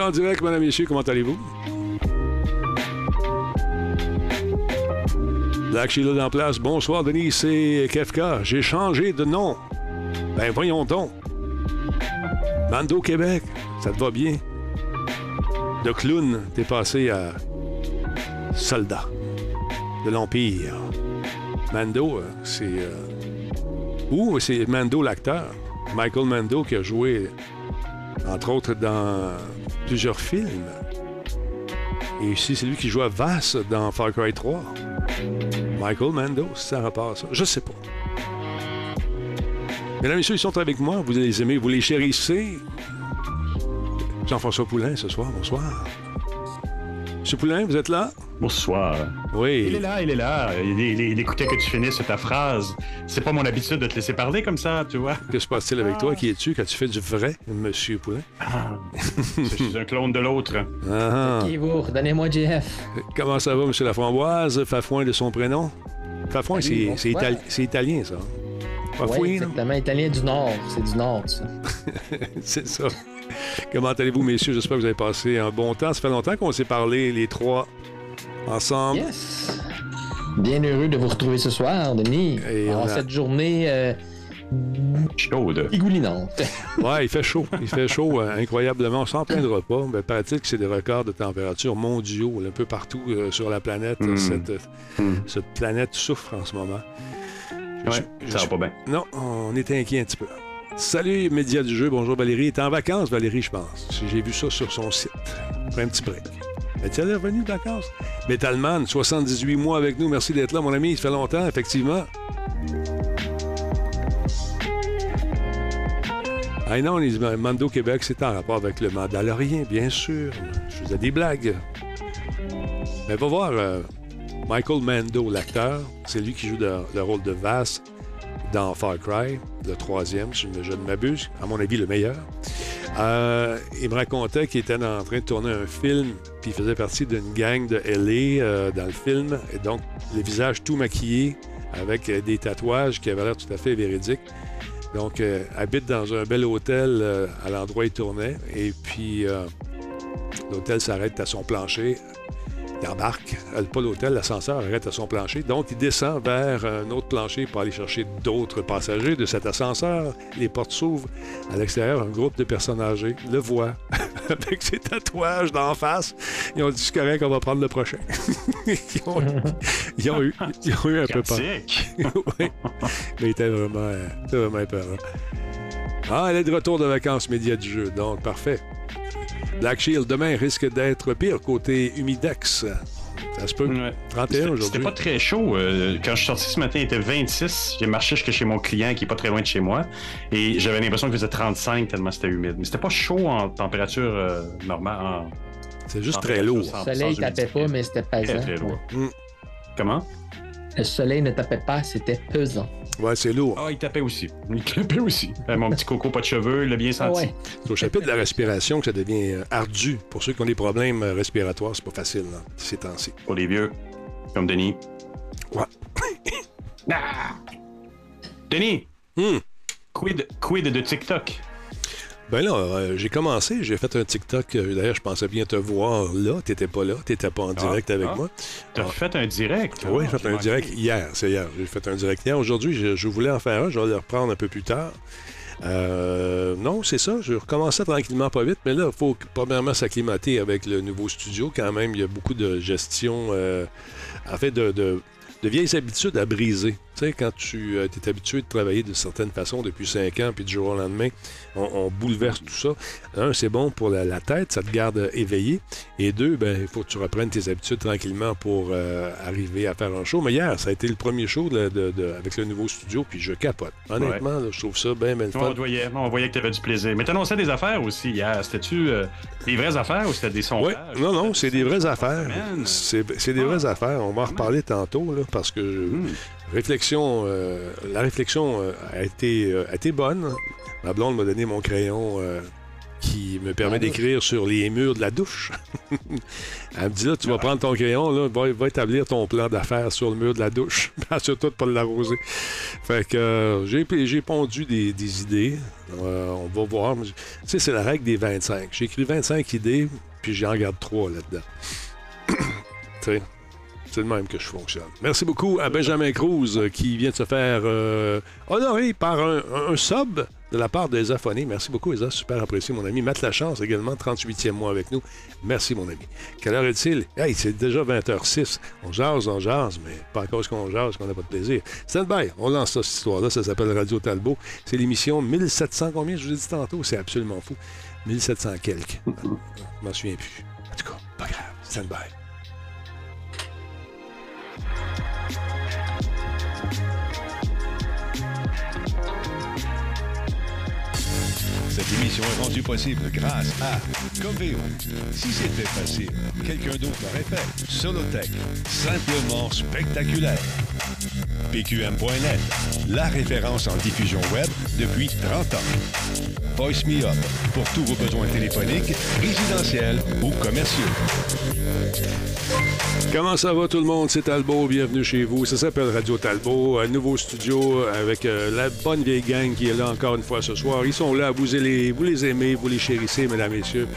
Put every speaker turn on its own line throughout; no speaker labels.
en direct, mesdames et messieurs. Comment allez-vous? Black Sheila en place. Bonsoir, Denis. C'est Kefka. J'ai changé de nom. Ben, voyons donc. Mando Québec. Ça te va bien? De clown, t'es passé à soldat de l'Empire. Mando, euh, c'est. euh, c'est Mando l'acteur. Michael Mando qui a joué, entre autres, dans plusieurs films. Et ici, c'est lui qui joue à Vass dans Far Cry 3. Michael Mando, ça rapport à ça. Je sais pas. Mesdames et messieurs, ils sont avec moi. Vous les aimez, vous les chérissez. Jean-François Poulain ce soir. Bonsoir. Monsieur Poulain, vous êtes là?
Bonsoir.
Oui.
Il est là, il est là. Il, il- il écoutait que tu finisses ta phrase. C'est pas mon habitude de te laisser parler comme ça, tu vois.
Que se passe-t-il avec toi? Qui es-tu? Quand tu fais du vrai, Monsieur Poulain?
Ah, je suis un clone de l'autre.
Ah, ah.
Qui vous? Redonnez-moi JF.
Comment ça va, Monsieur Laframboise? Fafouin de son prénom? Fafouin, c'est, c'est,
bonsoir.
itali- c'est italien, ça.
Oui, exactement. Italien du Nord. C'est du Nord, ça.
c'est ça. Comment allez-vous, messieurs? J'espère que vous avez passé un bon temps. Ça fait longtemps qu'on s'est parlé, les trois, ensemble.
Yes. Bien heureux de vous retrouver ce soir, Denis.
Et
en
on a-
cette journée euh,
Chaude.
égoulinante.
Ouais, il fait chaud. Il fait chaud euh, incroyablement. On s'en plaindra pas. Mais paraît-il que c'est des records de température mondiaux là, un peu partout euh, sur la planète.
Mm.
Cette,
Mm.
cette planète souffre en ce moment.
Ouais,
Je-
ça
je-
va pas bien.
Non, on est inquiet un petit peu. Salut, médias du jeu. Bonjour, Valérie. T'es en vacances, Valérie, je pense. J'ai vu ça sur son site. Prends un petit break. Es-tu revenu de vacances? Metalman, 78 mois avec nous. Merci d'être là, mon ami. Ça fait longtemps, effectivement. Ah non, les Mando Québec, c'est en rapport avec le Mandalorien, bien sûr. Je faisais des blagues. Mais va voir euh, Michael Mando, l'acteur. C'est lui qui joue le rôle de Vass dans Far Cry, le troisième, si je ne m'abuse, à mon avis le meilleur. Euh, il me racontait qu'il était en train de tourner un film, puis il faisait partie d'une gang de LA euh, dans le film, et donc le visage tout maquillé, avec euh, des tatouages qui avaient l'air tout à fait véridiques. Donc, euh, habite dans un bel hôtel à l'endroit où il tournait, et puis l'hôtel s'arrête à son plancher. Il embarque, pas l'hôtel, l'ascenseur arrête à son plancher. Donc, il descend vers un autre plancher pour aller chercher d'autres passagers de cet ascenseur. Les portes s'ouvrent. À l'extérieur, un groupe de personnes âgées le voit avec ses tatouages d'en face. Ils ont dit c'est correct, on va prendre le prochain. ils, ont, ils ont eu, ils ont eu un peu peur. Oui. Mais il était vraiment, euh, c'était vraiment épeurant. Ah, elle est de retour de vacances médias du jeu, donc parfait. Black Shield, demain, risque d'être pire côté humidex. Ça se peut.
Ouais.
31
C'était- C'était
aujourd'hui.
pas très chaud. euh, quand je suis sorti ce matin, il était 26. J'ai marché jusque chez mon client qui est pas très loin de chez moi. Et j'avais l'impression qu'il faisait 35 tellement c'était humide. Mais c'était pas chaud en température euh, normale. en-
C'est juste très lourd.
sans-
Le soleil tapait pas, mais c'était
Très,
pesant.
très lourd.
Mm.
Comment?
Le soleil ne tapait pas, c'était pesant.
Ouais, c'est lourd.
Ah, il tapait aussi. Il tapait aussi. Euh, mon petit coco, pas de cheveux, il l'a bien senti.
ouais.
C'est au chapitre de la respiration que ça devient euh, ardu. Pour ceux qui ont des problèmes euh, respiratoires, c'est pas facile, là, ces temps-ci.
Pour les vieux, comme Denis.
Ouais.
Ah! Denis,
Hmm.
quid, quid de TikTok?
Ben là, euh, j'ai commencé, j'ai fait un TikTok. euh, D'ailleurs, je pensais bien te voir là. T'étais pas là, t'étais pas en direct avec
ah.
moi.
T'as
Ah.
fait un direct?
Oui,
Ah,
j'ai fait un direct hier. C'est hier. J'ai fait un direct hier. Aujourd'hui, je, je voulais en faire un. Je vais le reprendre un peu plus tard. Euh, non, c'est ça. Je recommençais tranquillement, pas vite. Mais là, il faut premièrement s'acclimater avec le nouveau studio. Quand même, il y a beaucoup de gestion, en fait, de, de- de vieilles habitudes à briser. Tu sais, quand tu es habitué de travailler de certaines façons depuis cinq ans, puis du jour au lendemain, on, on bouleverse tout ça. Un, c'est bon pour la, la tête, ça te garde éveillé. Et deux, ben, il faut que tu reprennes tes habitudes tranquillement pour euh, arriver à faire un show. Mais hier, ça a été le premier show de- de- de- avec le nouveau studio, puis je capote. Honnêtement, là, je trouve ça bien, bien
On voyait, on voyait que t'avais du plaisir. Mais t'annonçais des affaires aussi hier. C'était-tu euh, des vraies affaires ou c'était des
Oui,
sondages?
non, non, c'est des vraies affaires. C'est des
Ah.
vraies affaires. On va en reparler tantôt, là, parce que. Réflexion, euh, la réflexion euh, a, été, euh, a été bonne. Ma blonde m'a donné mon crayon qui me permet d'écrire sur les murs de la douche. Elle me dit là, tu vas prendre ton crayon, là, va, va établir ton plan d'affaires sur le mur de la douche. Assure-toi de pas l'arroser. Fait que j'ai, j'ai pondu des, des idées. On va voir. Tu sais, c'est la règle des 25. J'ai écrit 25 idées, puis j'en garde 3 là-dedans. tu sais. C'est de même que je fonctionne. Merci beaucoup à Benjamin Cruz euh, qui vient de se faire euh, honorer par un, un sub de la part de Esa Foné. Merci beaucoup, Esa. Super apprécié, mon ami. Matt Lachance, également, 38e mois avec nous. Merci, mon ami. Quelle heure est-il? Hey, c'est déjà 20h06. On jase, on jase, mais pas à cause qu'on jase qu'on n'a pas de plaisir. Stand by. On lance ça, cette histoire-là. Ça s'appelle Radio Talbot. C'est l'émission 1700 combien? Je vous ai dit tantôt. C'est absolument fou. 1700 quelques. Je m'en souviens plus. En tout cas, pas grave. Stand by.
Cette émission est rendue possible grâce à Coveo. Si c'était facile, quelqu'un d'autre l'aurait fait. Solotech, simplement spectaculaire. PQM.net, la référence en diffusion web depuis 30 ans. Voice Me Up, pour tous vos besoins téléphoniques, résidentiels ou commerciaux.
Comment ça va tout le monde? C'est Talbot, bienvenue chez vous. Ça s'appelle Radio Talbot, un nouveau studio avec euh, la bonne vieille gang qui est là encore une fois ce soir. Ils sont là, vous les, vous les aimez, vous les chérissez, mesdames, messieurs.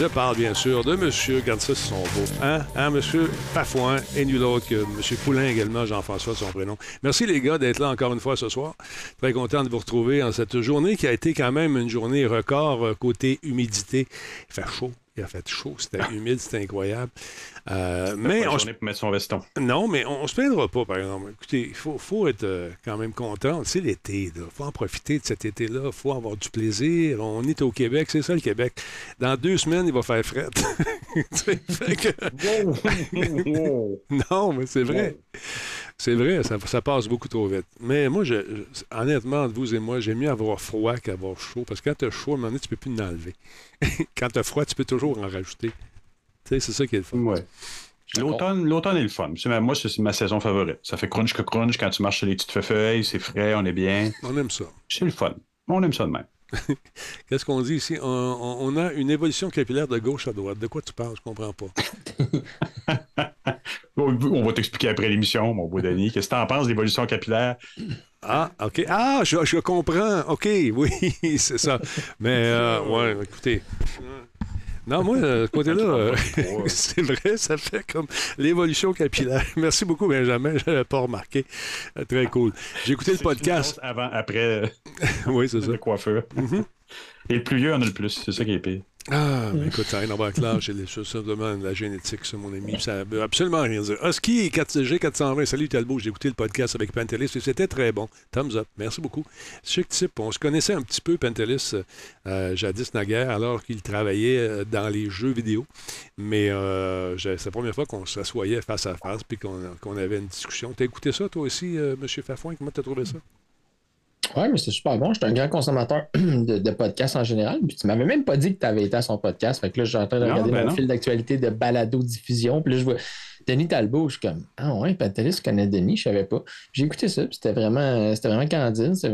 Je parle bien sûr de monsieur, regarde ça, ils sont beaux. Hein? Hein, monsieur Pafouin et nul autre que monsieur Poulain également, Jean-François, son prénom. Merci les gars d'être là encore une fois ce soir. Très content de vous retrouver en cette journée qui a été quand même une journée record euh, côté humidité. Il fait chaud. Il a fait chaud, c'était humide, c'était incroyable. Euh, mais on
pour mettre son veston.
Non, mais on, on se plaindra pas, par exemple. Écoutez, il faut, faut, être euh, quand même content. C'est l'été, il faut en profiter de cet été-là. Il faut avoir du plaisir. On est au Québec, c'est ça le Québec. Dans deux semaines, il va faire fret. que... non, mais c'est vrai. C'est vrai, ça, ça, passe beaucoup trop vite. Mais moi, je, honnêtement, entre vous et moi, j'aime mieux avoir froid qu'avoir chaud. Parce que quand tu as chaud, à un moment donné, tu peux plus l'enlever. quand tu as froid, tu peux toujours en rajouter. Tu sais, c'est ça qui est le fun.
Ouais. L'automne, l'automne est le fun. Moi, c'est ma saison favorite. Ça fait crunch que crunch quand tu marches sur les petites feuilles, c'est frais, on est bien.
On aime ça.
C'est le fun. On aime ça de même.
Qu'est-ce qu'on dit ici? On, on, a une évolution capillaire de gauche à droite. De quoi tu parles? Je comprends pas.
on va t'expliquer après l'émission, mon beau Denis. Qu'est-ce que tu en penses d'évolution capillaire?
Ah, OK. Ah, je, je comprends. OK, oui, c'est ça. Mais, euh, ouais, écoutez. Non, moi, ce côté-là, euh, c'est vrai, ça fait comme l'évolution capillaire. Merci beaucoup, Benjamin. Je n'avais pas remarqué. Très cool. J'ai écouté le podcast.
Avant, après.
oui, c'est ça.
Le coiffeur.
Mm -hmm.
Et le plus vieux en a le plus. C'est ça qui est pire.
Ah, mais écoute, voir avec l'âge, c'est simplement la génétique, ça, mon ami. Ça veut absolument rien dire. Husky G420, salut Talbot, j'ai écouté le podcast avec Pantelis et c'était très bon. Thumbs up, merci beaucoup. Chic type, on se connaissait un petit peu, Pantelis, euh, jadis naguère, alors qu'il travaillait dans les jeux vidéo. Mais euh, c'est la première fois qu'on s'assoyait face à face puis qu'on qu avait une discussion. T'as écouté ça, toi aussi, euh, M. Fafouin? Comment t'as trouvé ça?
Oui, mais c'est super bon. J'étais un grand consommateur de, de, podcasts en général. Puis tu m'avais même pas dit que tu avais été à son podcast. Fait que là, je suis en train de regarder ben mon fil d'actualité de balado-diffusion. Puis là, je vois Denis Talbot. Je suis comme Ah ouais, Pantelis connaît Denis, je savais pas. J'ai écouté ça. Puis c'était vraiment, c'était vraiment candide. C'est,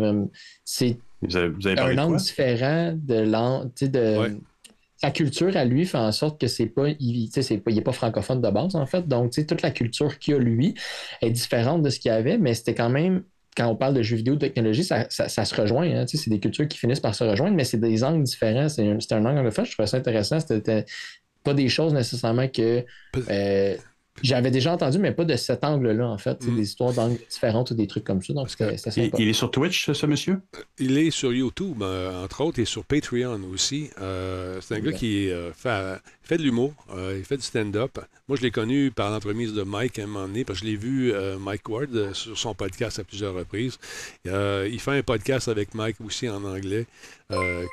c'est
vous avez
un angle différent de l'an, de. Ouais. Sa culture à lui fait en sorte que c'est pas, il, c'est pas, il est pas francophone de base en fait, donc toute la culture qu'il a lui est différente de ce qu'il y avait, mais c'était quand même quand on parle de jeux vidéo, de technologie, ça, ça, ça se rejoint. Hein, c'est des cultures qui finissent par se rejoindre, mais c'est des angles différents. C'est un, un angle de fait. Je trouvais ça intéressant. C'était pas des choses nécessairement que euh, j'avais déjà entendu, mais pas de cet angle-là, en fait. Mm. Des histoires d'angles différentes ou des trucs comme ça. Donc, c'était
sympa. Il, est sur Twitch, ce monsieur?
Il est sur YouTube, euh, entre autres, et sur Patreon aussi. Euh, c'est un okay. gars qui fait, fait de l'humour, il fait du stand-up. Moi, je l'ai connu par l'entremise de Mike à un moment donné, parce que je l'ai vu, euh, Mike Ward, euh, sur son podcast à plusieurs reprises. Euh, il fait un podcast avec Mike aussi en anglais,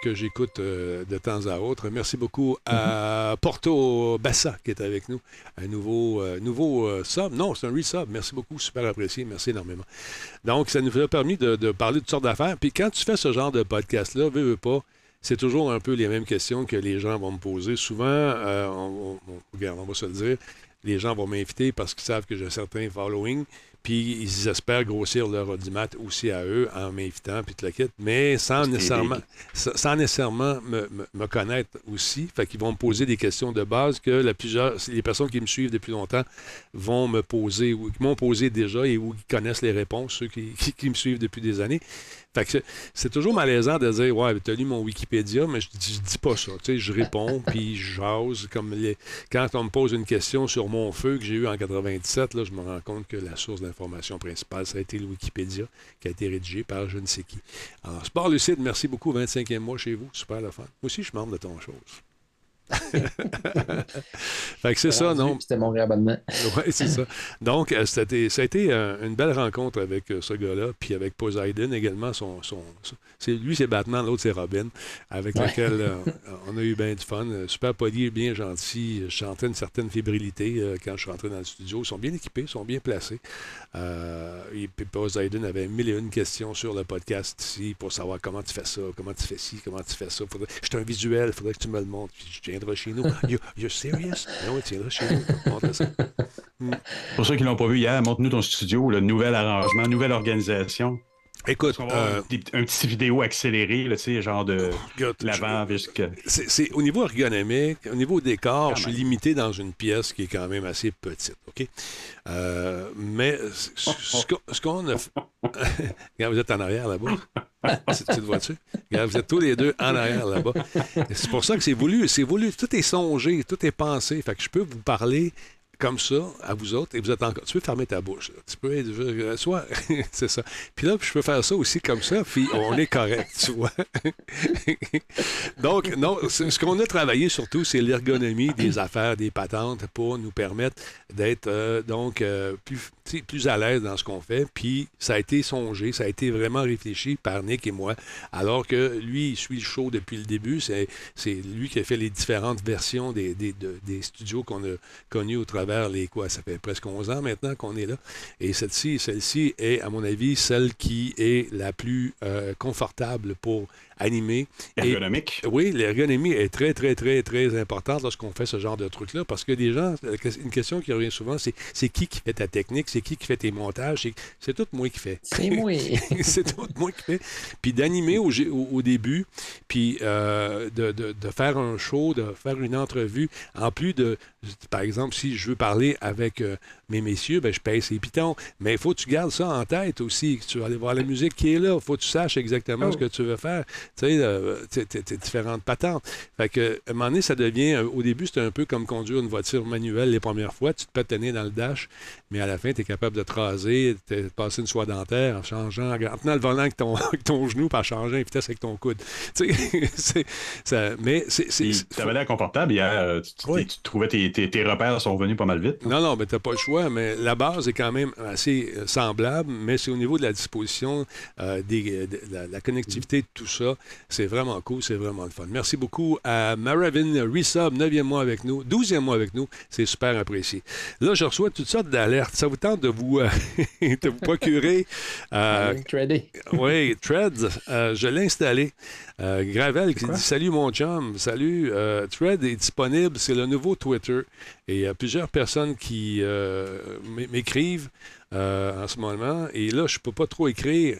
que j'écoute de temps à autre. Merci beaucoup à Porto Bassa qui est avec nous. Un nouveau, nouveau sub. Non, c'est un resub. Merci beaucoup, super apprécié. Merci énormément. Donc, ça nous a permis de, de parler de toutes sortes d'affaires. Puis quand tu fais ce genre de podcast-là, veux, veux pas, c'est toujours un peu les mêmes questions que les gens vont me poser. Souvent, euh, on, on, regarde, on va se le dire, les gens vont m'inviter parce qu'ils savent que j'ai un certain following. Puis ils espèrent grossir leur audimat aussi à eux en m'invitant, puis tout le kit, mais sans nécessairement, sans nécessairement me, me, connaître aussi. Fait qu'ils vont me poser des questions de base que la plusieurs, les personnes qui me suivent depuis longtemps vont me poser, ou qui m'ont posé déjà et ou qui connaissent les réponses, ceux qui, qui me suivent depuis des années c'est toujours malaisant de dire Ouais, tu as lu mon Wikipédia, mais je, dis, dis pas ça. je réponds, puis je jase. Comme quand on me pose une question sur mon feu que j'ai eu en 97, là, je me rends compte que la source d'information principale, ça a été le Wikipédia, qui a été rédigé par je ne sais qui. Alors, Sport Lucide, merci beaucoup. 25e mois chez vous. Super la fin. Moi aussi, je suis membre de ton chose. fait que c'est ça, non?
C'était mon réabonnement.
oui, c'est ça. Donc, euh, ça a été euh, une belle rencontre avec euh, ce gars-là, puis avec Poseidon également. Son, son, c'est, lui, c'est Batman, l'autre, c'est Robin, avec lequel on a eu bien du fun. Super poli, bien gentil. Je sentais une certaine fébrilité quand je suis rentré dans le studio. Ils sont bien équipés, ils sont bien placés. et puis Poseidon avait mille et une questions sur le podcast ici pour savoir comment tu fais ça, comment tu fais ci, comment tu fais ça. Faudrait, je un visuel, il faudrait que tu me le montres. Puis You, you're serious? Non, ça.
Pour ceux qui ne l'ont pas vu hier, montre-nous ton studio, le nouvel arrangement, nouvelle organisation.
Écoute,
euh, un petit vidéo accéléré, là, genre de l'avant jusqu'à.
C'est au niveau ergonomique, au niveau décor, je suis limité dans une pièce qui est quand même assez petite, ok? Euh, mais ce qu'on a, Regarde, vous êtes en arrière là-bas. tu te vois-tu? Regarde, vous êtes tous les deux en arrière là-bas. C'est pour ça que c'est voulu, c'est voulu. Tout est songé, tout est pensé. Fait que je peux vous parler comme ça à vous autres et vous êtes encore. Tu peux fermer ta bouche. Tu peux être. Soit. c'est ça. Puis là, je peux faire ça aussi comme ça, puis on est correct, tu vois. Donc, non, ce qu'on a travaillé surtout, c'est l'ergonomie des affaires, des patentes pour nous permettre d'être euh, donc euh, plus, plus à l'aise dans ce qu'on fait. Puis ça a été songé, ça a été vraiment réfléchi par Nick et moi. Alors que lui, il suit le show depuis le début. C'est lui qui a fait les différentes versions des, des, des studios qu'on a connus au travers les quoi, ça fait presque 11 ans maintenant qu'on est là. Et celle-ci, celle-ci est, à mon avis, celle qui est la plus euh, confortable pour animé.
Ergonomique.
oui, l'ergonomie est très, très, très, très importante lorsqu'on fait ce genre de truc-là parce que des gens, une question qui revient souvent, c'est c'est qui qui fait ta technique, c'est qui qui fait tes montages, c'est tout moi qui fait.
C'est moi.
c'est tout moi qui fait. Puis d'animer au, au, début, puis euh, de, de, de, faire un show, de faire une entrevue, en plus de, par exemple, si je veux parler avec euh, mes messieurs, ben, je paye ses pitons. Mais il faut que tu gardes ça en tête aussi. Tu vas aller voir la musique qui est là. Il faut que tu saches exactement ce oh. que tu veux faire. Tu sais, euh, tes différentes patentes. Fait que, à un moment donné, ça devient. Euh, au début, c'était un peu comme conduire une voiture manuelle les premières fois. Tu te pétonnais dans le dash, mais à la fin, tu es capable de te raser, de passer une soie dentaire en changeant, en tenant le volant avec ton, ton genou, par changer la vitesse avec ton coude. Tu sais, ça, mais c'est.
Tu avais l'air confortable hier. Tu, tu, trouvais tes, tes, repères sont venus pas mal vite.
Non, non, mais tu pas le choix mais la base est quand même assez euh, semblable, mais c'est au niveau de la disposition, euh, des, de la, connectivité, de tout ça. C'est vraiment cool, c'est vraiment le fun. Merci beaucoup à Maravin Resub, 9e mois avec nous, 12e mois avec nous. C'est super apprécié. Là, je reçois toutes sortes d'alertes. Ça vous tente de vous, euh, de vous procurer. oui, Threads. je l'ai installé. Gravel qui dit Salut mon chum, salut. Thread est disponible, c'est le nouveau Twitter. Et il y a plusieurs personnes qui euh, m'écrivent euh, en ce moment. Et là, je ne peux pas trop écrire.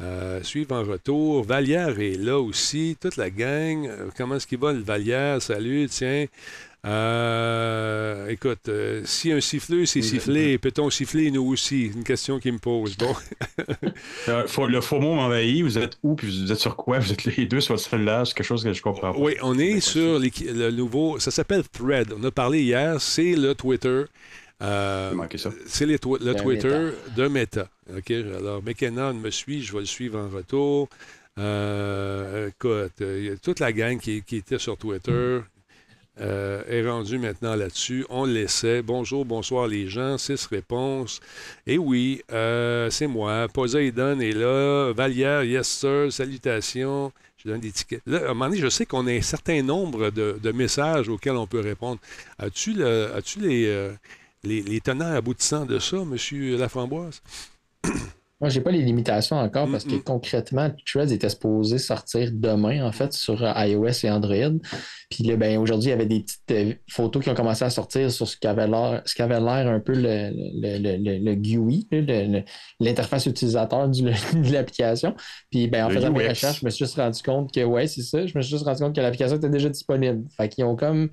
Euh, suivre en retour. Valière est là aussi. Toute la gang. comment est-ce qu'il va, le Valière? Salut, tiens. Euh, écoute, si un siffleux s'est sifflé, peut-on siffler nous aussi? Une question qui me pose. Bon.
le faux mot m'envahit. Vous êtes où? Puis vous êtes sur quoi? Vous êtes les deux sur celle-là? C'est quelque chose que je comprends pas.
Oui, on est sur le nouveau. Ça s'appelle Thread. On a parlé hier. C'est le Twitter. Euh, c'est le Twitter de Meta. OK? Alors, McKenna me suit, je vais le suivre en retour. Euh, écoute, il y a toute la gang qui, était sur Twitter euh, est rendue maintenant là-dessus. On le laissait. Bonjour, bonsoir les gens. Six réponses. Et oui, c'est moi. Poseidon est là. Valière, yes sir. Salutations. Je donne des tickets. Là, à un moment donné, je sais qu'on a un certain nombre de, messages auxquels on peut répondre. As-tu le, as les, les, tenants aboutissants de ça, M. Laframboise?
Moi, j'ai pas les limitations encore parce que concrètement, Threads était supposé sortir demain, en fait, sur euh, iOS et Android. Puis là, ben, aujourd'hui, il y avait des petites euh, photos qui ont commencé à sortir sur ce qu'avait l'air un peu le, le, le, GUI, l'interface utilisateur de l'application. Puis ben, en faisant mes recherches, je me suis juste rendu compte que, ouais, c'est ça, je me suis juste rendu compte que l'application était déjà disponible. Fait qu'ils ont comme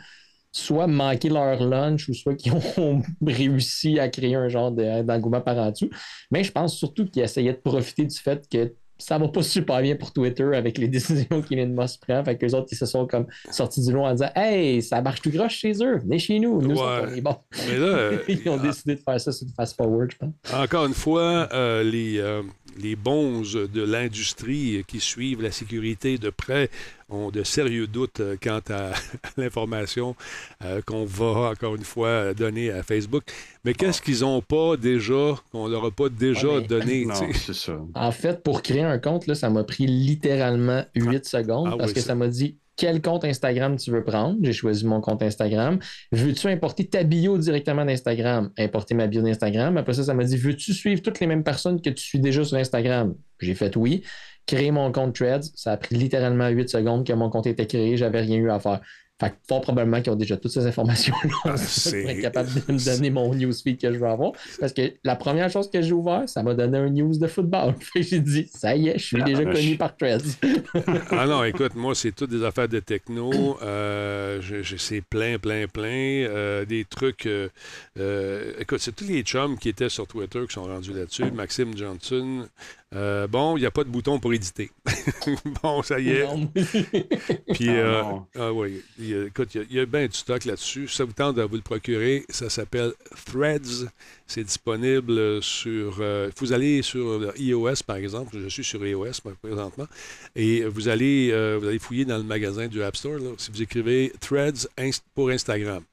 soit manqué leur lunch ou soit qu'ils ont réussi à créer un genre d'engouement par en dessous. Mais je pense surtout qu'ils essayaient de profiter du fait que ça va pas super bien pour Twitter avec les décisions qu'Elon Musk prend. Fait que les autres, ils se sont comme sortis du lot en disant Hey, ça marche tout grosse chez eux, venez chez nous. Nous, on est bon.
Mais là,
ils ont décidé de faire ça sur le fast-forward, je pense.
Encore une fois, euh, les, euh, les bons de l'industrie qui suivent la sécurité de près ont de sérieux doutes euh, quant à l'information euh, qu'on va, encore une fois, donner à Facebook. Mais qu'est-ce qu'ils n'ont pas déjà, qu'on leur a pas déjà donné?
c'est ça.
En fait, pour créer un compte, là, ça m'a pris littéralement 8 ah. secondes ah parce que ça m'a dit quel compte Instagram tu veux prendre. J'ai choisi mon compte Instagram. Veux-tu importer ta bio directement d'Instagram? Importer ma bio d'Instagram. Après ça, ça m'a dit Veux-tu suivre toutes les mêmes personnes que tu suis déjà sur Instagram? J'ai fait oui créer mon compte Threads. Ça a pris littéralement 8 secondes que mon compte était créé. J'avais rien eu à faire. Fait que fort probablement qu'ils ont déjà toutes ces informations-là ah, pour être capable de me donner mon newsfeed que je veux avoir. Parce que la première chose que j'ai ouvert, ça m'a donné un news de football. j'ai dit, ça y est, je suis déjà ah, connu par Threads.
ah non, écoute, moi, c'est toutes des affaires de techno. Euh, sais plein, plein, plein. Euh, des trucs. Euh, écoute, c'est tous les chums qui étaient sur Twitter qui sont rendus là-dessus. Maxime Johnson, euh, bon, il n'y a pas de bouton pour éditer. bon, ça y est. Puis, euh, ah, oui, écoute, il y, a, bien du stock là-dessus. Ça vous tente de vous le procurer. Ça s'appelle Threads. C'est disponible sur. Euh, vous allez sur iOS, par exemple. Je suis sur iOS présentement. Et vous allez, vous allez fouiller dans le magasin du App Store. si vous écrivez Threads pour Instagram.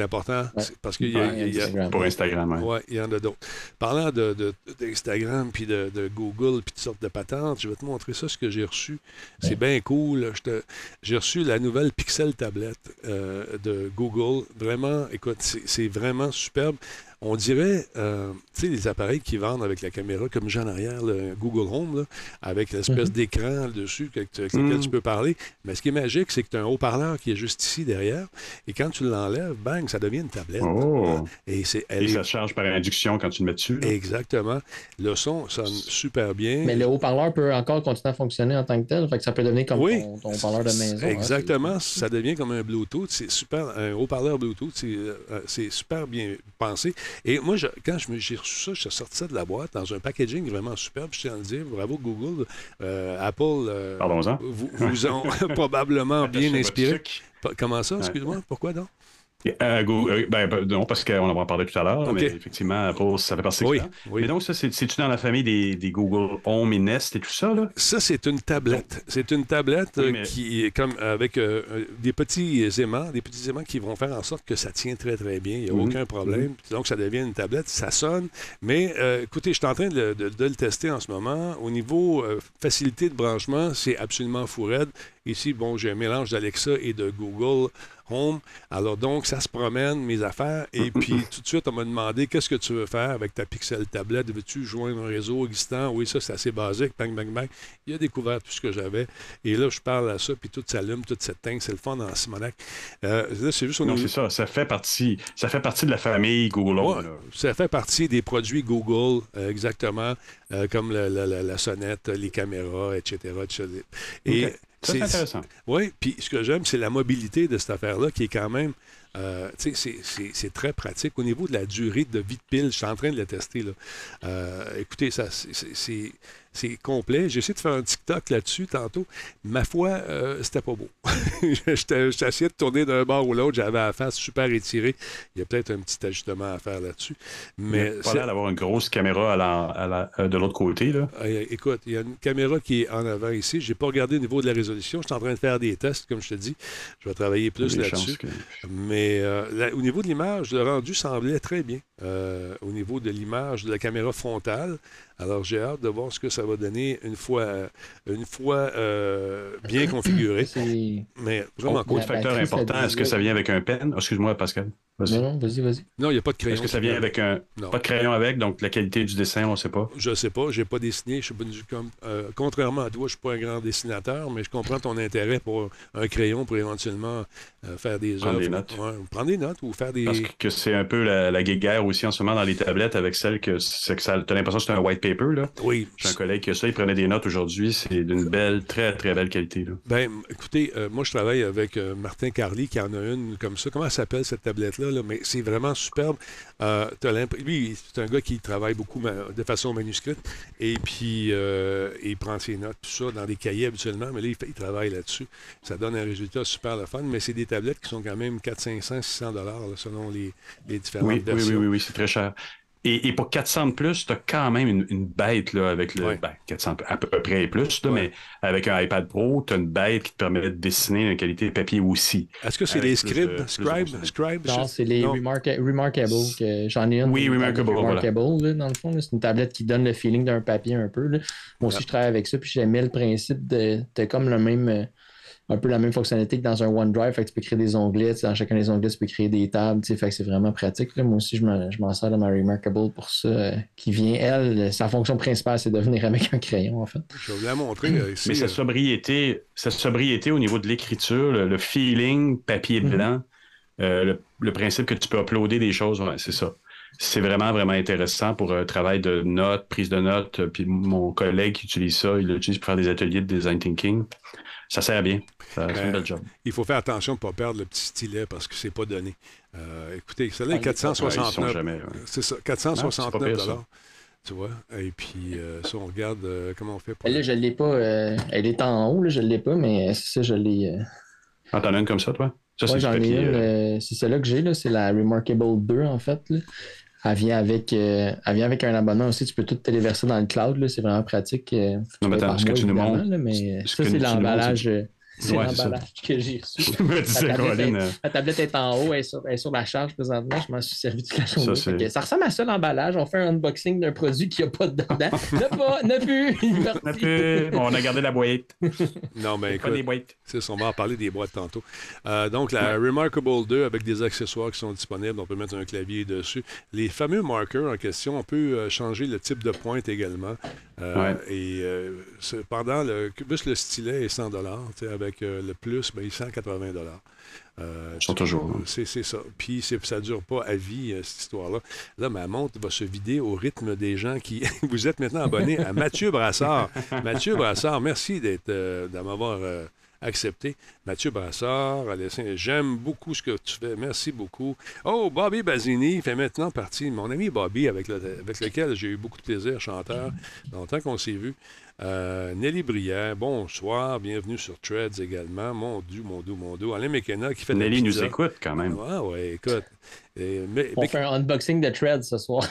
C'est important parce qu'il y,
a, pour Instagram.
Oui, il y en a d'autres. Parlant d'Instagram, de, puis de, Google, puis de sortes de patentes, je vais te montrer ça, ce que j'ai reçu. C'est bien cool. J'ai reçu la nouvelle Pixel tablette euh, de Google. Vraiment, écoute, c'est vraiment superbe on dirait, euh, tu sais, les appareils qui vendent avec la caméra, comme j'ai en arrière, le Google Home, avec l'espèce mhm. d'écran dessus avec, lequel tu peux parler. Mais ce qui est magique, c'est que tu as un haut-parleur qui est juste ici derrière. Et quand tu l'enlèves, bang, ça devient une tablette.
Oh. Et, c'est, ça charge par induction quand tu le mets dessus.
Exactement. Le son sonne super bien.
Mais le haut-parleur peut encore continuer à fonctionner en tant que tel. Fait que ça peut devenir comme ton, haut-parleur de maison.
Hein, exactement. ça devient comme un Bluetooth. C'est super. Un haut-parleur Bluetooth, c'est, euh, c'est super bien pensé. Et moi, quand j'ai reçu ça, je suis sorti ça de la boîte dans un packaging vraiment superbe. Je tiens à le dire, bravo Google, euh, Apple, euh, vous, vous ont probablement bien inspiré. Comment ça, excuse-moi, pourquoi donc?
Euh, euh, ben, ben, non, parce qu'on en parlé tout à l'heure, mais effectivement, ça fait partie
oui, oui.
Mais donc, ça, c'est-tu dans la famille des, des, Google Home et Nest et tout ça? Là?
Ça, c'est une tablette. C'est une tablette euh, qui est comme avec des petits aimants, des petits aimants qui vont faire en sorte que ça tient très, très bien. Il n'y a mhm. aucun problème. Mhm. Donc, ça devient une tablette, ça sonne. Mais écoutez, je suis en train de, de, le tester en ce moment. Au niveau facilité de branchement, c'est absolument fou raide. Ici, bon, j'ai un mélange d'Alexa et de Google Home. Alors donc, ça se promène, mes affaires. Et puis, tout de suite, on m'a demandé qu'est-ce que tu veux faire avec ta Pixel tablette? Veux-tu joindre un réseau existant? Oui, ça, c'est assez basique. Bang, bang, bang. Il a découvert tout ce que j'avais. Et là, je parle à ça, puis tout s'allume, toute cette teinte. C'est le fun en Simonac.
Euh, là, c'est juste au Non, c'est ça. Ça fait, partie, ça fait partie de la famille Google Home.
ça fait partie des produits Google, euh, exactement, euh, comme la, sonnette, les caméras, etc.
Et c'est intéressant.
Oui, puis ce que j'aime, c'est la mobilité de cette affaire-là qui est quand même. Euh, c'est très pratique. Au niveau de la durée de vie de pile, je suis en train de la tester. Là. Euh, écoutez, ça, c'est c'est complet. J'ai essayé de faire un TikTok là-dessus tantôt. Ma foi, euh, c'était pas beau. J'étais essayé de tourner d'un bord ou l'autre. J'avais la face super étirée. Il y a peut-être un petit ajustement à faire là-dessus. Mais
il pas d'avoir une grosse caméra à euh, de l'autre côté. Là.
Ah, écoute, il y a une caméra qui est en avant ici. Je n'ai pas regardé au niveau de la résolution. Je suis en train de faire des tests, comme je te dis. Je vais travailler plus là-dessus. Mais euh, au niveau de l'image, le rendu semblait très bien. au niveau de l'image de la caméra frontale, alors, j'ai hâte de voir ce que ça va donner une fois, une fois euh, bien configuré.
Mais
vraiment
cool. facteur important, est-ce que ça vient avec un pen? Excuse-moi, Pascal.
Non, vas-y, vas-y.
Non, il n'y a pas de crayon.
Est-ce que ça vient avec un. Pas de crayon avec, donc la qualité du dessin, on ne sait pas?
Je ne sais pas. Je n'ai pas dessiné. Je suis comme, euh, contrairement à toi, je ne suis pas un grand dessinateur, mais je comprends ton intérêt pour un crayon pour éventuellement euh, faire des
prendre Des notes.
prendre des notes ou faire des.
Parce que c'est un peu la, la guerre aussi en ce moment dans les tablettes avec celle que, c'est que ça. Tu as l'impression que c'est un white paper, là?
Oui.
J'ai un collègue qui a ça, il prenait des notes aujourd'hui. C'est d'une belle, très, très belle qualité. Là.
Ben, écoutez, euh, moi, je travaille avec Martin Carly qui en a une comme ça. Comment s'appelle cette tablette-là? Là? Mais c'est vraiment superbe. Euh, lui, c'est un gars qui travaille beaucoup de façon manuscrite et puis euh, il prend ses notes, tout ça, dans des cahiers habituellement, mais là, il, travaille là-dessus. Ça donne un résultat super le fun, mais c'est des tablettes qui sont quand même 400, 500, 600 dollars selon les, les différentes
oui,
versions.
Oui, oui, oui, c'est très cher. Et, pour 400 de plus, tu as quand même une, bête là, avec le. Ben, 400 à peu près et plus, là, mais avec un iPad Pro, tu as une bête qui te permet de dessiner une qualité papier aussi.
Est-ce que c'est les scribes? Scribe, Scribe?
Non, c'est les Remarkable. J'en ai une.
Oui, Remarkable.
Remarkable, dans le fond. C'est une tablette qui donne le feeling d'un papier un peu. Là. Moi aussi, je travaille avec ça, puis j'aimais le principe de. T'as comme le même euh, un peu la même fonctionnalité que dans un OneDrive. Fait que tu peux créer des onglets. Dans chacun des onglets, tu peux créer des tables. Fait que c'est vraiment pratique. Moi aussi, je m'en sers de ma Remarkable pour ça. Euh, qui vient, elle, sa fonction principale, c'est de venir avec un crayon, en fait.
Je vais vous la montrer. Euh,
Mais sa euh. sobriété, sa sobriété au niveau de l'écriture, le, feeling papier mhm. blanc, le, principe que tu peux uploader des choses, c'est ça c'est vraiment, vraiment intéressant pour un travail de notes, prise de notes. Puis mon collègue qui utilise ça, il l'utilise pour faire des ateliers de design thinking. Ça sert bien. C'est ben, job.
Il faut faire attention de ne pas perdre le petit stylet parce que c'est pas donné. Euh, écoutez, ça là est 469. C'est ça, 469 dollars. Tu vois? Et puis, euh, ça, on regarde euh, comment on fait.
Pour... Là, je ne l'ai pas. elle est en haut, là, je ne l'ai pas, mais c'est ça, je l'ai.
Ah, t'en as une comme ça, toi?
Ça,
c'est
j'en ai une. c'est celle-là que j'ai, c'est la Remarkable 2, en fait. Elle vient, avec, elle vient avec un abonnement aussi. Tu peux tout téléverser dans le cloud. C'est vraiment pratique. non,
mais attends, ce que tu nous montres.
Mais ça, c'est l'emballage. C'est l'emballage que j'ai reçu. la, tablette est, en haut, elle est, sur, la charge présentement. Je m'en suis servi toute la journée. Ça, ça, ressemble à ça l'emballage. On fait un unboxing d'un produit qui n'a pas dedans. n'a pas, n'a plus.
n'a plus. On a gardé la boîte.
non, mais écoute, pas des boîtes. On va en parler des boîtes tantôt. Euh, donc, la Remarkable 2 avec des accessoires qui sont disponibles. On peut mettre un clavier dessus. Les fameux marqueurs en question, on peut euh, changer le type de pointe également. Euh, et pendant le, plus le stylet est 100 avec avec euh, le plus, ben, 180 dollars.
Euh, sont toujours.
C'est ça. Puis ça ne dure pas à vie, euh, cette histoire-là. Là, ma montre va se vider au rythme des gens qui. Vous êtes maintenant abonné à Mathieu Brassard. Mathieu Brassard, merci d'être euh, m'avoir accepté. Mathieu Brassard, j'aime beaucoup ce que tu fais. Merci beaucoup. Oh, Bobby Basini fait maintenant partie, mon ami Bobby, avec, avec lequel j'ai eu beaucoup de plaisir, chanteur, longtemps qu'on s'est vu. Euh, Nelly Brière, bonsoir, bienvenue sur Threads également. Mon Dieu, mon Dieu, mon Dieu. Alain McKenna qui fait
Nelly nous écoute quand même.
Ah ouais, écoute.
On fait un unboxing de Threads ce soir.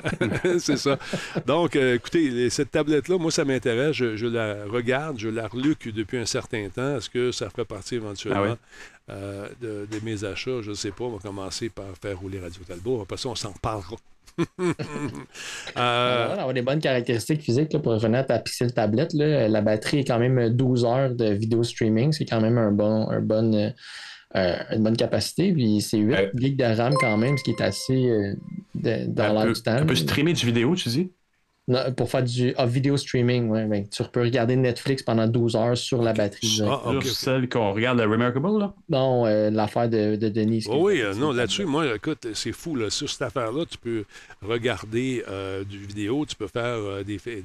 c'est ça. Donc, euh, écoutez, cette tablette-là, moi, ça m'intéresse. Je, la regarde, je la reluque depuis un certain temps. Est-ce que ça ferait partie éventuellement ah euh, de, mes achats? Je ne sais pas. On va commencer par faire rouler Radio Talbot. Après ça, on s'en parlera.
euh... avoir des bonnes caractéristiques physiques pour revenir à ta Pixel tablette. La batterie est quand même 12 heures de vidéo streaming. C'est quand même un bon, un bon, euh, une bonne capacité. Puis c'est 8 euh, GB de RAM quand même, ce qui est assez euh, dans l'air du temps.
Tu peux streamer du vidéo, tu dis?
Pour faire du ah, vidéo streaming, ouais, ben, tu peux regarder Netflix pendant 12 heures sur la batterie.
Ah, Celle qu'on regarde, la Remarkable, là?
Non, l'affaire de, de, Denise.
Oh oui, non, là-dessus, moi, écoute, c'est fou. Là. Sur cette affaire-là, tu peux regarder du vidéo, tu peux faire des, faits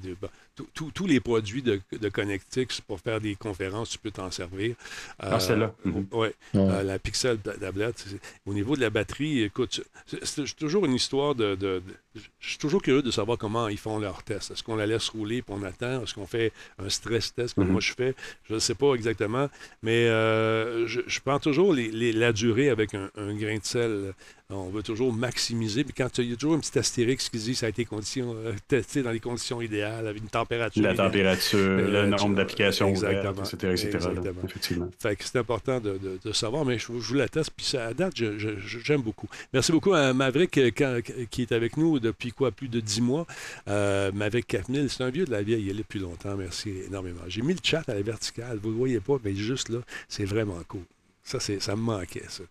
tous les produits de, de Connectix pour faire des conférences, tu peux t'en servir.
ah, celle-là.
Oui, euh, la Pixel tablette. Au niveau de la batterie, écoute, c'est toujours une histoire de, Je suis toujours curieux de savoir comment ils font leurs tests. Est-ce qu'on la laisse rouler puis on attend? Est-ce qu'on fait un stress test comme mhm. moi je fais? Je ne sais pas exactement, mais euh, je, prends toujours la durée avec un, un grain de sel. On veut toujours maximiser. Puis quand il y a toujours un petit astérix qui dit que ça a été euh, testé dans les conditions idéales, avec une température.
La température, le nombre d'applications exactement, etc. exactement. Effectivement.
Fait que c'est important de, savoir, mais je, vous la teste. Puis ça, à date, j'aime beaucoup. Merci beaucoup à Maverick euh, qui est avec nous depuis quoi, plus de dix mois. Euh, Maverick 4000, c'est un vieux de la vieille. Il est là depuis longtemps. Merci énormément. J'ai mis le chat à la verticale. Vous ne le voyez pas, mais juste là, c'est vraiment cool. Ça, ça me manquait, ça.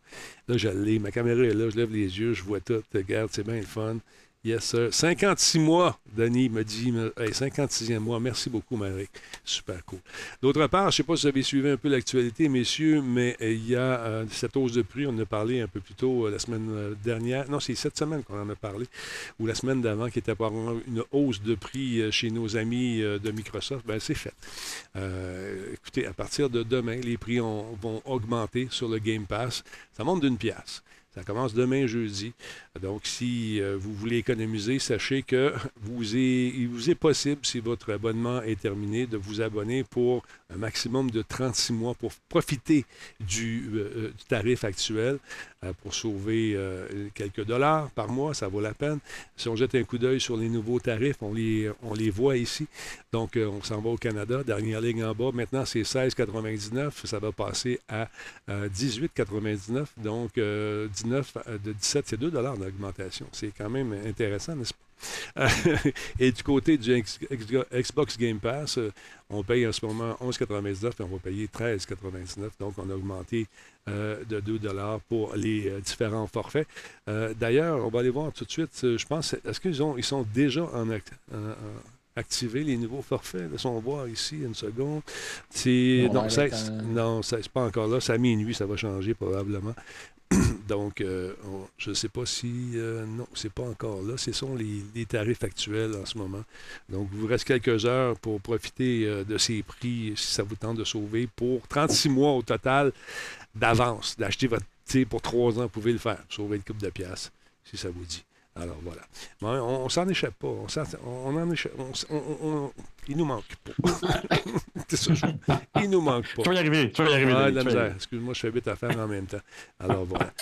Là, je l'ai. Ma caméra est là, je lève les yeux, je vois tout. Regarde, c'est bien le fun. Yes, sir. 56 mois, Denis me dit. 56e mois. Merci beaucoup, Marie. Super cool. D'autre part, je ne sais pas si vous avez suivi un peu l'actualité, messieurs, mais euh, il y a euh, cette hausse de prix. On en a parlé un peu plus tôt euh, la semaine dernière. Non, c'est cette semaine qu'on en a parlé. Ou la semaine d'avant, qui était apparemment une hausse de prix chez nos amis de Microsoft. Ben, c'est fait. écoutez, à partir de demain, les prix vont augmenter sur le Game Pass. Ça monte d'une pièce. Ça commence demain jeudi. Donc, si euh, vous voulez économiser, sachez que vous est, il vous est possible, si votre abonnement est terminé, de vous abonner pour un maximum de 36 mois pour profiter du, euh, euh, tarif actuel pour sauver quelques dollars par mois. Ça vaut la peine. Si on jette un coup d'œil sur les nouveaux tarifs, on les, voit ici. Donc, on s'en va au Canada. Dernière ligne en bas. Maintenant, c'est 16,99. Ça va passer à 18,99. Donc, 19, de 17, c'est 2 dollars C'est quand même intéressant, n'est-ce pas? et du côté du Xbox Game Pass, euh, on paye en ce moment 11,99 et on va payer 13,99. Donc, on a augmenté euh, de 2 pour les euh, différents forfaits. D'ailleurs, on va aller voir tout de suite. Je pense, est-ce qu'ils ils sont déjà en, activé les nouveaux forfaits? Laissons voir ici une seconde. C'est, non, non, c'est pas encore là. C'est à minuit, ça va changer probablement. Donc, euh, je ne sais pas si. Euh, non, c'est pas encore là. Ce sont les, tarifs actuels en ce moment. Donc, il vous reste quelques heures pour profiter euh, de ces prix, si ça vous tente de sauver, pour 36 mois au total d'avance. D'acheter votre. Pour trois ans, vous pouvez le faire. Sauver une coupe de pièces, si ça vous dit. Alors voilà. on, ne s'en échappe pas. On, on en échappe. On, il nous manque pas. c'est ça. Il nous manque pas.
Tu vas y arriver. Tu vas y arriver.
Ah, Excuse-moi, je fais vite à faire en même temps. Alors voilà.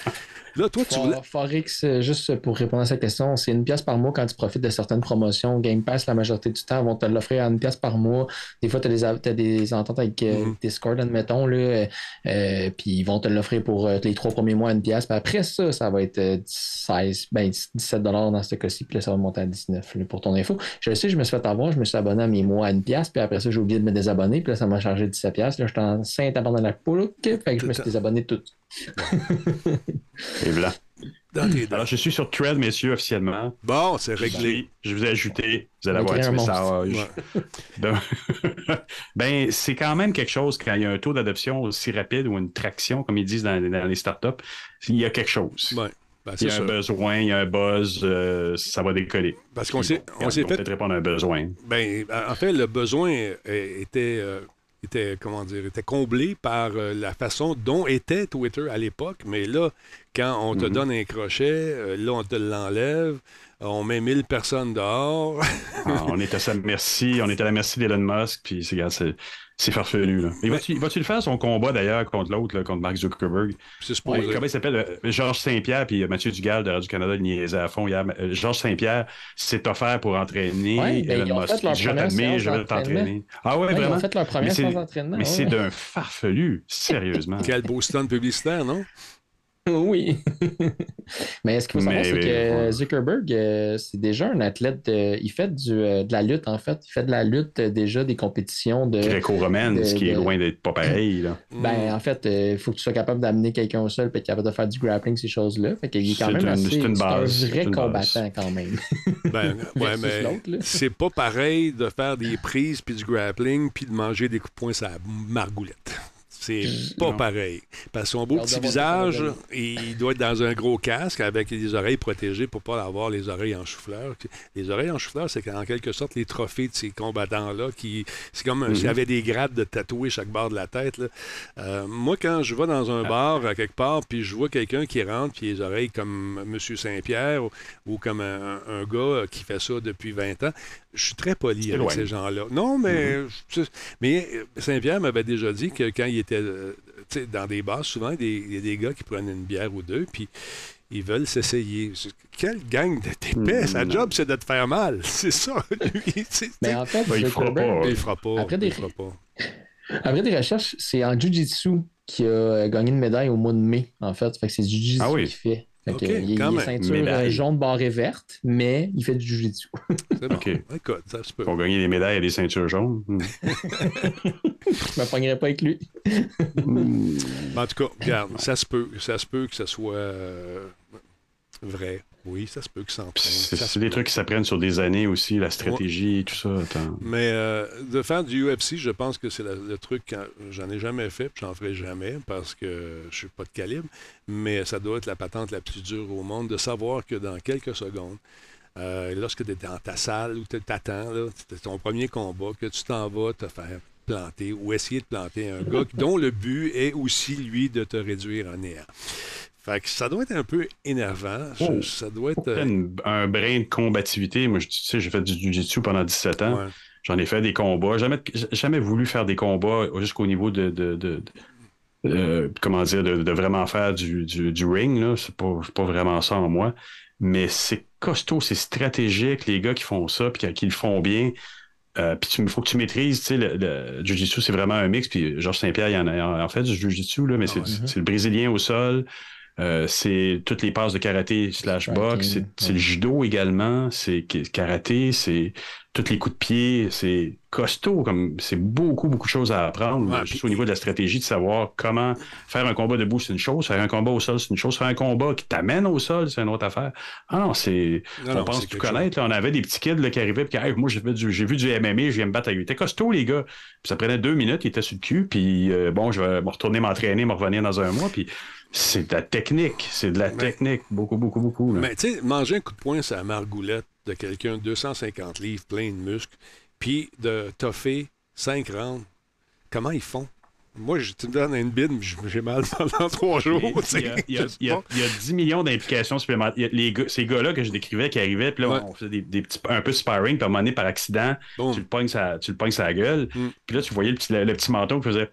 Là, toi, tu voulais...
Forex, euh, juste pour répondre à cette question, c'est une pièce par mois quand tu profites de certaines promotions. Game Pass, la majorité du temps, vont te l'offrir à une pièce par mois. Des fois, tu as, des ententes avec euh, mm-hmm. Discord, admettons, là, euh, puis ils vont te l'offrir pour les trois premiers mois à une pièce. Puis après ça, ça va être 16, ben, 17 dans ce cas-ci, puis là, ça va monter à 19 pour ton info. Je sais, je me suis fait avoir, je me suis abonné à mes mois à une pièce, puis après ça, j'ai oublié de me désabonner, puis là, ça m'a chargé 17 pièces. Là, j'étais en saint abandon la poule, fait que je me suis désabonné tout.
Et voilà. Alors, je suis sur Thread, messieurs, officiellement.
Bon, c'est réglé.
Je vous ai ajouté. Vous allez avoir un message. ben, c'est quand même quelque chose quand il y a un taux d'adoption aussi rapide ou une traction, comme ils disent dans, les startups. Il y a quelque chose.
Ouais.
Ben, il y a un besoin, il y a un buzz, euh, ça va décoller.
Parce qu'on s'est, on s'est
peut-être répondre à un besoin.
Ben, en fait, le besoin était, euh, était, comment dire, était comblé par euh, la façon dont était Twitter à l'époque. Mais là, quand on te mhm. donne un crochet, là, on te l'enlève. On met 1000 personnes dehors.
Ah, on est à sa merci. On est à la merci d'Elon Musk. Puis, c'est, c'est farfelu. Là. va-tu, le faire son combat d'ailleurs contre l'autre, contre Mark Zuckerberg?
C'est
comment il s'appelle? Euh, Georges Saint-Pierre puis euh, Mathieu Dugal de Radio-Canada niaisait à fond hier. Euh, Georges Saint-Pierre s'est offert pour entraîner
ouais, ben, Elon Musk. Je
t'admire, je vais t'entraîner. Ah ouais, vraiment? Ils ont
fait leur première
mais
entraînement.
Mais c'est d'un farfelu, sérieusement.
Quel beau stand publicitaire, non?
Oui. Mais ce qu'il faut savoir, c'est que Zuckerberg, euh, c'est déjà un athlète. il fait du, euh, de la lutte, en fait. Il fait de la lutte euh, déjà des compétitions de.
Gréco-romaine, ce qui est loin d'être pas pareil. Là.
Ben, en fait, il faut que tu sois capable d'amener quelqu'un au sol et être capable de faire du grappling, ces choses-là. Fait qu'il est quand même assez, une base, un vrai combattant, quand même.
Ben, ouais, mais c'est pas pareil de faire des prises puis du grappling puis de manger des coups de poing sur la margoulette. C'est pas pareil. Parce que son beau petit visage, il doit être dans un gros casque avec les oreilles protégées pour pas avoir les oreilles en chou-fleur. Les oreilles en chou-fleur, c'est en quelque sorte les trophées de ces combattants-là. qui C'est comme s'il y mhm. avait des grades de tatoués chaque barre de la tête. Euh, moi, quand je vais dans un ah. bar, à quelque part, puis je vois quelqu'un qui rentre, puis les oreilles comme M. Saint-Pierre ou, comme un, un, gars qui fait ça depuis 20 ans, je suis très poli avec ces gens-là. Non, mais, mm-hmm. mais euh, Saint-Pierre m'avait déjà dit que quand il était euh, dans des bars, souvent, il y a des gars qui prennent une bière ou deux, puis ils veulent s'essayer. Quelle gang de t'épais! Sa mm-hmm. job, c'est de te faire mal. C'est ça, lui.
Mais en fait,
ben, il, fera pas.
il fera pas.
Après,
des...
fera pas. Après des recherches, c'est en Jiu-Jitsu qui a gagné une médaille au mois de mai, en fait. Fait que c'est Jiu-Jitsu ah qui fait il, est ceinture jaune barrée verte, mais il fait du jujitsu.
C'est bon. Écoute, ça se peut.
Pour gagner des médailles et des ceintures jaunes.
Je ne me pognerai pas avec lui.
en tout cas, regarde, ça se peut, ça se peut que ce soit euh, vrai. Oui, ça se peut que ça
C'est des trucs qui s'apprennent sur des années aussi, la stratégie, et tout ça.
Mais euh, de faire du UFC, je pense que c'est le truc, j'en ai jamais fait, puis j'en ferai jamais parce que je suis pas de calibre, mais ça doit être la patente la plus dure au monde de savoir que dans quelques secondes, euh, lorsque tu es dans ta salle ou tu t'attends, c'est ton premier combat, que tu t'en vas te faire planter ou essayer de planter un gars dont le but est aussi, lui, de te réduire en néant. Fait que ça doit être un peu énervant.
Oh.
ça doit être.
Euh, un brin de combativité. Moi, tu sais, j'ai fait du jiu-jitsu pendant 17 ans. J'en ai fait des combats. Jamais, jamais voulu faire des combats jusqu'au niveau de, de, euh, comment dire, de, vraiment faire du, du, ring. Là. C'est pas, pas vraiment ça en moi. Mais c'est costaud, c'est stratégique, les gars qui font ça, puis qui le font bien. Euh, puis il faut que tu maîtrises, tu sais, le, le jiu-jitsu, c'est vraiment un mix. Puis Georges Saint-Pierre, il en a en fait du jiu-jitsu, là, mais ah c'est le brésilien au sol, euh, c'est toutes les passes de karaté slash boxe, c'est le judo également, c'est karaté, c'est tous les coups de pied, c'est costaud, comme c'est beaucoup, beaucoup de choses à apprendre. juste au niveau de la stratégie, de savoir comment faire un combat debout, c'est une chose, faire un combat au sol, c'est une chose, faire un combat qui t'amène au sol, c'est une autre affaire. Ah non, c'est. On pense tout connaître. on avait des petits kids là, qui arrivaient qui hey, moi j'ai vu du MMA, je viens me battre avec lui. C'était costaud, les gars. Puis ça prenait deux minutes, ils étaient sur le cul, puis euh, bon, je vais me retourner m'entraîner, me revenir dans un mois, puis c'est de la technique. C'est de la technique. Beaucoup, beaucoup, beaucoup.
Mais tu sais, manger un coup de poing sur la margoulette de quelqu'un de 250 livres, plein de muscles, puis de toffer 5 rounds, comment ils font? Moi, je, tu me donnes une bide, j'ai mal pendant trois jours.
Il y, a, 10 millions d'implications supplémentaires. Les ces gars-là que je décrivais qui arrivaient, puis là, on faisait des, petits, un peu sparring, puis à un moment donné, par accident, tu le pognes sa, tu le sa gueule. Mm. Puis là, tu voyais le petit, le, petit manteau qui faisait.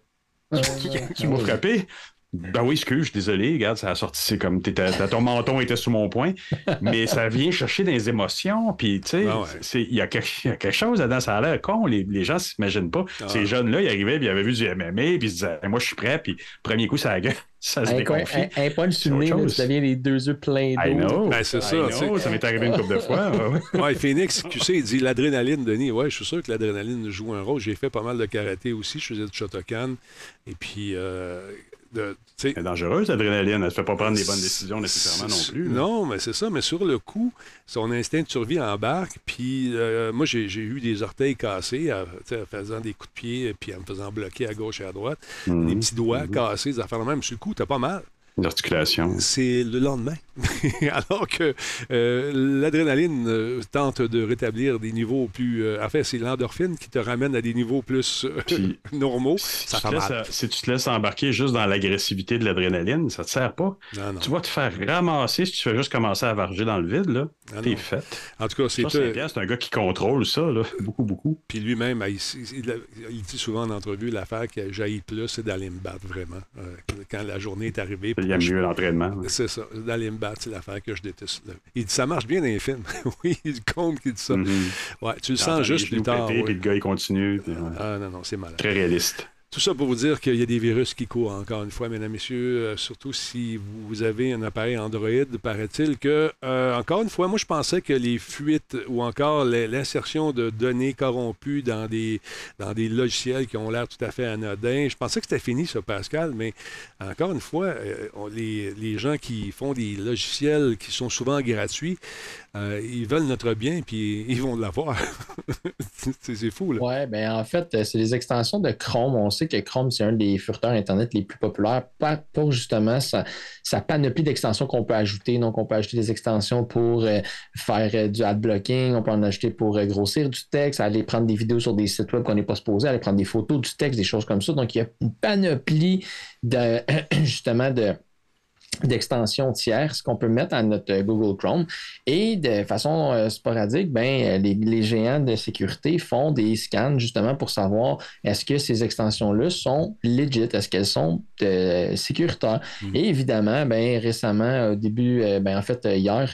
qui m'a frappé. Ben oui, excuse, je suis désolé, regarde, ça a sorti, c'est comme ton menton était sous mon poing, mais ça vient chercher des émotions, puis tu sais, ah il y, a quelque chose là-dedans, ça a l'air con, les, les gens s'imaginent pas. Ah Ces jeunes-là, ils arrivaient, puis ils avaient vu du MMA, puis ils se disaient, moi je suis prêt, puis premier coup, ça a ça se déconfie.
Un, un point sur le nez, ça vient les deux yeux pleins d'eau.
Ben, c'est ça.
ça m'est arrivé une couple de fois.
ouais, Phoenix, tu sais, il dit l'adrénaline, Denis. Ouais, je suis sûr que l'adrénaline joue un rôle. J'ai fait pas mal de karaté aussi. Je faisais du Shotokan. Et puis, euh,
c'est dangereuse, l'adrénaline. Elle ne fait pas prendre des bonnes décisions nécessairement non plus.
Non, mais c'est ça. Mais sur le coup, son instinct de survie embarque. Puis euh, moi, j'ai eu des orteils cassés en, faisant des coups de pied puis en me faisant bloquer à gauche et à droite. Mhm. Des petits doigts mhm. cassés, des affaires même. Sur le coup, t'as pas mal.
L'articulation.
C'est le lendemain. Alors que euh, l'adrénaline euh, tente de rétablir des niveaux plus. Euh, en fait, c'est l'endorphine qui te ramène à des niveaux plus normaux. Ça
fait mal. si tu te laisses embarquer juste dans l'agressivité de l'adrénaline, ça te sert pas. Tu vas te faire ramasser si tu fais juste commencer à varger dans le vide. là. Ah T'es fait.
En tout cas, c'est.
C'est un gars qui contrôle ça, là. beaucoup, beaucoup.
Puis lui-même, il, dit souvent en entrevue l'affaire qui a jailli plus, c'est d'aller me battre vraiment. quand la journée est arrivée.
Il y a mieux l'entraînement.
C'est ça. D'aller me battre, c'est l'affaire que je déteste. Il dit ça marche bien dans les films. oui, il compte qui dit ça. Mm-hmm. ouais, tu le sens juste plus tard.
Puis le gars, il continue.
Ah non, non, c'est malade.
Très réaliste.
Tout ça pour vous dire qu'il y a des virus qui courent, encore une fois, mesdames, messieurs, euh, surtout si vous avez un appareil Android, paraît-il que, euh, encore une fois, moi je pensais que les fuites ou encore l'insertion de données corrompues dans des, dans des logiciels qui ont l'air tout à fait anodins, je pensais que c'était fini ça, Pascal, mais encore une fois, euh, les, les gens qui font des logiciels qui sont souvent gratuits, ils veulent notre bien, puis ils vont l'avoir. c'est fou, là.
Oui, ben en fait, c'est les extensions de Chrome. On sait que Chrome, c'est un des furteurs Internet les plus populaires pour justement sa, panoplie d'extensions qu'on peut ajouter. Donc, on peut ajouter des extensions pour euh, faire du ad blocking, on peut en ajouter pour grossir du texte, aller prendre des vidéos sur des sites web qu'on n'est pas supposé, aller prendre des photos du texte, des choses comme ça. Donc, il y a une panoplie de justement de d'extensions tierces qu'on peut mettre à notre Google Chrome. Et de façon euh, sporadique, ben, les, géants de sécurité font des scans justement pour savoir est-ce que ces extensions-là sont legit, est-ce qu'elles sont euh, sécuritaires. Mm. Et évidemment, ben, récemment, au début, euh, ben, en fait, hier,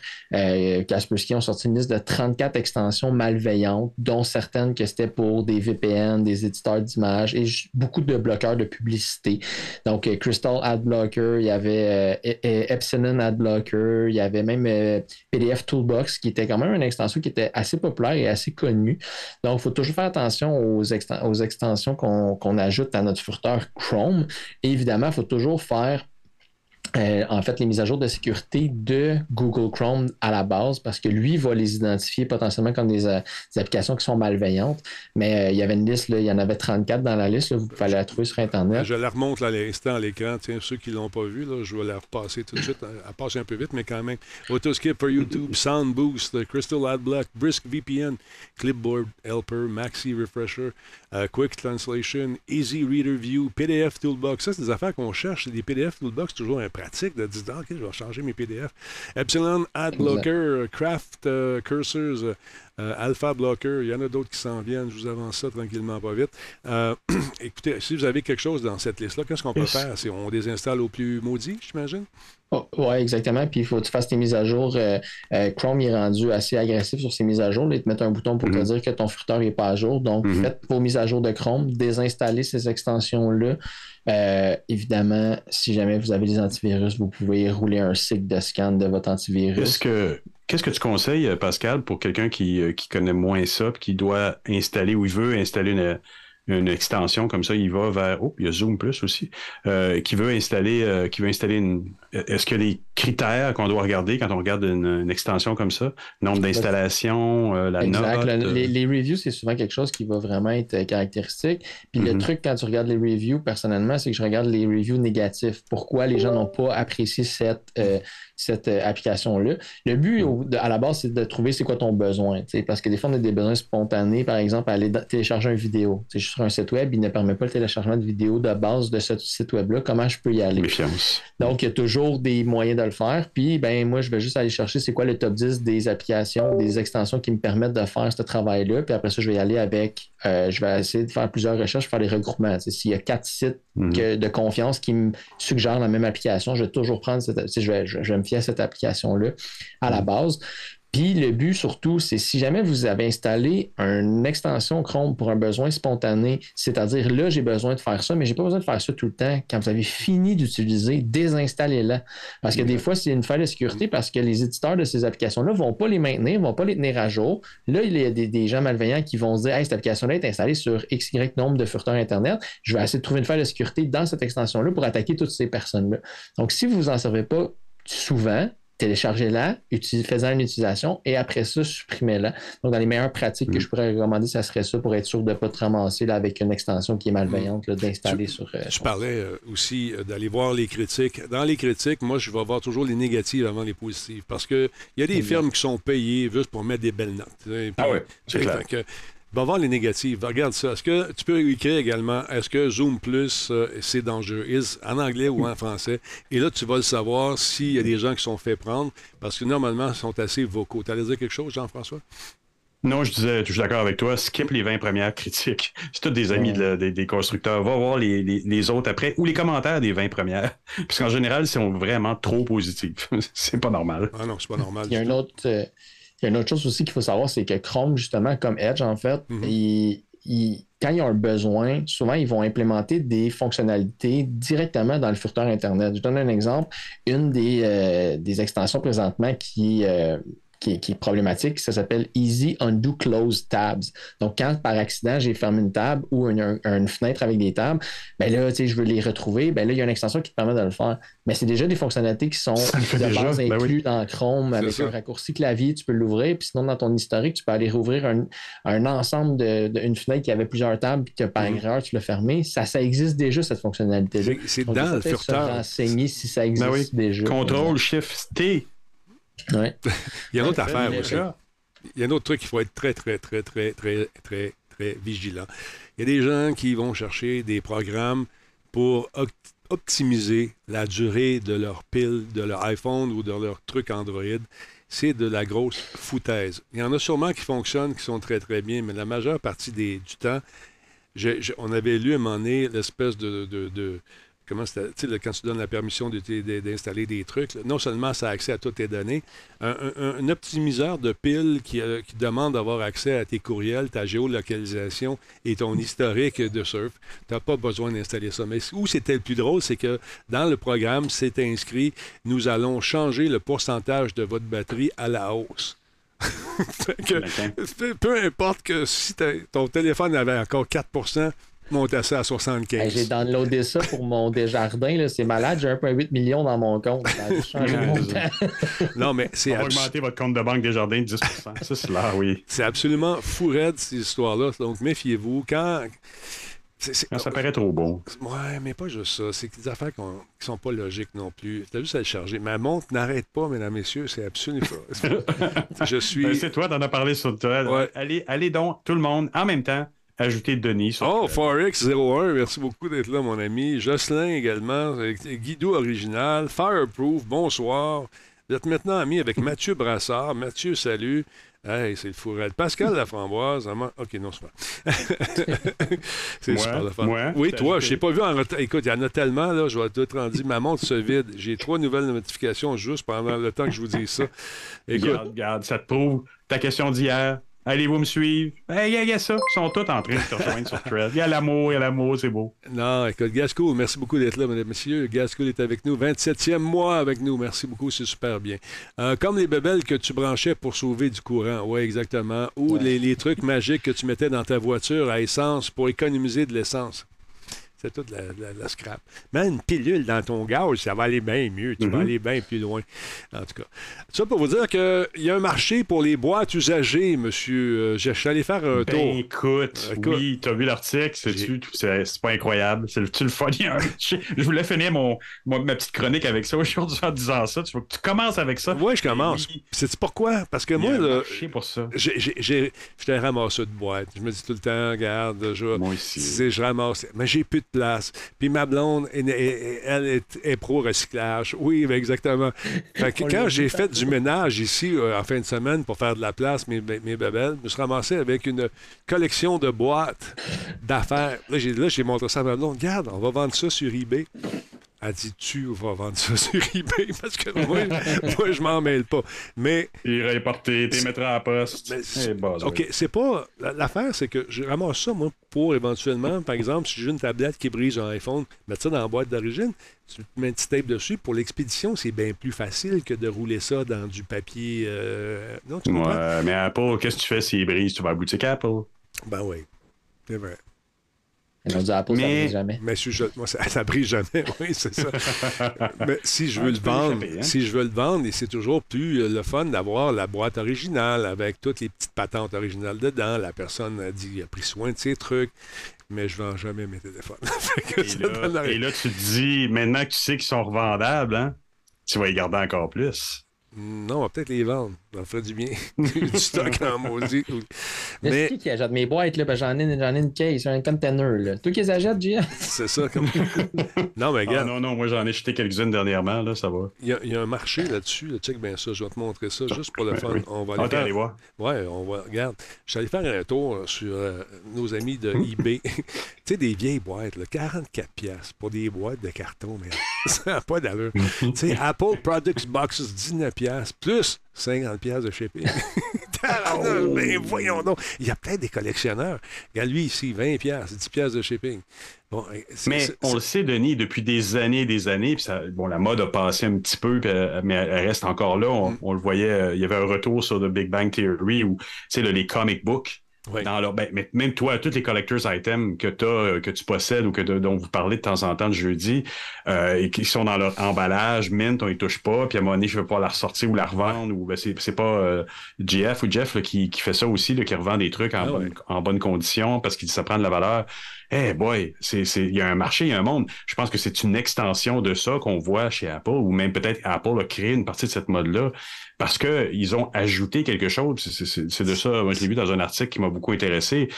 Kaspersky ont sorti une liste de 34 extensions malveillantes, dont certaines que c'était pour des VPN, des éditeurs d'images et beaucoup de bloqueurs de publicité. Donc, Crystal Ad Blocker, il y avait Epsilon Adblocker, il y avait même PDF Toolbox, qui était quand même une extension qui était assez populaire et assez connue. Donc, il faut toujours faire attention aux, aux extensions qu'on ajoute à notre furteur Chrome. Et évidemment, il faut toujours faire euh, en fait, les mises à jour de sécurité de Google Chrome à la base, parce que lui va les identifier potentiellement comme des, euh, applications qui sont malveillantes. Mais euh, il y avait une liste, il y en avait 34 dans la liste, vous pouvez la trouver sur Internet.
Je la remonte à l'instant à l'écran. Tiens, ceux qui ne l'ont pas vu, je vais la repasser tout de suite. Elle passe un peu vite, mais quand même. Autoskip pour YouTube, Sound Boost, Crystal AdBlock, Brisk VPN, Clipboard Helper, Maxi Refresher, Quick Translation, Easy Reader View, PDF Toolbox. Ça, c'est des affaires qu'on cherche. C'est des PDF Toolbox, toujours un pratique de dire OK, je vais changer mes PDF. Epsilon, AdBlocker, Craft euh, Cursors, euh, Alpha Blocker, il y en a d'autres qui s'en viennent. Je vous avance ça tranquillement, pas vite. Euh, écoutez, si vous avez quelque chose dans cette liste-là, qu'est-ce qu'on peut faire? On désinstalle au plus maudit, j'imagine?
Oh, oui, exactement. Puis il faut que tu fasses tes mises à jour. Chrome est rendu assez agressif sur ses mises à jour. Il te met un bouton pour te mhm. dire que ton furteur n'est pas à jour. Donc, mhm. faites vos mises à jour de Chrome, désinstallez ces extensions-là. Euh, évidemment, si jamais vous avez des antivirus, vous pouvez rouler un cycle de scan de votre antivirus.
Qu'est-ce que tu conseilles, Pascal, pour quelqu'un qui, euh, qui connaît moins ça, qui doit installer ou il veut installer une, une extension comme ça, il va vers. Oh, il y a Zoom Plus aussi. Euh, qui veut installer, euh, qui veut installer une. Est-ce que les critères qu'on doit regarder quand on regarde une, extension comme ça, nombre d'installations, euh, la note.
les, les, reviews, c'est souvent quelque chose qui va vraiment être caractéristique. Puis le mhm. truc quand tu regardes les reviews, personnellement, c'est que je regarde les reviews négatifs. Pourquoi les gens n'ont pas apprécié cette cette application-là? Le but à la base, c'est de trouver c'est quoi ton besoin. Parce que des fois, on a des besoins spontanés, par exemple, aller télécharger une vidéo. C'est juste un site web, il ne permet pas le téléchargement de vidéos de base de ce site web-là. Comment je peux y aller? Donc, il y a toujours des moyens de le faire. Puis, ben, moi, je vais juste aller chercher c'est quoi le top 10 des applications, des extensions qui me permettent de faire ce travail-là. Puis après ça, je vais y aller avec, euh, je vais essayer de faire plusieurs recherches, faire des regroupements. S'il y a quatre sites mhm. de confiance qui me suggèrent la même application, je vais toujours prendre cette, je vais, je vais me fier à cette application-là à la mhm. base. Puis le but surtout, c'est si jamais vous avez installé une extension Chrome pour un besoin spontané, c'est-à-dire là, j'ai besoin de faire ça, mais j'ai pas besoin de faire ça tout le temps. Quand vous avez fini d'utiliser, désinstallez-la. Parce que des fois, c'est une faille de sécurité parce que les éditeurs de ces applications-là ne vont pas les maintenir, ne vont pas les tenir à jour. Là, il y a des, gens malveillants qui vont se dire hey, cette application-là est installée sur XY nombre de furteurs Internet. Je vais essayer de trouver une faille de sécurité dans cette extension-là pour attaquer toutes ces personnes-là. Donc, si vous n'en servez pas souvent, téléchargez-la, faisant une utilisation et après ça, supprimez-la. Donc, dans les meilleures pratiques que mm. je pourrais recommander, ça serait ça pour être sûr de ne pas te ramasser là, avec une extension qui est malveillante, d'installer sur.
Euh, je parlais euh, aussi euh, d'aller voir les critiques. Dans les critiques, moi, je vais voir toujours les négatives avant les positives parce qu'il y a des firmes qui sont payées juste pour mettre des belles notes.
ah oui, c'est clair.
Va voir les négatives. Regarde ça. Est-ce que tu peux écrire également est-ce que Zoom Plus euh, c'est dangereux? En anglais ou en français? Et là tu vas le savoir s'il y a des gens qui sont fait prendre parce que normalement ils sont assez vocaux. Tu allais dire quelque chose Jean-François?
Non, je disais, je suis d'accord avec toi, skip les 20 premières critiques. C'est tous des amis des, constructeurs. Va voir les, autres après ou les commentaires des 20 premières. Parce qu'en général, ils sont vraiment trop positifs. c'est pas normal.
Ah non, c'est pas normal.
Il y a un autre, euh, il y a une autre chose aussi qu'il faut savoir, c'est que Chrome, justement, comme Edge, en fait, mhm. quand ils ont un besoin, souvent, ils vont implémenter des fonctionnalités directement dans le furteur Internet. Je donne un exemple. Une des, euh, des extensions présentement qui, euh, qui, est problématique, ça s'appelle Easy Undo Close Tabs. Donc, quand par accident, j'ai fermé une table ou une, fenêtre avec des tables, ben là, tu sais, je veux les retrouver, ben là, il y a une extension qui te permet de le faire. Mais c'est déjà des fonctionnalités qui sont de base ben incluses dans Chrome avec un raccourci clavier, tu peux l'ouvrir, puis sinon, dans ton historique, tu peux aller rouvrir un, ensemble d'une fenêtre qui avait plusieurs tables, puis que par mm-hmm. erreur, tu l'as fermé. Ça, ça existe déjà, cette fonctionnalité-là.
C'est dans le furteur.
renseigner si ça ben existe déjà.
Contrôle, Shift, T.
Il
y a une autre affaire aussi. Il y a un autre truc qu'il faut être très, très, très, très, très, très, très vigilant. Il y a des gens qui vont chercher des programmes pour optimiser la durée de leur pile, de leur iPhone ou de leur truc Android. C'est de la grosse foutaise. Il y en a sûrement qui fonctionnent, qui sont très, très bien, mais la majeure partie des, du temps, on avait lu à un moment donné l'espèce de comment quand tu donnes la permission d'installer des trucs, non seulement ça a accès à toutes tes données, un, optimiseur de piles qui, qui demande d'avoir accès à tes courriels, ta géolocalisation et ton historique de surf, tu n'as pas besoin d'installer ça. Mais où c'était le plus drôle, c'est que dans le programme, c'est inscrit, nous allons changer le pourcentage de votre batterie à la hausse. peu importe que si ton téléphone avait encore 4 monte ça à 75.
j'ai downloadé ça pour mon Desjardins. C'est malade, j'ai 1,8 million dans mon compte.
non, mais c'est.
On va augmenter votre compte de banque Desjardins de 10% Ça, c'est là, oui.
C'est absolument fou raide, cette histoire-là. Donc, méfiez-vous. Quand.
ça paraît trop bon.
Ouais, mais pas juste ça. C'est des affaires qui sont pas logiques non plus. T'as juste à le charger. Ma montre n'arrête pas, mesdames, messieurs. C'est absolument pas. je suis. Ben,
c'est toi, t'en as parlé sur toi. Allez, allez donc, tout le monde, en même temps, ajouter Denis.
oh, Forex01, merci beaucoup d'être là, mon ami. Jocelyn également, Guido Original, Fireproof, bonsoir. Vous êtes maintenant ami avec Mathieu Brassard. Mathieu, salut. Hey, c'est le fourrel. Pascal Laframboise. OK, non, c'est pas. c'est super le fun. oui, toi, je n'ai pas vu en retard. Écoute, il y en a tellement, là, je vais te rendre. Ma montre se vide. J'ai trois nouvelles notifications juste pendant le temps que je vous dis ça.
Écoute. Regarde, regarde, ça te prouve ta question d'hier. Allez-vous me suivre? Hey, il y a ça. Ils sont tous en train de se rejoindre sur Thread. Il y a l'amour, il y a l'amour, c'est beau.
Non, écoute, Gasco, merci beaucoup d'être là, mesdames et messieurs. Gasco est avec nous. 27e mois avec nous. Merci beaucoup, c'est super bien. Euh, comme les bebelles que tu branchais pour sauver du courant. Oui, exactement. Ou les, les trucs magiques que tu mettais dans ta voiture à essence pour économiser de l'essence. C'est toute la, scrap. Mets une pilule dans ton gaz, ça va aller bien mieux. Tu vas mhm. aller bien plus loin. En tout cas. Ça pour vous dire qu'il y a un marché pour les boîtes usagées, monsieur. Euh, je suis allé faire un
ben,
tour.
Écoute, écoute, oui, tu as vu l'article, c'est pas incroyable. C'est le fun. Je voulais finir mon, ma petite chronique avec ça aujourd'hui en disant ça. Tu, tu commences avec ça.
Oui, je commence. C'est pourquoi? Parce que moi, là,
pour ça.
Ramassé de boîtes. Je me dis tout le temps, regarde, je,
moi aussi.
je ramasse. Mais j'ai plus de place. Puis ma blonde, elle, est, pro-recyclage. Oui, ben, exactement. quand j'ai fait du ménage ici euh, en fin de semaine pour faire de la place, mes, mes bébelles, je me suis ramassé avec une collection de boîtes d'affaires. Là, j'ai montré ça à ma blonde. Regarde, on va vendre ça sur eBay. Elle dit Tu vas vendre ça sur eBay parce que moi, moi je m'en mêle pas. Mais.
Il reporté, tu mettras à la poste.
Eh, OK, c'est pas. L'affaire, c'est que je ramasse ça, moi, pour éventuellement, par exemple, si j'ai une tablette qui brise un iPhone, mettre ça dans la boîte d'origine, tu mets un petit tape dessus. Pour l'expédition, c'est bien plus facile que de rouler ça dans du papier. Euh...
Non, tu comprends? Ouais, mais Apple, qu'est-ce que tu fais s'il brise? Tu vas à la boutique Apple.
Ben oui. C'est vrai
mais, ça jamais.
Mais si je, moi, ça, brise jamais, oui, c'est ça. mais si je veux le vendre, hein. si je veux le vendre, et c'est toujours plus euh, le fun d'avoir la boîte originale avec toutes les petites patentes originales dedans. La personne a dit, a pris soin de ses trucs mais je vends jamais mes téléphones.
et, là, tu te dis, maintenant que tu sais qu'ils sont revendables, hein, tu vas les garder encore plus.
Non, on va peut-être les vendre. Ça ferait du bien. du stock en maudit.
Mais... C'est qui qui achète mes boîtes? Là? J'en ai, j'en ai une case, un container. Là. Toi qui les achètes, Gia?
C'est ça. Comme... non, mais gars.
Ah, non, non, moi j'en ai acheté quelques-unes dernièrement. Là, ça va.
Il y, a, un marché là-dessus. Là. Check bien ça. Je vais te montrer ça juste pour le fun.
On va aller, aller voir.
Ouais, on va. Regarde. Je suis allé faire un tour sur euh, nos amis de eBay. tu sais, des vieilles boîtes, là, 44$ pour des boîtes de carton, mais ça n'a pas d'allure. tu sais, Apple Products Boxes, 19$ plus 50 pièces de shipping. oh. ben voyons donc. Il y a peut-être des collectionneurs. Regarde lui ici, 20 pièces, 10 pièces de shipping.
Bon, mais on le sait, Denis, depuis des années et des années, puis ça, bon, la mode a passé un petit peu, euh, mais elle reste encore là. On, mm. on le voyait, euh, il y avait un retour sur The Big Bang Theory où, tu sais, les comic books, dans ben, même toi, tous les collectors items que, as, euh, que tu possèdes ou que dont vous parlez de temps en temps le jeudi, euh, et qui sont dans leur emballage, mint, on ne les touche pas, puis à un moment donné, je ne veux pas la ressortir ou la revendre, ou ben, c'est pas euh, Jeff ou Jeff qui, qui, fait ça aussi, là, qui revend des trucs en, ah bonne, en bonne condition parce qu'il ça prend de la valeur. Eh boy, il y a un marché, il y a un monde. Je pense que c'est une extension de ça qu'on voit chez Apple, ou même peut-être Apple a créé une partie de cette mode-là parce qu'ils ont ajouté quelque chose. C'est de ça, moi je l'ai vu dans un article qui m'a beaucoup intéressé.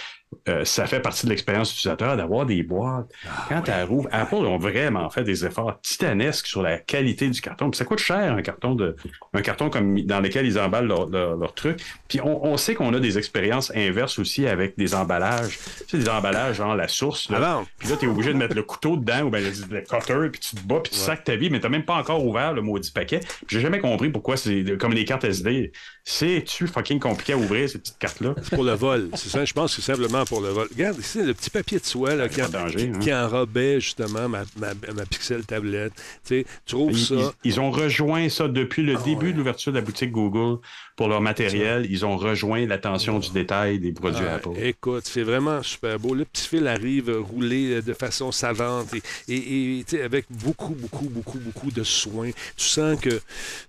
euh, ça fait partie de l'expérience utilisateur d'avoir des boîtes.
Ah,
Quand tu rouvres, Apple ont vraiment fait des efforts titanesques sur la qualité du carton. Puis ça coûte cher un carton de un carton comme dans lequel ils emballent leurs leur, leur trucs. Puis on, on sait qu'on a des expériences inverses aussi avec des emballages. Tu sais, des emballages genre la source. Là.
Alors,
Puis là, tu es obligé de mettre le couteau dedans ou ben, le, le cutter, puis tu te bats, puis tu sacs ta vie, mais tu même pas encore ouvert le maudit paquet. Puis J'ai jamais compris pourquoi c'est comme les cartes SD. C'est-tu fucking compliqué à ouvrir ces petites cartes-là?
c'est pour le vol. C'est ça, je pense que c'est simplement pour le vol. Regarde ici, le petit papier de soie là, qui,
Pas de danger,
qui-
hein?
qui enrobait justement ma, ma, ma Pixel tablette. Tu sais, tu trouves
Ils,
ça. Ah
ils- ils ont rejoint ça depuis le début de l'ouverture de la boutique Google pour leur matériel. Ils ont rejoint l'attention du détail des produits
Ah,
Apple.
écoute, c'est vraiment super beau. Le petit fil arrive euh, roulé euh, de façon savante et, et, et, tu sais, avec beaucoup, beaucoup, beaucoup, beaucoup de soin. Tu sens que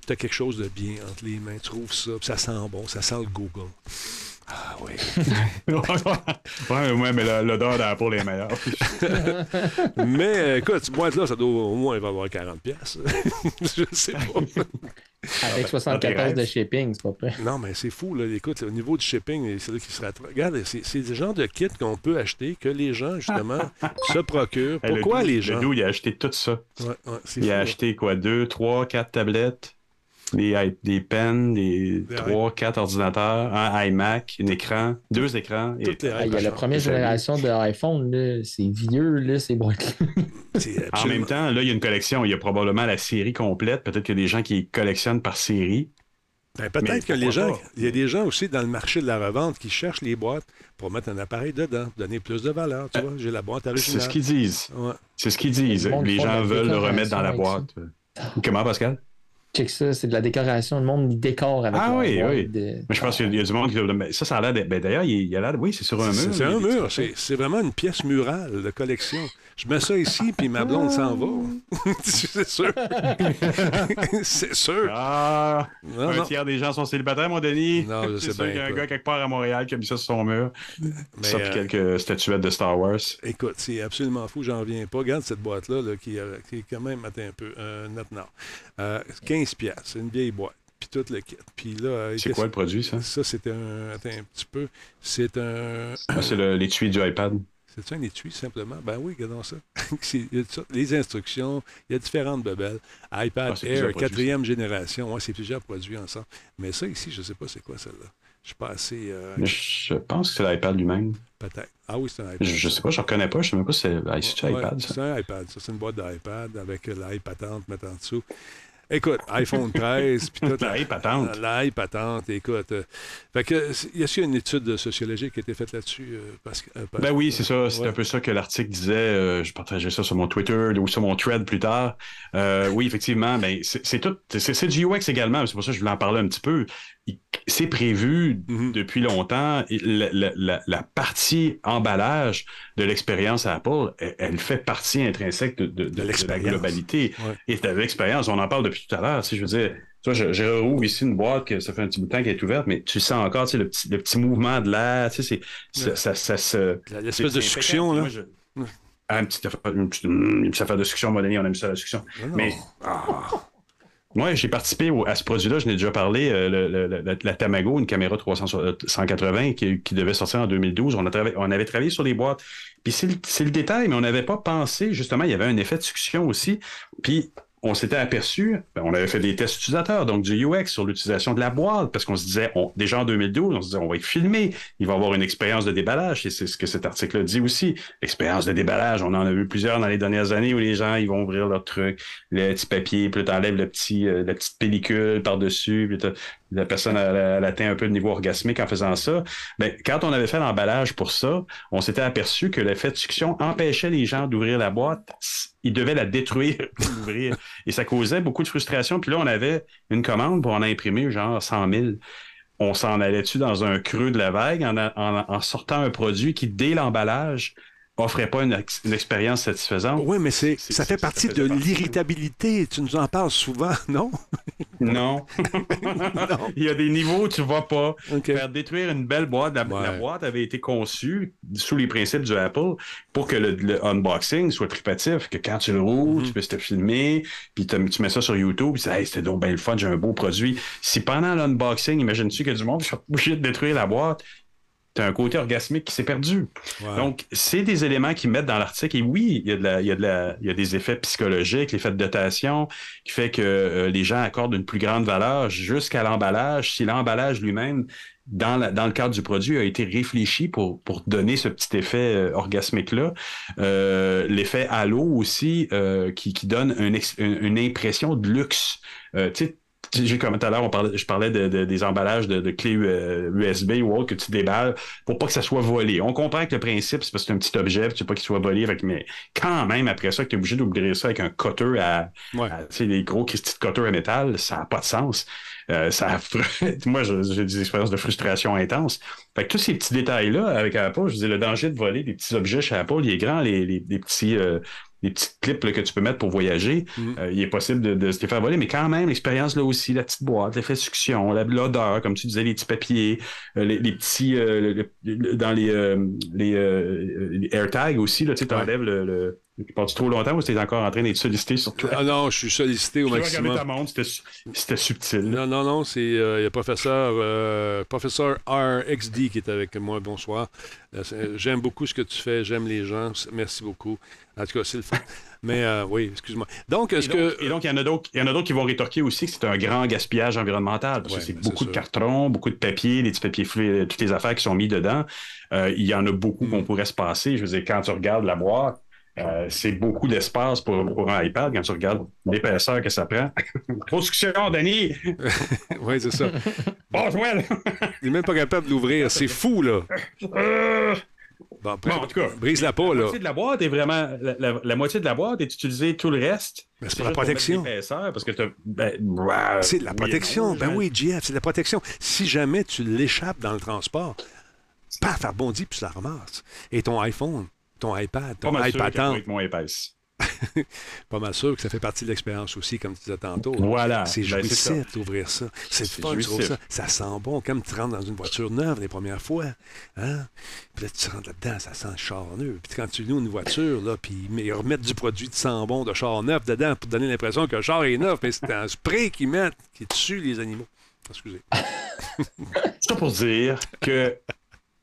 tu as quelque chose de bien entre les mains. Tu trouves ça, ça sent bon, ça sent le Google. Ah oui.
ouais, ouais, mais le- l'odeur d'Apple est meilleure.
Mais écoute, cette boîte-là, ça doit au moins il va avoir 40 pièces. Je sais pas.
Avec
Dans
74
tes
de
rêves.
shipping, c'est pas prêt.
Non, mais c'est fou, là. Écoute, au niveau du shipping, c'est là qui se rattrape. Regarde, c'est des genres de kits qu'on peut acheter, que les gens, justement, se procurent.
Le
Pourquoi les gens?
Le il a acheté tout ça.
Ouais, ouais, c'est
Il a acheté quoi? Deux, trois, quatre tablettes, des, pens, des
Des
trois, quatre ordinateurs, un iMac, un écran, deux écrans. et-
Ah, il y a la première génération de iPhone, là, c'est vieux, là, ces boîtes-là.
C'est
En
absolument-
même temps, là, il y a une collection. Il y a probablement la série complète. Peut-être qu'il y a des gens qui collectionnent par série.
Ben, peut-être que les gens, il y a des gens aussi dans le marché de la revente qui cherchent les boîtes pour mettre un appareil dedans, donner plus de valeur. Tu vois, j'ai la boîte
C'est ce qu'ils disent.
Ouais.
C'est ce qu'ils disent.
Le monde
Les gens veulent le remettre dans la boîte. Comment, Pascal?
Check ça, c'est de la décoration. Le monde, il décore avec
Ah oui, oui.
de-
Mais je pense qu'il y a- y du monde qui. Ça, ça a l'air. de- Ben, D'ailleurs, il il a l'air. Oui, c'est sur un mur.
c'est un
y
mur, c'est vraiment une pièce murale de collection. Je mets ça ici, puis ma blonde s'en va. c'est sûr. c'est sûr.
Ah!
Non,
un
non.
tiers des gens sont célibataires, mon Denis.
Non, je
c'est
sais
sûr
bien
qu'il y a un gars quelque part à Montréal qui a mis ça sur son mur.
Mais,
ça, puis
euh,
quelques statuettes de Star Wars.
Écoute, c'est absolument fou, j'en reviens pas. Regarde cette boîte-là là, qui, qui est quand même attends un peu. Euh, maintenant, euh, 15 piastres, c'est une vieille boîte. Puis tout le kit. Puis là, euh,
C'est quoi le produit, ça?
Ça, c'est un. Attends un petit peu. C'est un.
Ah, c'est le- l'étui du iPad.
C'est un étui, simplement? Ben oui, regardons ça. Les instructions, il y a différentes bebelles. iPad
Ah,
Air, quatrième génération. Ouais, c'est plusieurs produits ensemble. Mais ça, ici, je ne sais pas c'est quoi celle-là. Je suis pas assez. euh,
Je pense que c'est l'iPad lui-même.
Peut-être. Ah oui, c'est un iPad.
Je, je sais pas, je ne reconnais pas. Je sais même pas si c'est ah,
Ouais,
iPad.
C'est un iPad, ça. C'est une boîte d'iPad avec l'iPad patente mettre en dessous. Écoute, iPhone 13, puis tout.
La patente.
La patente, écoute. euh, fait que, y a-t-il une étude sociologique qui a été faite là-dessus? euh, parce euh, parce-
Ben oui, c'est ça. C'est
Ouais.
un peu ça que l'article disait. euh, je partageais ça sur mon Twitter ou sur mon thread plus tard. Euh, oui, effectivement, ben, c'est tout. C'est c'est du UX également. C'est pour ça que je voulais en parler un petit peu. C'est prévu
Mhm.
depuis longtemps. La, la- la- la partie emballage de l'expérience Apple, elle, elle fait partie intrinsèque de, de- de- de la
l'expérience.
globalité.
Ouais.
Et de l'expérience, on en parle depuis tout à l'heure. Si je veux dire, tu je, je rouvre ici une boîte que ça fait un petit bout de temps qu'elle est ouverte, mais tu sens encore tu sais, le, petit, le petit mouvement de l'air. Tu sais, c'est, ça,
Ouais.
ça.
L'espèce de succion, là.
Moi, je- Ah, une petite affaire, une petite, affaire de succion, ami, on aime ça, la succion. Mais moi, j'ai participé au- à ce produit-là, je n'ai déjà parlé, euh, le- le- la, la Tamago, une caméra 380 qui, qui devait sortir en 2012. On, a on avait travaillé sur les boîtes. Puis c'est le, le détail, mais on n'avait pas pensé, justement, il y avait un effet de succion aussi. Puis on s'était aperçu, ben, on avait fait des tests utilisateurs, donc du UX sur l'utilisation de la boîte, parce qu'on se disait, déjà en 2012, on se disait, on va y filmer, il va avoir une expérience de déballage, et c'est ce que cet article dit aussi. Expérience de déballage, on en a vu plusieurs dans les dernières années où les gens, ils vont ouvrir leur truc, le petit papier, puis t'enlèves le petit, euh, la petite pellicule par-dessus, puis la personne elle, atteint un peu le niveau orgasmique en faisant ça. Ben, quand on avait fait l'emballage pour ça, on s'était aperçu que l'effet de succion empêchait les gens d'ouvrir la boîte. Ils devaient la détruire pour l'ouvrir. Et ça causait beaucoup de frustration. Puis là, on avait une commande pour en imprimer genre 100 000. On s'en allait-tu dans un creux de la vague en sortant un produit qui, dès l'emballage, offrait pas une, ex- une expérience satisfaisante?
Oui, mais c'est, ça fait
ça
partie de l'irritabilité. Tu nous en parles souvent, non?
Non. Il y a des niveaux où tu vas pas. Faire détruire une belle boîte. La,
Ouais.
la boîte avait été conçue sous les principes du Apple pour que le, le unboxing soit tripatif, que quand tu le rouvres,
Mhm.
tu puisses te filmer, puis tu mets ça sur YouTube, puis hey, c'était donc bien le fun, j'ai un beau produit. Si pendant l'unboxing, imagine-tu que du monde soit obligé de détruire la boîte, tu as un côté orgasmique qui s'est perdu. Donc, c'est des éléments qui mettent dans l'article. Et oui, il y, a de la, il, y a de la, il y a des effets psychologiques, l'effet de dotation, qui fait que euh, les gens accordent une plus grande valeur jusqu'à l'emballage. Si l'emballage lui-même, dans, la, dans le cadre du produit, a été réfléchi pour, pour donner ce petit effet euh, orgasmique-là. Euh, l'effet halo aussi, qui, qui donne une, une, impression de luxe. tu sais, j'ai comme tout à l'heure, je parlais de, des emballages de, clés USB euh, ou autre que tu déballes pour pas que ça soit volé. On comprend que le principe, c'est parce que c'est un petit objet, tu veux pas qu'il soit volé, mais quand même, après ça, que tu es obligé d'ouvrir ça avec un cutter à, ouais. les gros petits cutters à métal, ça n'a pas de sens. Euh, ça Moi, j'ai des expériences de frustration intense. Fait que tous ces petits détails-là avec Apple, je dis le danger de voler des petits objets chez Apple, il est grand, les, les, petits. Euh, des petites clips que tu peux mettre pour voyager, mm. euh, il est possible de, se les faire voler, mais quand même, l'expérience là aussi, la petite boîte, l'effet succion, l'odeur, comme tu disais, les petits papiers, euh, les, petits euh, dans les, les, AirTags aussi, là, tu enlèves le, le tu trop longtemps ou tu es encore en train d'être sollicité sur toi?
Ah non, je suis sollicité au maximum.
ta montre, c'était subtil.
Non, non, non, c'est le professeur, professeur RXD qui est avec moi. Bonsoir. j'aime beaucoup ce que tu fais, j'aime les gens. Merci beaucoup. En tout cas, c'est le fun. Mais euh, oui, excuse-moi. Donc, est-ce que.
Et donc, il y en a d'autres qui vont rétorquer aussi que c'est un grand gaspillage environnemental. Parce que c'est beaucoup de cartons, beaucoup de papier, les petits papiers fluides, toutes les affaires qui sont mis dedans. Euh, il y en a beaucoup qu'on mm. pourrait se passer. Je veux dire, quand tu regardes la boîte, euh, c'est beaucoup d'espace pour, pour, un iPad quand tu regardes l'épaisseur que ça prend. Production, Denis!
oui, c'est ça.
Bon, Joël!
Il n'est même pas capable de l'ouvrir. C'est fou, là.
Bon, en tout cas,
brise la peau,
là. La moitié de la boîte est vraiment. La, moitié de la boîte est utilisée, tout le reste.
C'est pour la protection.
Parce que
ben, c'est de la protection. Ben oui, GF, c'est de la protection. Si jamais tu l'échappes dans le transport, paf, rebondit puis tu la ramasses. Et ton iPhone, ton iPad, ton iPad.
mon épaisse.
pas mal sûr que ça fait partie de l'expérience aussi, comme tu disais tantôt.
Voilà.
C'est ben, jouissif d'ouvrir ça. C'est fun d'ouvrir ça. Ça sent bon. Comme tu rentres dans une voiture neuve les premières fois. Hein? Puis là, tu rentres là-dedans, ça sent charneux. Puis quand tu loues une voiture, là, puis ils remettent du produit de sent bon de char neuf dedans pour donner l'impression que le char est neuf, mais c'est un spray qu'ils mettent qui tue les animaux. Excusez.
ça pour dire que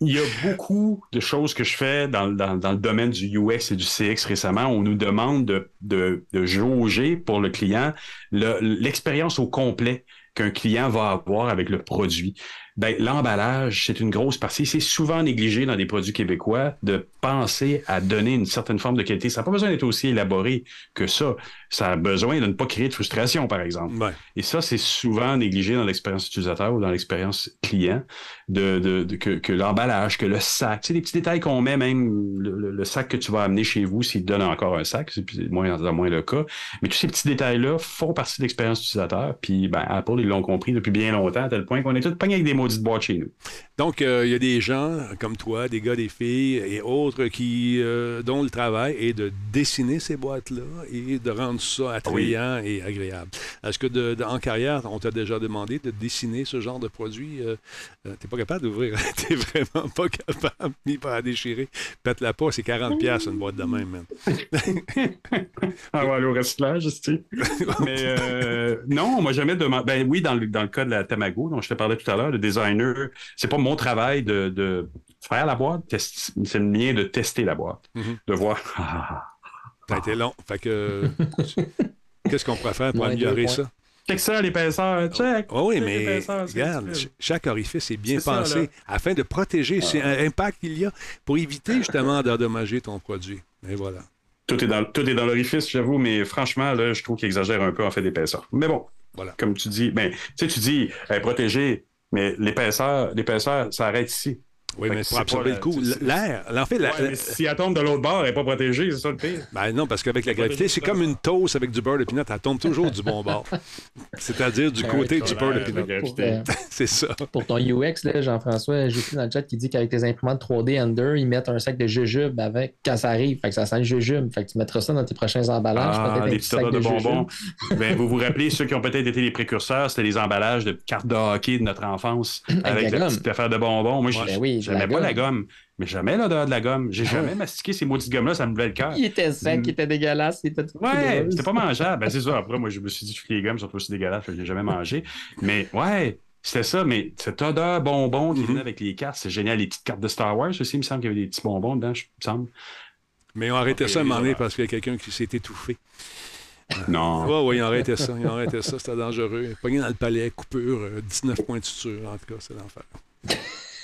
il y a beaucoup de choses que je fais dans, le domaine du UX et du CX récemment. On nous demande de, de, de jauger pour le client l'expérience au complet qu'un client va avoir avec le produit ben, l'emballage, c'est une grosse partie. C'est souvent négligé dans des produits québécois de penser à donner une certaine forme de qualité. Ça n'a pas besoin d'être aussi élaboré que ça. Ça a besoin de ne pas créer de frustration, par exemple. Et ça, c'est souvent négligé dans l'expérience utilisateur ou dans l'expérience client, de, de, que, l'emballage, que le sac, tu sais, des petits détails qu'on met, même le, sac que tu vas amener chez vous, s'il te donne encore un sac, c'est moins moins le cas. Mais tous ces petits détails-là font partie de l'expérience utilisateur. Puis, ben, Apple, ils l'ont compris depuis bien longtemps, à tel point qu'on est tous pognés avec des mots boîte chez nous.
Donc, euh, il y a des gens comme toi, des gars, des filles et autres qui euh, dont le travail est de dessiner ces boîtes-là et de rendre ça attrayant et agréable. Est-ce que en carrière, on t'a déjà demandé de dessiner ce genre de produit? Euh, t'es pas capable d'ouvrir. T'es vraiment pas capable, ni pas à déchirer. Pète la pas, c'est 40 pièces une boîte de même, man.
ah ouais, au recyclage, Mais non, on m'a jamais demandé. Ben oui, dans le, dans le cas de la Tamago, dont je te parlais tout à l'heure, le designer, c'est pas mon travail de, faire la boîte, c'est le mien de tester la boîte, mm-hmm. de voir.
ça a été long. Fait que. Qu'est-ce qu'on pourrait faire pour améliorer ça?
Check ça, l'épaisseur, check.
Oh oui, mais regarde, chaque orifice est bien pensé afin de protéger ah. un impact qu'il y a pour éviter justement d'endommager ton produit. Et voilà.
Tout est dans, tout est dans l'orifice, j'avoue, mais franchement, là, je trouve qu'il exagère un peu en fait d'épaisseur. Mais bon, voilà. comme tu dis, ben, tu sais, tu dis protéger mais l'épaisseur, l'épaisseur, ça arrête ici.
Oui, mais pour absorber le coup, l'air, en fait, la,
si elle tombe de l'autre bord, elle n'est pas protégée, c'est ça le pire.
Ben non, parce qu'avec la gravité, c'est comme une toast avec du beurre de pinot, elle tombe toujours du bon bord. C'est-à-dire du côté du beurre de pinot. Euh, c'est ça.
Pour ton UX, Jean-François, j'ai écrit dans le chat qui dit qu'avec tes imprimantes 3D Under, ils mettent un sac de jujube avec quand ça arrive. Fait que ça sent le jujube. Fait que tu mettras ça dans tes prochains emballages.
Ah, des petits de, de bonbons. ben, vous vous rappelez, ceux qui ont peut-être été les précurseurs, c'était les emballages de cartes de hockey de notre enfance avec la petite affaire de bonbons. Moi, j'aimais pas la gomme. Mais jamais l'odeur de la gomme. J'ai ah jamais mastiqué ces maudites gommes-là, ça me levait le cœur.
Il était sec, il était dégueulasse. Il était
ouais, c'était pas mangeable. Ben, c'est ça. Après, moi, je me suis dit, que les gommes sont aussi dégueulasses, je l'ai jamais mangé. Mais ouais, C'était ça, mais cette odeur bonbon qui
Mhm.
venait avec les cartes, c'est génial. Les petites cartes de Star Wars aussi, il me semble qu'il y avait des petits bonbons dedans, je- il me semble.
Mais on arrêtait
Ok,
ça à un moment donné parce qu'il y a quelqu'un qui s'est étouffé.
Non.
Oui, oui, ils ont arrêté ça. Ils arrêté ça. C'était dangereux. Pogné dans le palais, coupure, euh, 19 points de suture. En tout cas, c'est l'enfer.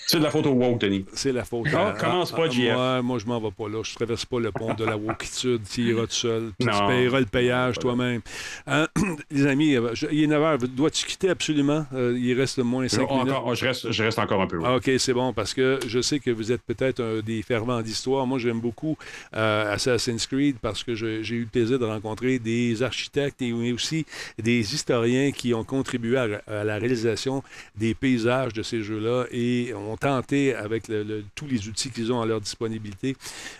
C'est de la photo woke, Denis.
C'est la faute.
Ah,
à-
commence
à-
pas, JF.
Moi, moi, je m'en vais pas là. Je traverse pas le pont de la wokitude. Tu iras tout seul. Tu
Non.
payeras le payage toi-même. Hein, les amis, euh, je- il est 9 h. Dois-tu quitter absolument? Euh, il reste moins 5
Oh,
minutes.
encore- je, reste, je reste encore un peu. oui.
Ah, OK, c'est bon, parce que je sais que vous êtes peut-être un des fervents d'histoire. Moi, j'aime beaucoup euh, Assassin's Creed parce que j'ai eu le plaisir de rencontrer des architectes et mais aussi des historiens qui ont contribué à, à la réalisation des paysages de ces jeux-là et ont tenté, avec tous les outils qu'ils ont à leur disponibilité,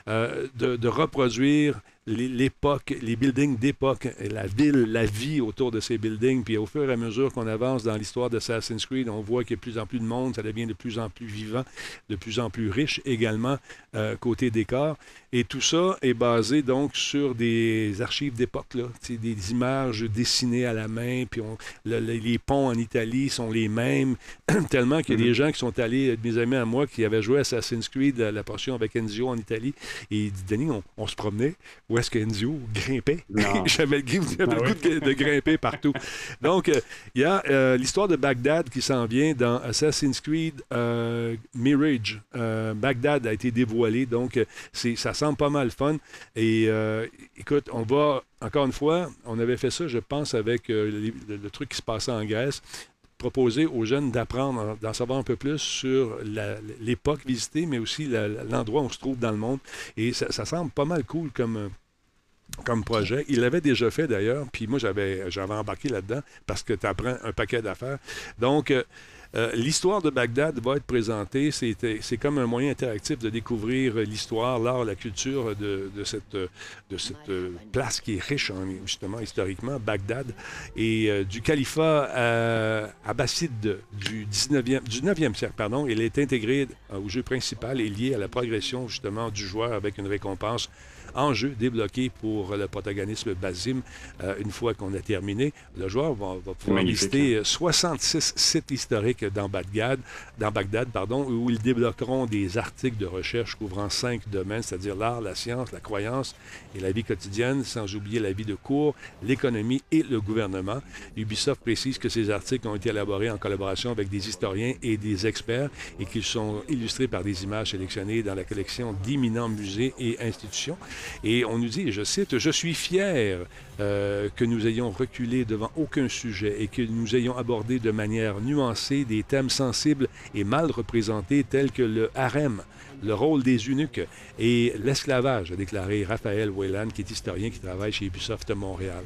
euh, de, reproduire l'époque, les buildings d'époque, la ville, la vie autour de ces buildings. Puis au fur et à mesure qu'on avance dans l'histoire d'Assassin's Creed, on voit qu'il y a de plus en plus de monde, ça devient de plus en plus vivant, de plus en plus riche également euh, côté décor. Et tout ça est basé donc sur des archives d'époque, là, des images dessinées à la main, puis on- le- le- les ponts en Italie sont les mêmes, tellement qu'il y a des gens qui sont allés, mes amis à moi, qui avaient joué Assassin's Creed, la, la portion avec Enzio en Italie, et il dit, Denis, on, on se promenait, où est-ce grimpait? J'avais le
Ah
le
oui.
goût de, de grimper partout. Donc, euh, il y a euh, l'histoire de Bagdad qui s'en vient dans Assassin's Creed euh, Mirage. Bagdad a été dévoilé, donc ça semble pas mal fun. Et écoute, on va, encore une fois, on avait fait ça, je pense, avec euh, les- le, le truc qui se passait en Grèce proposer aux jeunes d'apprendre, d'en savoir un peu plus sur l'époque visitée, mais aussi l'endroit où on se trouve dans le monde. Et ça, ça semble pas mal cool comme, comme projet. Il l'avait déjà fait d'ailleurs, puis moi j'avais, j'avais embarqué là-dedans parce que tu apprends un paquet d'affaires. Donc, euh, euh, l'histoire de Bagdad va être présentée. C'est, comme un moyen interactif de découvrir l'histoire, l'art, la culture de, cette, euh, place qui est riche, en- justement, historiquement, Bagdad, et du califat abbasside du 19e, du 9e siècle. Pardon, il est intégré au jeu principal et lié à la progression, justement, du joueur avec une récompense en jeu débloqué pour le protagonisme Basim. Euh, une fois qu'on a terminé, le joueur va, va pouvoir
Magnifique,
visiter euh, 66 sites historiques dans Bagdad, dans Bagdad pardon, où ils débloqueront des articles de recherche couvrant cinq domaines, c'est-à-dire l'art, la science, la croyance et la vie quotidienne, sans oublier la vie de cours, l'économie et le gouvernement. Ubisoft précise que ces articles ont été élaborés en collaboration avec des historiens et des experts et qu'ils sont illustrés par des images sélectionnées dans la collection d'éminents musées et institutions. Et on nous dit, je cite, Je suis fier euh, que nous ayons reculé devant aucun sujet et que nous ayons abordé de manière nuancée des thèmes sensibles et mal représentés tels que le harem, le rôle des eunuques et l'esclavage, a déclaré Raphaël Weyland, qui est historien qui travaille chez Ubisoft Montréal.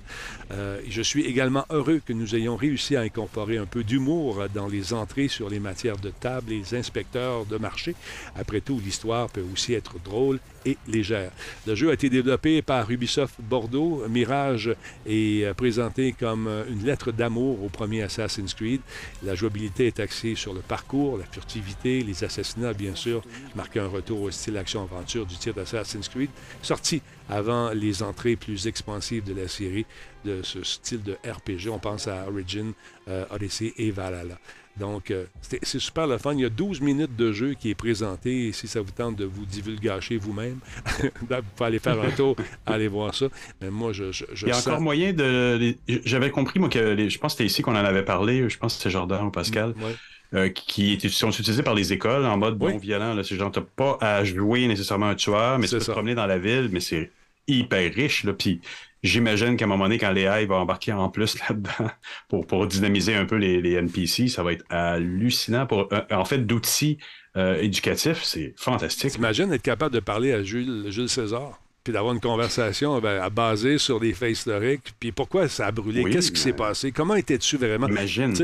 Euh, je suis également heureux que nous ayons réussi à incorporer un peu d'humour dans les entrées sur les matières de table et les inspecteurs de marché. Après tout, l'histoire peut aussi être drôle et légère. Le jeu a été développé par Ubisoft Bordeaux. Mirage est euh, présenté comme euh, une lettre d'amour au premier Assassin's Creed. La jouabilité est axée sur le parcours, la furtivité, les assassinats, bien sûr, marquant un retour au style action-aventure du titre Assassin's Creed, sorti avant les entrées plus expansives de la série de ce style de RPG. On pense à Origin, euh, Odyssey et Valhalla. Donc, euh, c'est super le fun. Il y a 12 minutes de jeu qui est présenté. Et si ça vous tente de vous divulgacher vous-même, vous pouvez aller faire un tour, aller voir ça. Mais moi, je, je, je
Il y a
sens-
encore moyen de. J'avais compris, moi, que les- je pense que c'était ici qu'on en avait parlé. Je pense que c'était Jordan ou Pascal.
Ouais.
euh, qui sont utilisés par les écoles en mode
Oui.
bon violent. Là. C'est genre, t'as pas à jouer nécessairement un tueur, mais tu
C'est
peux te promener dans la ville, mais c'est hyper riche. Là. Puis j'imagine qu'à un moment donné, quand l'AI va embarquer en plus là-dedans pour, pour dynamiser un peu les, les NPC, ça va être hallucinant. Pour, euh, en fait, d'outils euh, éducatifs, c'est fantastique.
T'imagines être capable de parler à Jules, Jules César, puis d'avoir une conversation ben, à baser sur des faits historiques, puis pourquoi ça a brûlé,
Oui,
qu'est-ce qui s'est
mais-
passé, comment étais-tu vraiment?
Imagine.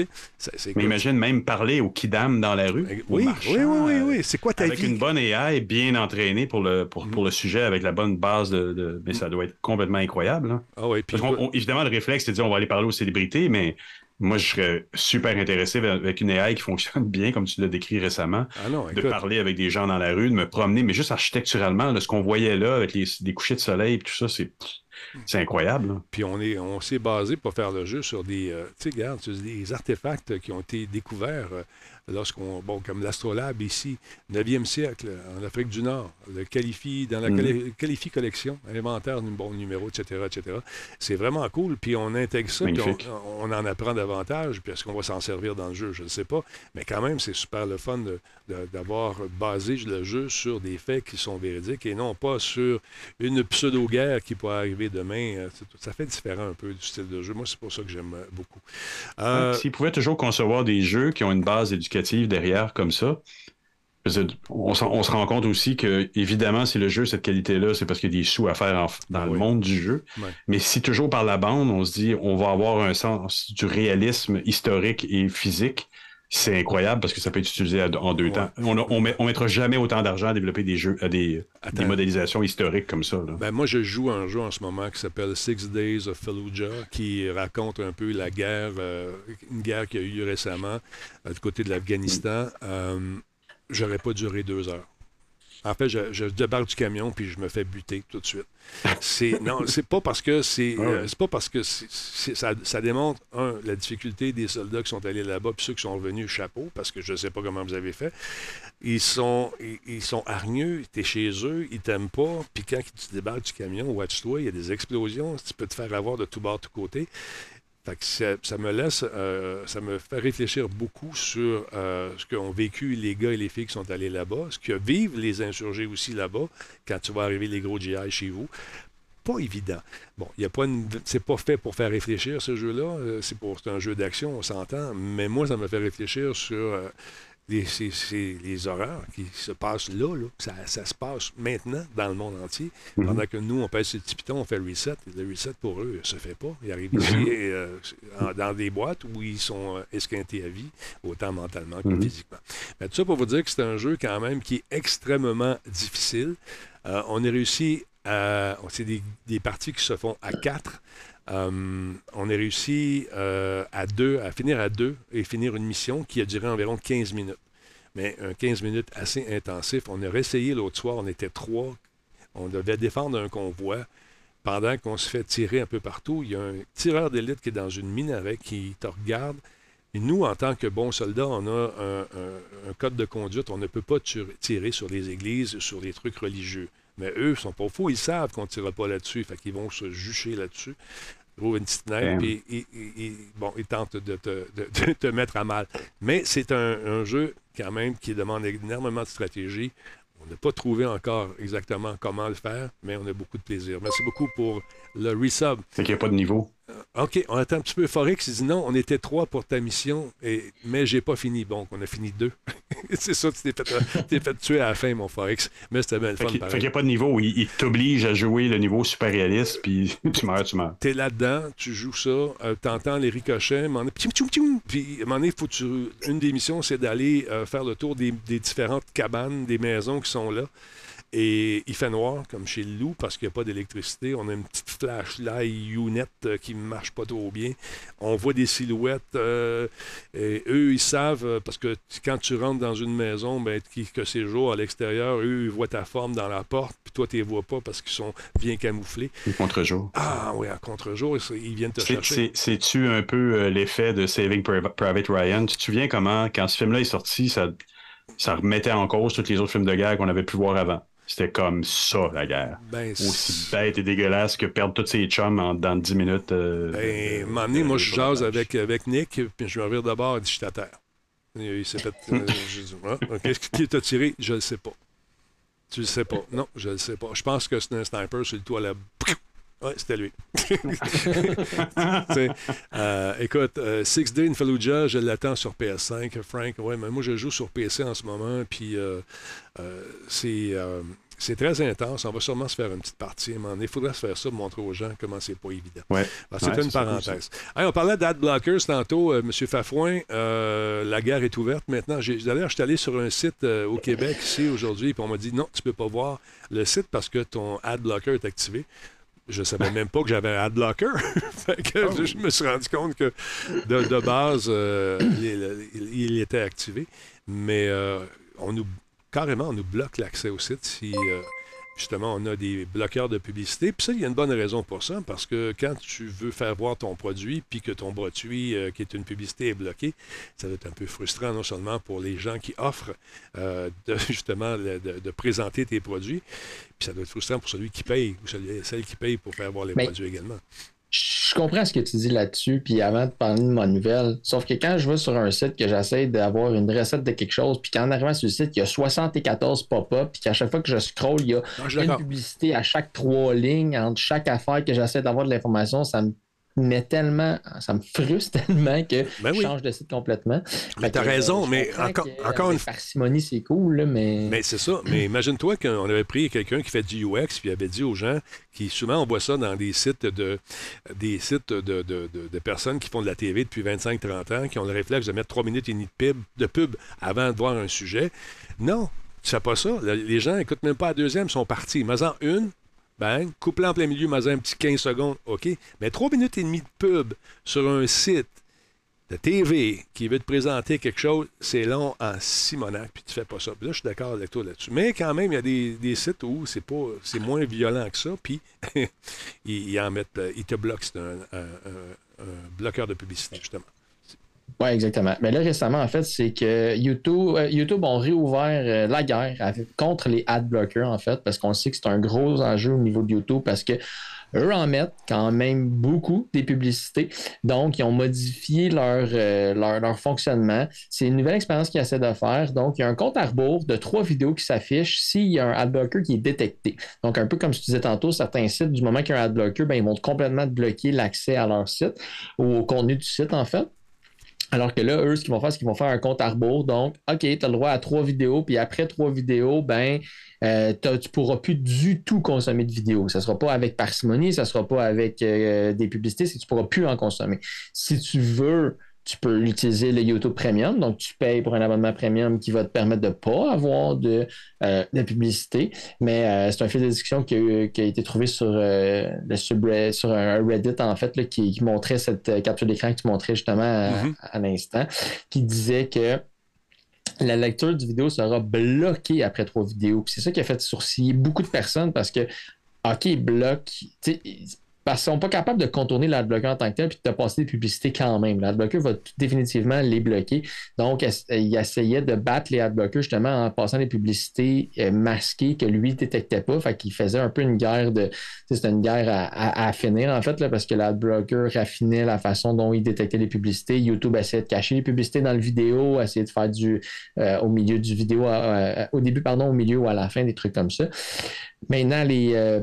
Mais imagine même parler aux kidam dans la rue. aux
Oui, oui, oui, oui, oui. C'est quoi ta
Avec
vie?
une bonne AI bien entraînée pour le, pour, pour le sujet, avec la bonne base de. de- Mais ça doit être complètement incroyable. là.
Ah oui, puis
Parce qu'on- on- évidemment, le réflexe, c'est de dire on va aller parler aux célébrités, mais moi, je serais super intéressé avec une AI qui fonctionne bien, comme tu l'as décrit récemment,
ah non,
de parler avec des gens dans la rue, de me promener, mais juste architecturalement, là, ce qu'on voyait là, avec les, des couchers de soleil et tout ça, c'est C'est incroyable.
Puis on est, on s'est basé pour faire le jeu sur des, euh, tu sais, regarde, des artefacts qui ont été découverts euh, lorsqu'on, bon, comme l'astrolabe ici, 9e siècle, en Afrique du Nord, le qualifie dans la
Mhm.
qualifie collection, inventaire bon numéro, etc., etc. C'est vraiment cool. Puis on intègre ça, puis on, on en apprend davantage. Puis est-ce qu'on va s'en servir dans le jeu, je ne sais pas. Mais quand même, c'est super le fun d'avoir basé le jeu sur des faits qui sont véridiques et non pas sur une pseudo-guerre qui pourrait arriver demain. Euh, c'est tout- Ça fait différent un peu du style de jeu. Moi, c'est pour ça que j'aime euh, beaucoup. Euh,
S'ils pouvaient toujours concevoir des jeux qui ont une base éducative derrière comme ça, on, se rend compte aussi que, évidemment, si le jeu a cette qualité-là, c'est parce qu'il y a des sous à faire en- dans
Oui.
le monde du jeu. Mais si toujours par la bande, on se dit on va avoir un sens du réalisme historique et physique, c'est incroyable parce que ça peut être utilisé en deux
Ouais.
temps. On, on, met- on mettra jamais autant d'argent à développer des jeux, à des, modélisations historiques comme ça. là.
Ben, moi, je joue un jeu en ce moment qui s'appelle Six Days of Fallujah, qui raconte un peu la guerre, euh, une guerre qui a eu récemment euh, du côté de l'Afghanistan. Euh, J'aurais pas duré deux heures. En fait, je, je débarque du camion puis je me fais buter tout de suite. C'est non, c'est pas parce que c'est,
Ah ouais.
euh, c'est pas parce que c'est- c'est- ça, ça démontre un la difficulté des soldats qui sont allés là-bas puis ceux qui sont revenus chapeau parce que je sais pas comment vous avez fait. Ils sont, ils, ils sont hargneux, t'es chez eux, ils t'aiment pas, puis quand tu débarques du camion, watch-toi, il y a des explosions, tu peux te faire avoir de tout bord, de tout côté. Ça, me laisse, euh, ça me fait réfléchir beaucoup sur euh, ce qu'ont vécu les gars et les filles qui sont allés là-bas, ce que vivent les insurgés aussi là-bas, quand tu vas arriver les gros GI chez vous. Pas évident. Bon, il a pas c'est pas fait pour faire réfléchir ce jeu-là. euh, C'est un jeu d'action, on s'entend. Mais moi, ça me fait réfléchir sur c'est- les horreurs qui se passent là, là. Ça, ça se passe maintenant dans le monde entier.
Mhm.
Pendant que nous, on pèse sur le petit piton, on fait le reset. Le reset, pour eux, se fait pas. Ils arrivent ici euh, en- dans des boîtes où ils sont euh, esquintés à vie, autant mentalement que
Mhm.
physiquement. Mais tout ça pour vous dire que c'est un jeu quand même qui est extrêmement difficile. Euh, on a réussi à... C'est des, des parties qui se font à quatre. Euh, on a réussi euh, à finir à deux et finir une mission qui a duré environ 15 minutes. Mais un 15 minutes assez intensif. On a réessayé l'autre soir, on était trois. On devait défendre un convoi. Pendant qu'on se fait tirer un peu partout, il y a un tireur d'élite qui est dans une minaret qui te regarde. Nous, en tant que bons soldats, on a un, un- code de conduite. On ne peut pas tirer sur les églises, sur les trucs religieux. Mais eux, ils sont pas faux. Ils savent qu'on ne tirera pas là-dessus. Fait qu'ils vont se jucher là-dessus. Ils trouvent une petite
Damn.
puis ils, ils- ils- bon, ils tentent de te, de- de te mettre à mal. Mais c'est un, un jeu, quand même, qui demande énormément de stratégie. On n'a pas trouvé encore exactement comment le faire, mais on a beaucoup de plaisir. Merci beaucoup pour le resub.
C'est qu'il n'y a pas de niveau.
OK, on attend un petit peu. Forex, il dit non, on était trois pour ta mission, et, mais j'ai pas fini. Bon, on a fini deux. c'est ça, tu t'es fait, t'es fait tuer à la fin, mon Forex. Mais c'était bien le fun,
fait qu'il n'y a pas de niveau où il, il t'oblige à jouer le niveau super réaliste, puis tu meurs, tu meurs.
T'es là-dedans, tu joues ça, euh, t'entends les ricochets, m'en- puis à un moment donné, faut tu- une des missions, c'est d'aller euh, faire le tour des, des différentes cabanes, des maisons qui sont là. Et il fait noir, comme chez le loup, parce qu'il n'y a pas d'électricité. On a une petite flashlight unit euh, qui ne marche pas trop bien. On voit des silhouettes. euh, et eux, ils savent, euh, parce que quand tu rentres dans une maison, ben, que c'est jour à l'extérieur, eux, ils voient ta forme dans la porte, puis toi, tu les vois pas parce qu'ils sont bien camouflés.
Contre-jour.
Ah oui, à contre-jour, ils viennent te chercher.
c'est- C'est-tu un peu euh, l'effet de Saving Pri- Private Ryan? Tu te souviens comment, quand ce film-là est sorti, ça, ça remettait en cause tous les autres films de guerre qu'on avait pu voir avant? C'était comme ça, la guerre.
Ben,
Aussi bête et dégueulasse que perdre tous ses chums en, dans 10 minutes. euh,
ben, donné, moi, je jase avec, avec Nick, puis je me revire d'abord, dit, je suis à terre. Il, il s'est fait. euh, j'ai dit, Ah, ok, qui t'a tiré? Je le sais pas. Tu le sais pas. Non, je le sais pas. Je pense que c'est un sniper sur le toit là. Ouais, c'était lui. Euh, écoute, euh, Six Day in Fallujah, je l'attends sur PS5. Frank, ouais, mais moi, je joue sur PC en ce moment, puis euh, c'est. c'est très intense. On va sûrement se faire une petite partie donné. Il faudrait se faire ça pour montrer aux gens comment c'est pas évident.
Ouais.
C'était
Ouais,
une parenthèse. Hey, on parlait d'adblockers tantôt, euh, M. Fafouin. euh, la guerre est ouverte maintenant. D'ailleurs, je suis allé sur un site euh, au Québec ici aujourd'hui, puis on m'a dit non, tu peux pas voir le site parce que ton adblocker est activé. Je savais même pas que j'avais un adblocker. Fait que
Oh.
Je me suis rendu compte que de, de base, euh, il était activé. Mais euh, on nous carrément, on nous bloque l'accès au site si, euh, justement, on a des bloqueurs de publicité. Puis ça, il y a une bonne raison pour ça, parce que quand tu veux faire voir ton produit, puis que ton produit, euh, qui est une publicité, est bloqué, ça va être un peu frustrant, non seulement pour les gens qui offrent euh, de, justement de, présenter tes produits, puis ça doit être frustrant pour celui qui paye, ou celle qui paye pour faire voir les produits également
je comprends ce que tu dis là-dessus, puis avant de parler de ma nouvelle, sauf que quand je vais sur un site que j'essaie d'avoir une recette de quelque chose, puis qu'en arrivant sur le site, il y a 74 pop-up, puis qu'à chaque fois que je scroll, il y a une publicité à chaque trois lignes, entre chaque affaire que j'essaie d'avoir de l'information, ça me mais tellement, ça me frustre tellement que ben je change de site complètement.
Mais t'as raison, mais encore, encore une
fois. Parcimonie, c'est cool, mais.
Mais c'est ça. Mais imagine-toi qu'on avait pris quelqu'un qui fait du UX, puis avait dit aux gens, qui souvent on voit ça dans des sites de des sites de, de, de, personnes qui font de la TV depuis 25-30 ans, qui ont le réflexe de mettre 3 minutes et demie de pub, de pub avant de voir un sujet. Non, tu fais pas ça. Les gens n'écoutent même pas la deuxième, sont partis. Mais en une, Bang, coupe en plein milieu, mais un petit 15 secondes, OK? Mais 3 minutes et demie de pub sur un site de TV qui veut te présenter quelque chose, c'est long en Simonac, puis tu fais pas ça. là, je suis d'accord avec toi là-dessus. Mais quand même, il y a des, sites où c'est pas c'est moins violent que ça, puis ils, en mettent, euh, ils te bloquent. C'est un bloqueur de publicité, justement.
Oui, exactement. Mais là, récemment, en fait, c'est que YouTube, euh, YouTube ont réouvert euh, la guerre contre les ad blockers, en fait, parce qu'on sait que c'est un gros enjeu au niveau de YouTube, parce que eux en mettent quand même beaucoup des publicités. Donc, ils ont modifié leur, euh, leur, fonctionnement. C'est une nouvelle expérience qu'ils essaient de faire. Donc, il y a un compte à rebours de trois vidéos qui s'affichent s'il y a un adblocker qui est détecté. Donc, un peu comme je disais tantôt, certains sites, du moment qu'il y a un adblocker, ben, ils vont complètement bloquer l'accès à leur site ou au contenu du site, en fait. Alors que là, eux, ce qu'ils vont faire, c'est qu'ils vont faire un compte à rebours. Donc, OK, tu as le droit à trois vidéos, puis après trois vidéos, ben, euh, tu ne pourras plus du tout consommer de vidéos. Ça ne sera pas avec parcimonie, ça ne sera pas avec euh, des publicités, tu ne pourras plus en consommer. Si tu veux tu peux utiliser le YouTube Premium. Donc, tu payes pour un abonnement premium qui va te permettre de ne pas avoir de, euh, publicité. Mais euh, c'est un fil de discussion qui a, été trouvé sur, euh, le sur un Reddit, en fait, qui, montrait cette capture d'écran que tu montrais justement mm-hmm. à, l'instant, qui disait que la lecture du vidéo sera bloquée après trois vidéos. C'est ça qui a fait sourciller beaucoup de personnes parce que, OK, bloque parce qu'ils sont pas capables de contourner l'adblocker en tant que tel puis de passer des publicités quand même. L'adblocker va définitivement les bloquer. Donc, il essayait de battre les adblockers justement en passant des publicités euh, masquées que lui ne détectait pas. Fait qu'il faisait un peu une guerre de. C'était une guerre à, finir en fait, là, parce que l'adblocker raffinait la façon dont il détectait les publicités. YouTube essayait de cacher les publicités dans le vidéo, essayait de faire du euh, au milieu du vidéo, euh, au début, pardon, au milieu ou à la fin, des trucs comme ça. Maintenant, les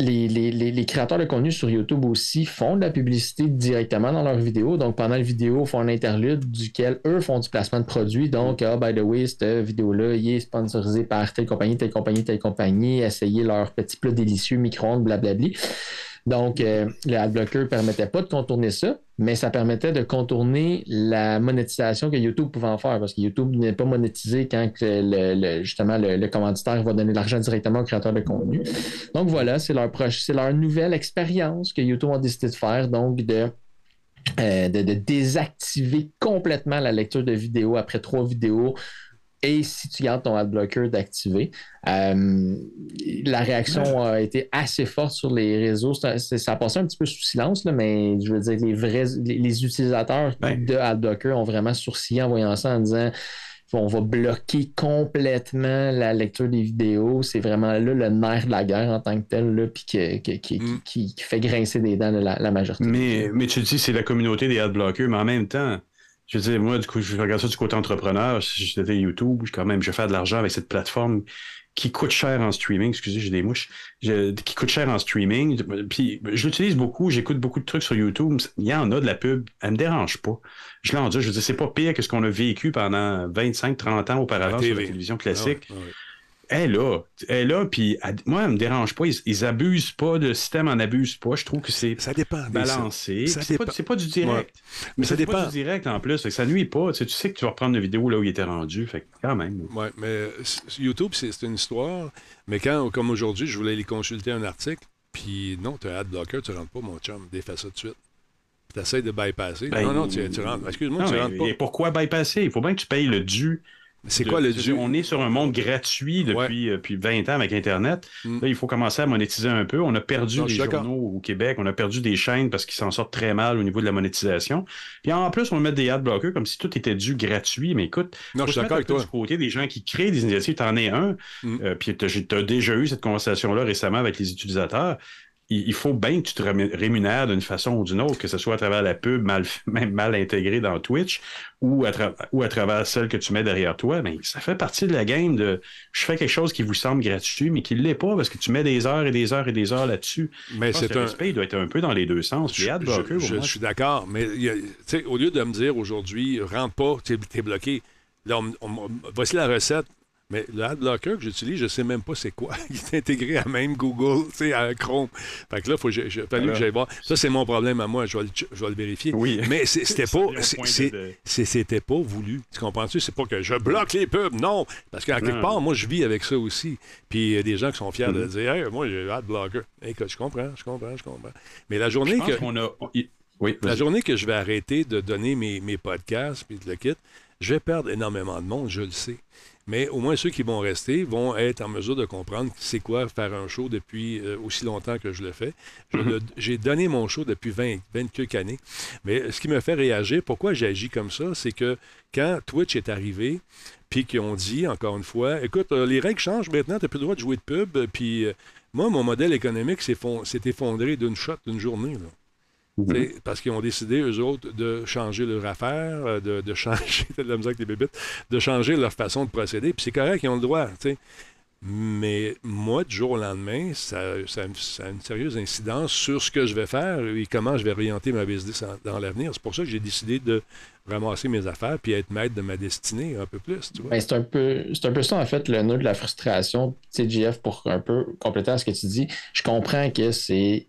les, créateurs de contenu sur YouTube aussi font de la publicité directement dans leurs vidéos. Donc, pendant la vidéo, ils font un interlude duquel eux font du placement de produits. Donc, ah, by the way, cette vidéo-là, il est sponsorisé par telle compagnie, telle compagnie, telle compagnie. Essayez leur petit plat délicieux, micro-ondes, blablabli. Donc, euh, le adblocker ne permettait pas de contourner ça, mais ça permettait de contourner la monétisation que YouTube pouvait en faire, parce que YouTube n'est pas monétisé quand le, justement le, commanditaire va donner de l'argent directement au créateur de contenu. Donc voilà, c'est leur, nouvelle expérience que YouTube a décidé de faire, donc de euh, de, désactiver complètement la lecture de vidéos après trois vidéos et si tu gardes ton adblocker d'activer. Euh, la réaction a été assez forte sur les réseaux. Ça, a passé un petit peu sous silence, mais je veux dire, les vrais les, utilisateurs de adblocker ont vraiment sourcillé en voyant ça en disant on va bloquer complètement la lecture des vidéos. C'est vraiment là le nerf de la guerre en tant que tel, là, puis mm. qui, fait grincer des dents la, la majorité.
Mais, mais tu dis c'est la communauté des adblockers, mais en même temps, je veux dire, moi, du coup, je regarde ça du côté entrepreneur. Si j'étais YouTube, quand même, je vais faire de l'argent avec cette plateforme qui coûte cher en streaming. Excusez, j'ai des mouches. qui coûte cher en streaming. Puis, je l'utilise beaucoup. J'écoute beaucoup de trucs sur YouTube. Il y en a de la pub. Elle me dérange pas. Je l'en dis. Je veux dire, c'est pas pire que ce qu'on a vécu pendant 25, 30 ans auparavant sur la télévision classique. Ah elle est là. Elle est là, puis moi, elle me dérange pas. Ils, ils, abusent pas, le système en abuse pas. Je trouve que c'est balancé. C'est pas, pas, du direct. Mais ça dépend. pas du direct en plus. ça nuit pas. Tu sais, tu sais que tu vas reprendre une vidéo là où il était rendu. Fait quand même.
Oui, mais YouTube, c'est une histoire. Mais quand, comme aujourd'hui, je voulais aller consulter un article, puis non, tu as adblocker, tu rentres pas, mon chum. Défais ça tout de suite. Tu essaies de bypasser. Ben, non, non, tu, rentres. Excuse-moi, tu rentres pas.
Et pourquoi bypasser? Il faut bien que tu payes le dû
C'est quoi le dû?
On est sur un monde gratuit depuis, 20 euh, ans avec Internet. Mm. Là, il faut commencer à monétiser un peu. On a perdu les journaux au Québec, on a perdu des chaînes parce qu'ils s'en sortent très mal au niveau de la monétisation. Puis en plus, on met des ad blockers comme si tout était dû gratuit. Mais écoute,
non, je suis d'accord avec toi.
Du côté des gens qui créent des initiatives, tu en es un. Mm. Euh, puis tu as déjà eu cette conversation-là récemment avec les utilisateurs il faut bien que tu te rémunères d'une façon ou d'une autre, que ce soit à travers la pub mal, même mal intégrée dans Twitch ou à, ou à travers celle que tu mets derrière toi. Mais ça fait partie de la game de je fais quelque chose qui vous semble gratuit, mais qui ne l'est pas parce que tu mets des heures et des heures et des heures là-dessus. Mais c'est un. respect, il doit être un peu dans les deux sens.
Je, je, suis d'accord, mais au lieu de me dire aujourd'hui, rentre pas, tu es, bloqué. Là, voici la recette. Mais le AdBlocker que j'utilise, je ne sais même pas c'est quoi. Il est intégré à même Google, tu sais, à Chrome. Fait que là, il faut que j'aille voir. Ça, c'est mon problème à moi. Je vais le, je vais le vérifier.
Oui.
Mais c'était pas, c'était pas voulu. Tu comprends-tu? C'est pas que je bloque les pubs. Non. Parce qu'à quelque part, moi, je vis avec ça aussi. Puis il y a des gens qui sont fiers de mm-hmm. dire, hey, moi, j'ai AdBlocker. Écoute, je comprends, je comprends, je comprends. Mais la journée que.
Oui,
la journée que je vais arrêter de donner mes, mes podcasts puis de le kit, je vais perdre énormément de monde, je le sais. Mais au moins ceux qui vont rester vont être en mesure de comprendre c'est quoi faire un show depuis euh, aussi longtemps que je le fais. Mhm. J'ai donné mon show depuis 20, 20 quelques années. Mais ce qui me fait réagir, pourquoi j'agis comme ça, c'est que quand Twitch est arrivé, puis qu'ils ont dit, encore une fois, écoute, euh, les règles changent maintenant, tu n'as plus le droit de jouer de pub. Puis euh, moi, mon modèle économique s'est effondré d'une shot, d'une journée. Là. Mhm. Parce qu'ils ont décidé, eux autres, de changer leur affaire, euh, de, changer, de la musique des bébites, de changer leur façon de procéder. Puis c'est correct, ils ont le droit. Mais moi, du jour au lendemain, ça, ça, a une sérieuse incidence sur ce que je vais faire et comment je vais orienter ma business dans l'avenir. C'est pour ça que j'ai décidé de ramasser mes affaires puis être maître de ma destinée un peu plus.
Ben, c'est un peu c'est un peu ça en fait le nœud de la frustration. Tu pour un peu compléter ce que tu dis, je comprends que c'est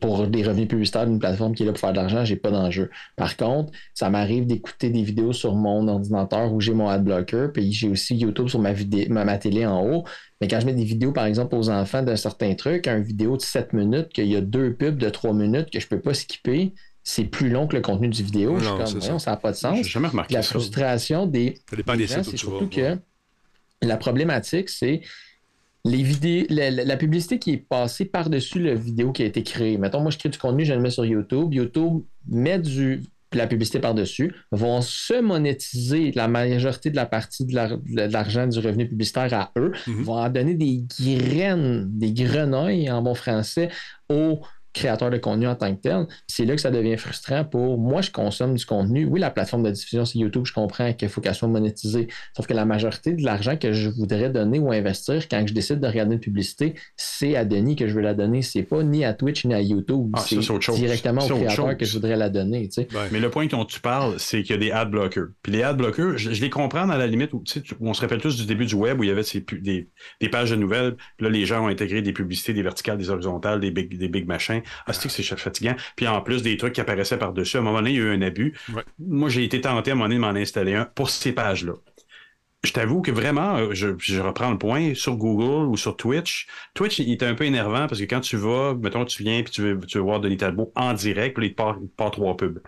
pour des revenus publicitaires d'une plateforme qui est là pour faire de l'argent, j'ai pas d'enjeu. Par contre, ça m'arrive d'écouter des vidéos sur mon ordinateur où j'ai mon ad blocker, puis j'ai aussi YouTube sur ma, vidéo, ma, télé en haut. Mais quand je mets des vidéos, par exemple, aux enfants d'un certain truc, un vidéo de 7 minutes, qu'il y a deux pubs de 3 minutes que je peux pas skipper, c'est plus long que le contenu du vidéo. je suis comme, ça n'a pas de sens.
Jamais remarqué
la frustration des,
ça dépend des,
c'est surtout que la problématique, c'est les vidéos, la, publicité qui est passée par-dessus la vidéo qui a été créée. Mettons, moi, je crée du contenu, je le mets sur YouTube. YouTube met du, la publicité par-dessus, vont se monétiser la majorité de la partie de l'argent du revenu publicitaire à eux, mhm. vont en donner des graines, des grenouilles en bon français aux créateur de contenu en tant que tel. C'est là que ça devient frustrant pour moi, je consomme du contenu. Oui, la plateforme de diffusion, c'est YouTube, je comprends qu'il faut qu'elle soit monétisée. Sauf que la majorité de l'argent que je voudrais donner ou investir quand je décide de regarder une publicité, c'est à Denis que je veux la donner. C'est pas ni à Twitch ni à YouTube. Ah, c'est directement au créateur que je voudrais la donner.
Mais le point dont tu parles, c'est qu'il y a des ad blockers. Puis les ad blockers, je, les comprends dans la limite où, on se rappelle tous du début du web où il y avait des, des, pages de nouvelles. Puis là, les gens ont intégré des publicités, des verticales, des horizontales, des big, des big machins. Ah, c'est que c'est fatigant. Puis en plus des trucs qui apparaissaient par-dessus, à un moment donné, il y a eu un abus. Moi, j'ai été tenté à un moment donné de m'en installer un pour ces pages-là. Je t'avoue que vraiment, euh, je, reprends le point, sur Google ou sur Twitch, Twitch, il est un peu énervant parce que quand tu vas, mettons, tu viens puis tu veux, tu veux voir Denis Talbot en direct, puis il te part, trois pubs.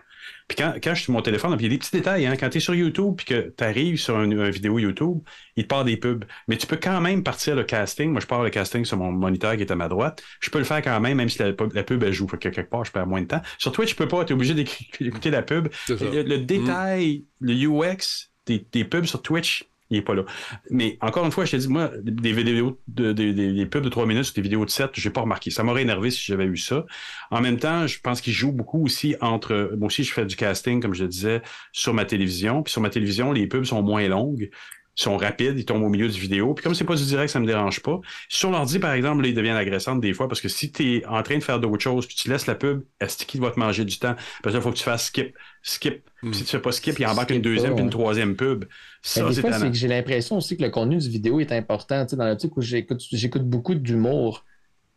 Puis quand, quand je suis sur mon téléphone, il y a des petits détails. Hein, quand tu es sur YouTube puis que tu arrives sur une, vidéo YouTube, il te part des pubs. Mais tu peux quand même partir le casting. Moi, je pars le casting sur mon moniteur qui est à ma droite. Je peux le faire quand même, même si la, pub, elle joue. Fait que quelque part, je perds moins de temps. Sur Twitch, tu peux pas. Tu es obligé d'écouter la pub. Le, détail, le UX des pubs sur Twitch, il n'est pas là. Mais encore une fois, je t'ai dit, moi, des vidéos, de, des, pubs de 3 minutes, des vidéos de 7, je n'ai pas remarqué. Ça m'aurait énervé si j'avais eu ça. En même temps, je pense qu'il joue beaucoup aussi entre. Moi aussi, je fais du casting, comme je le disais, sur ma télévision. Puis sur ma télévision, les pubs sont moins longues sont rapides, ils tombent au milieu du vidéo. Puis comme c'est pas du direct, ça me dérange pas. Sur l'ordi, par exemple, là, ils deviennent agressants des fois parce que si tu es en train de faire d'autres choses, puis tu laisses la pub, est-ce qu'il va te manger du temps? Parce qu'il faut que tu fasses skip, skip. Hmm. Si tu fais pas skip, il embarque une deuxième puis une troisième pub.
Ça, c'est que j'ai l'impression aussi que le contenu du vidéo est important. Tu sais, dans le truc où j'écoute beaucoup d'humour.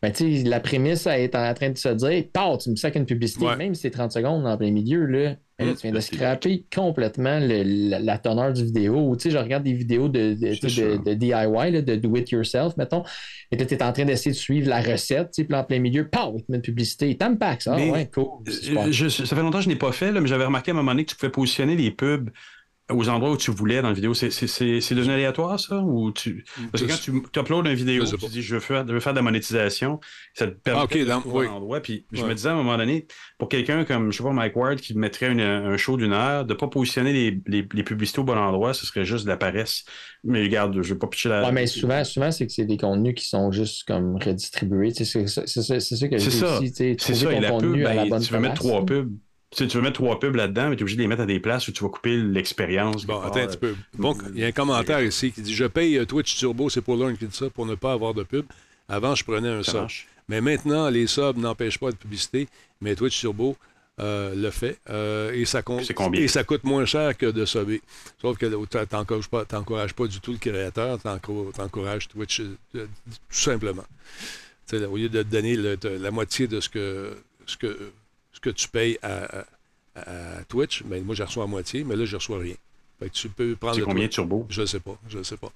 Ben, la prémisse est en train de se dire, tu me sacs une publicité, même si c'est 30 secondes en plein milieu, là, tu viens de scraper complètement la, teneur du vidéo. Tu sais, je regarde des vidéos de, de, DIY, de do it yourself, mettons. Et tu es en train d'essayer de suivre la recette, tu sais, en plein milieu, pow, il te met une publicité. Tampax, ça, ouais, cool.
ça fait longtemps que je n'ai pas fait, là, mais j'avais remarqué à un moment donné que tu pouvais positionner les pubs aux endroits où tu voulais dans la vidéo. C'est devenu aléatoire, ça? Ou tu... Parce que quand tu uploads une vidéo, tu dis je veux, faire, je veux faire de la monétisation, ça te permet
ah,
de
trouver
un endroit. Puis je me disais à un moment donné, pour quelqu'un comme, je sais pas, Mike Ward qui mettrait un show d'une heure, de ne pas positionner les, les, les, publicités au bon endroit, ce serait juste de la paresse. Mais regarde, je ne vais pas pitcher la.
Ouais, mais souvent, souvent c'est que c'est des contenus qui sont juste comme redistribués. C'est ça, ça que
je dis aussi. C'est ça, et la pub, ben, tu veux mettre trois pubs tu, veux mettre trois pubs là-dedans, mais tu es obligé de les mettre à des places où tu vas couper l'expérience.
Bon, attends un petit peu. Bon, il y a un commentaire ici qui dit Je paye euh, Twitch Turbo, c'est pour l'un qui dit ça, pour ne pas avoir de pub. Avant, je prenais un sub. Mais maintenant, les subs n'empêchent pas de publicité, mais Twitch Turbo euh, le fait. Euh, et, ça et ça coûte moins cher que de subber. Sauf que tu n'encourages pas, pas, du tout le créateur, tu encourages Twitch tout simplement. au lieu de te donner la moitié de ce que, ce que ce que tu payes à, Twitch, mais ben, moi, je reçois à moitié, mais là, je reçois rien. Fait que tu peux prendre.
C'est combien de turbo?
Je ne sais pas. Je ne sais pas.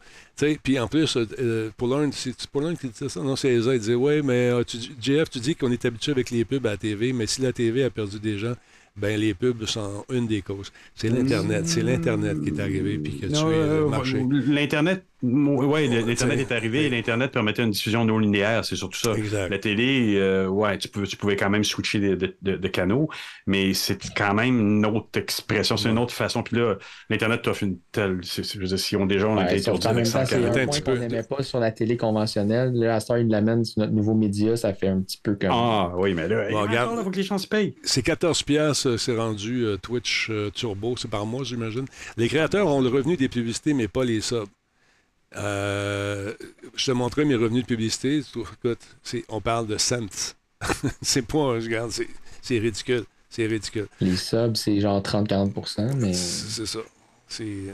Puis en plus, euh, pour l'un, c'est pour l'un qui dit ça. Non, c'est Eza. Il disait Ouais, mais euh, tu, JF, tu dis qu'on est habitué avec les pubs à la TV, mais si la TV a perdu des gens, ben les pubs sont une des causes. C'est l'Internet. C'est l'Internet qui est arrivé puis qui a tué le marché.
L'Internet, oui, l'Internet est arrivé et l'Internet permettait une diffusion non linéaire, c'est surtout ça. La télé, euh, ouais, tu pouvais, tu pouvais, quand même switcher de, de, de, canaux, mais c'est quand même une autre expression, c'est une autre façon. Puis là, l'Internet t'offre une telle. Je veux dire, si on déjà on a été
en même temps, c'est un, point qu'on n'aimait pas sur la télé conventionnelle. Là, à ce ils l'amènent sur notre nouveau média, ça fait un petit peu comme.
Ah oui, mais là, il faut que les gens se payent.
C'est 14 piastres, c'est rendu euh, Twitch euh, Turbo, c'est par mois, j'imagine. Les créateurs ont le revenu des publicités, mais pas les subs. Euh, je te montrais mes revenus de publicité. Écoute, on parle de cents. c'est pas, regarde, c'est ridicule. C'est ridicule.
Les subs, c'est genre 30-40 mais.
C'est ça.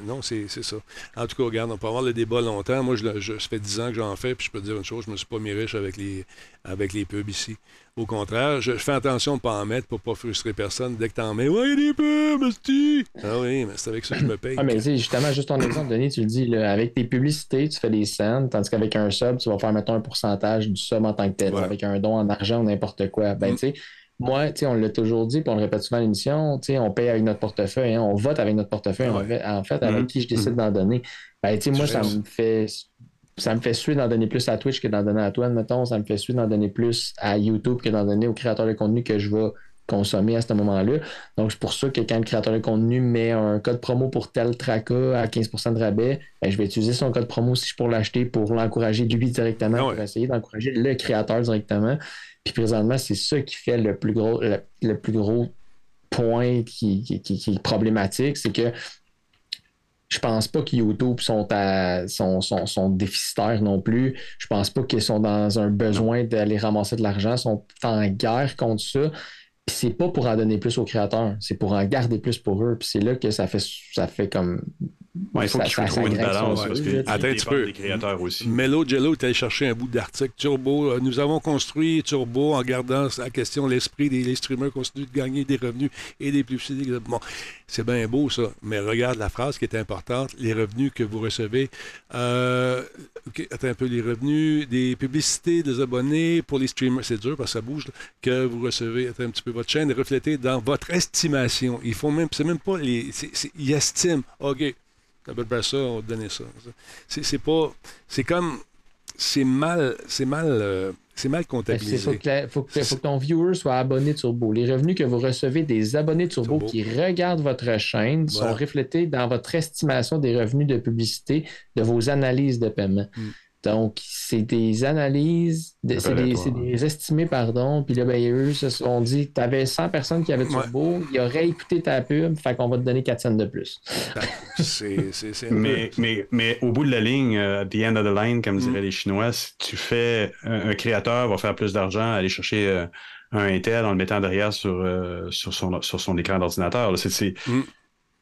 Non, c'est ça. En tout cas, regarde, on peut avoir le débat longtemps. Moi, je, je, ça fait 10 ans que j'en fais, puis je peux te dire une chose, je ne me suis pas mis riche avec les, avec les pubs ici. Au contraire, je, fais attention de ne pas en mettre pour ne pas frustrer personne. Dès que tu en mets, ouais, il y a des pubs, sti! Ah oui, mais c'est avec ça que je me paye.
Ah, mais justement, juste ton exemple, Denis, tu le dis, avec tes publicités, tu fais des scènes, tandis qu'avec un sub, tu vas faire, mettons, un pourcentage du sub en tant que tel. Avec un don en argent ou n'importe quoi. Ben, mm. tu sais, moi, on l'a toujours dit, puis on le répète souvent à l'émission, on paye avec notre portefeuille, hein, on vote avec notre portefeuille, en fait, avec mm-hmm. qui je décide mm-hmm. d'en donner. Ben, moi, ça me fait ça me fait suer d'en donner plus à Twitch que d'en donner à toi, admettons. Ça me fait suer d'en donner plus à YouTube que d'en donner aux créateurs de contenu que je vais consommer à ce moment-là. Donc, c'est pour ça que quand le créateur de contenu met un code promo pour tel traca à 15% de rabais, ben, je vais utiliser son code promo si je pour l'acheter pour l'encourager lui directement, ah pour essayer d'encourager le créateur directement. Puis présentement, c'est ça qui fait le plus gros, le, plus gros point qui, est problématique, c'est que je pense pas que YouTube sont, à, sont, sont, déficitaires non plus. Je pense pas qu'ils sont dans un besoin d'aller ramasser de l'argent. Ils sont en guerre contre ça. Puis c'est pas pour en donner plus aux créateurs, c'est pour en garder plus pour eux. Puis c'est là que ça fait, ça fait comme
il faut qu'il trouve une balance parce que
Attends un petit peu. créateurs aussi. Mello Jello est allé chercher un bout d'article. Turbo, euh, nous avons construit Turbo en gardant la question l'esprit des streamers continuent de gagner des revenus et des publicités. Bon, c'est bien beau ça, mais regarde la phrase qui est importante. Les revenus que vous recevez. Euh, attends un peu, les revenus des publicités des abonnés pour les streamers, c'est dur parce que ça bouge, que vous recevez, attends un petit peu, votre chaîne est reflétée dans votre estimation. Ils font même, c'est même pas les, ils estiment, OK, T'appelles ça, on va te donner ça. C'est pas. C'est comme. C'est mal. C'est mal. Euh, c'est mal comptabilisé.
Il faut, que ton viewer soit abonné Turbo. Les revenus que vous recevez des abonnés Turbo, qui regardent votre chaîne sont reflétés dans votre estimation des revenus de publicité de vos analyses de paiement. Hmm. Donc, c'est des analyses, c'est des, estimés, pardon. Puis là, ben, eux se sont dit, tu avais 100 personnes qui avaient Turbo, ils auraient écouté ta pub, fait qu'on va te donner 4 cents de plus.
mais, mais, mais au bout de la ligne, uh, at the end of the line, comme diraient mm. les Chinois, si tu fais, un, créateur va faire plus d'argent, aller chercher euh, un Intel en le mettant derrière sur, euh, sur, son, sur son écran d'ordinateur. Mm.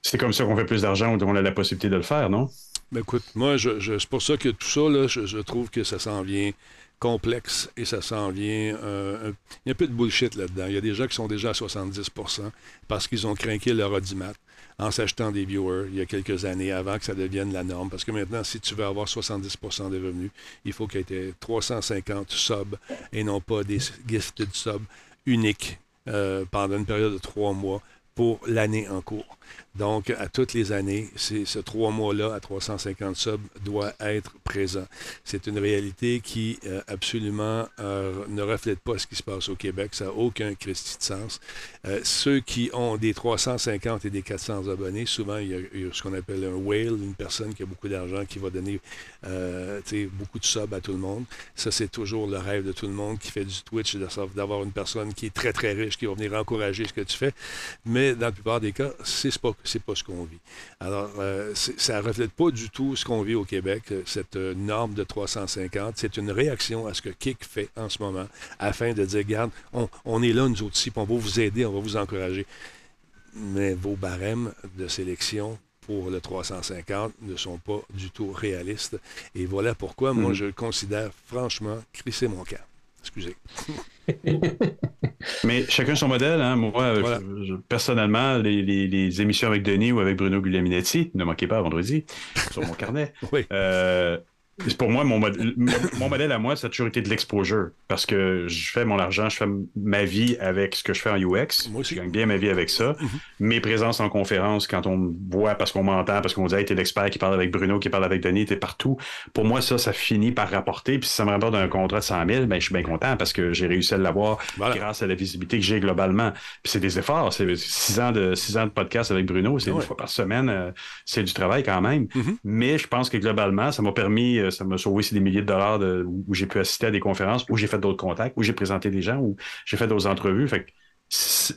C'est comme ça qu'on fait plus d'argent ou on a la possibilité de le faire, non?
Ben écoute, moi, je, c'est pour ça que tout ça, là, je, trouve que ça s'en vient complexe et ça s'en vient. Euh, il y a un peu de bullshit là-dedans. Il y a des gens qui sont déjà à 70% parce qu'ils ont craqué leur audimat en s'achetant des viewers il y a quelques années avant que ça devienne la norme. Parce que maintenant, si tu veux avoir 70% des revenus, il faut qu'il y ait 350 subs et non pas des gifted subs uniques euh, pendant une période de trois mois pour l'année en cours. Donc, à toutes les années, ce trois mois-là à 350 subs doit être présent. C'est une réalité qui euh, absolument euh, ne reflète pas ce qui se passe au Québec. Ça n'a aucun Christi de sens. Euh, ceux qui ont des 350 et des 400 abonnés, souvent, il y, a, ce qu'on appelle un whale, une personne qui a beaucoup d'argent, qui va donner beaucoup de subs à tout le monde. Ça, c'est toujours le rêve de tout le monde qui fait du Twitch, d'avoir une personne qui est très, très riche, qui va venir encourager ce que tu fais. Mais dans la plupart des cas, c'est pas c'est pas ce qu'on vit. Alors, euh, ça ne reflète pas du tout ce qu'on vit au Québec, euh, cette euh, norme de 350. C'est une réaction à ce que Kik fait en ce moment, afin de dire, regarde, on, est là, nous autres ici, on va vous aider, on va vous encourager. Mais vos barèmes de sélection pour le 350 ne sont pas du tout réalistes. Et voilà pourquoi, moi, mm. je considère franchement crisser mon camp. Excusez.
Mais chacun son modèle. Hein. Moi, personnellement, les, émissions avec Denis ou avec Bruno Guglielminetti, ne manquez pas vendredi, sur mon carnet.
oui.
Euh, pour moi, mon, mon, modèle à moi, c'est toujours été de l'exposure. Parce que je fais mon argent, je fais ma vie avec ce que je fais en UX. Moi aussi. Je gagne bien ma vie avec ça. Mm-hmm. Mes présences en conférence, quand on me voit parce qu'on m'entend, parce qu'on dit Hey, t'es l'expert qui parle avec Bruno, qui parle avec Denis, t'es partout. Pour moi, ça, ça finit par rapporter. Puis si ça me rapporte un contrat de 100 000, ben, je suis bien content parce que j'ai réussi à l'avoir grâce à la visibilité que j'ai globalement. Puis c'est des efforts. C'est six ans de six ans de podcast avec Bruno, c'est une fois par semaine. Euh, c'est du travail quand même.
Mm-hmm.
Mais je pense que globalement, ça m'a permis euh, ça m'a sauvé des milliers de dollars où j'ai pu assister à des conférences, où j'ai fait d'autres contacts, où j'ai présenté des gens, où j'ai fait d'autres entrevues. Fait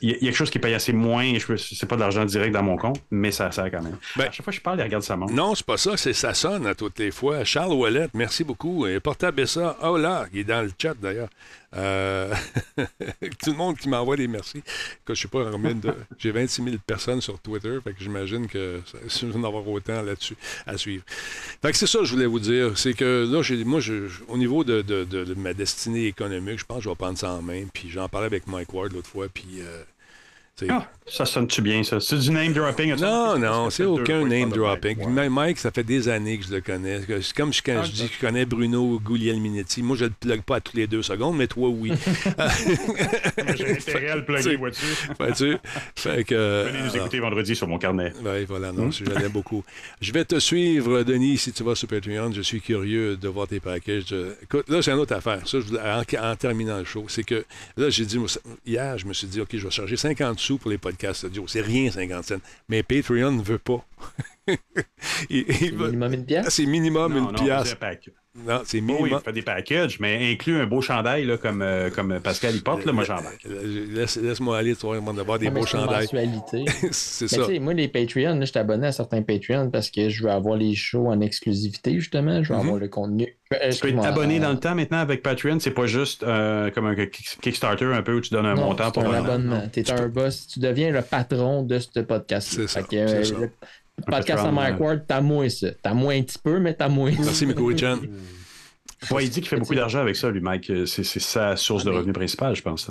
il y a quelque chose qui paye assez moins, c'est pas de l'argent direct dans mon compte, mais ça sert quand même. Ben, à chaque fois que je parle, il regarde sa montre.
Non, c'est pas ça, c'est ça sonne à toutes les fois. Charles Ouellet, merci beaucoup. Et portable ça, oh là, il est dans le chat d'ailleurs. Euh, tout le monde qui m'envoie des merci. Que je sais pas, de... j'ai 26 000 personnes sur Twitter, fait que j'imagine que ça va en avoir autant là-dessus à suivre. Fait que c'est ça que je voulais vous dire. C'est que là, j'ai, moi, je, au niveau de, de, ma destinée économique, je pense que je vais prendre ça en main. Puis j'en parlais avec Mike Ward l'autre fois, puis euh,
ah, ça sonne-tu bien, ça? C'est du name dropping?
Non, non, c'est aucun name dropping. Mike, ça fait des années que je le connais. C'est comme quand je dis que je connais Bruno Guglielminetti. Moi, je le plug pas à toutes les deux secondes, mais toi, oui.
J'ai intérêt à le plugger, vois-tu?
Vois-tu? Fait que.
Venez nous écouter vendredi sur mon carnet.
Oui, voilà, non, hmm? j'aime beaucoup. Je vais te suivre, Denis, si tu vas sur Patreon. Je suis curieux de voir tes packages. Écoute, là, c'est une autre affaire. Ça, en, terminant le show, c'est que là, j'ai dit, hier, je me suis dit, OK, je vais charger 50 pour les podcasts audio. C'est rien, 50 cents. Mais Patreon ne veut pas.
c'est minimum une pièce?
C'est minimum une pièce. Non, c'est minimum.
oui, il fait des packages, mais inclut un beau chandail là, comme, euh, comme Pascal il porte, là, moi j'en
Laisse, Laisse-moi aller, tu vas d'avoir des beaux chandails. c'est ça.
Moi, les Patreons, je suis abonné à certains Patreons parce que je veux avoir les shows en exclusivité, justement. Je veux mm-hmm. avoir le contenu.
Euh, tu peux être abonné dans le temps maintenant avec Patreon. C'est pas juste euh, comme un Kickstarter un peu où tu donnes un montant pour
un abonnement. Tu es un boss, tu deviens le patron de ce podcast.
C'est ça. ça.
Podcast à Mike Ward, t'as moins ça. T'as moins un petit peu, mais t'as moins
Merci.
Ouais, il dit qu'il fait beaucoup d'argent avec ça, lui, Mike. C'est sa source de revenus principale, je pense.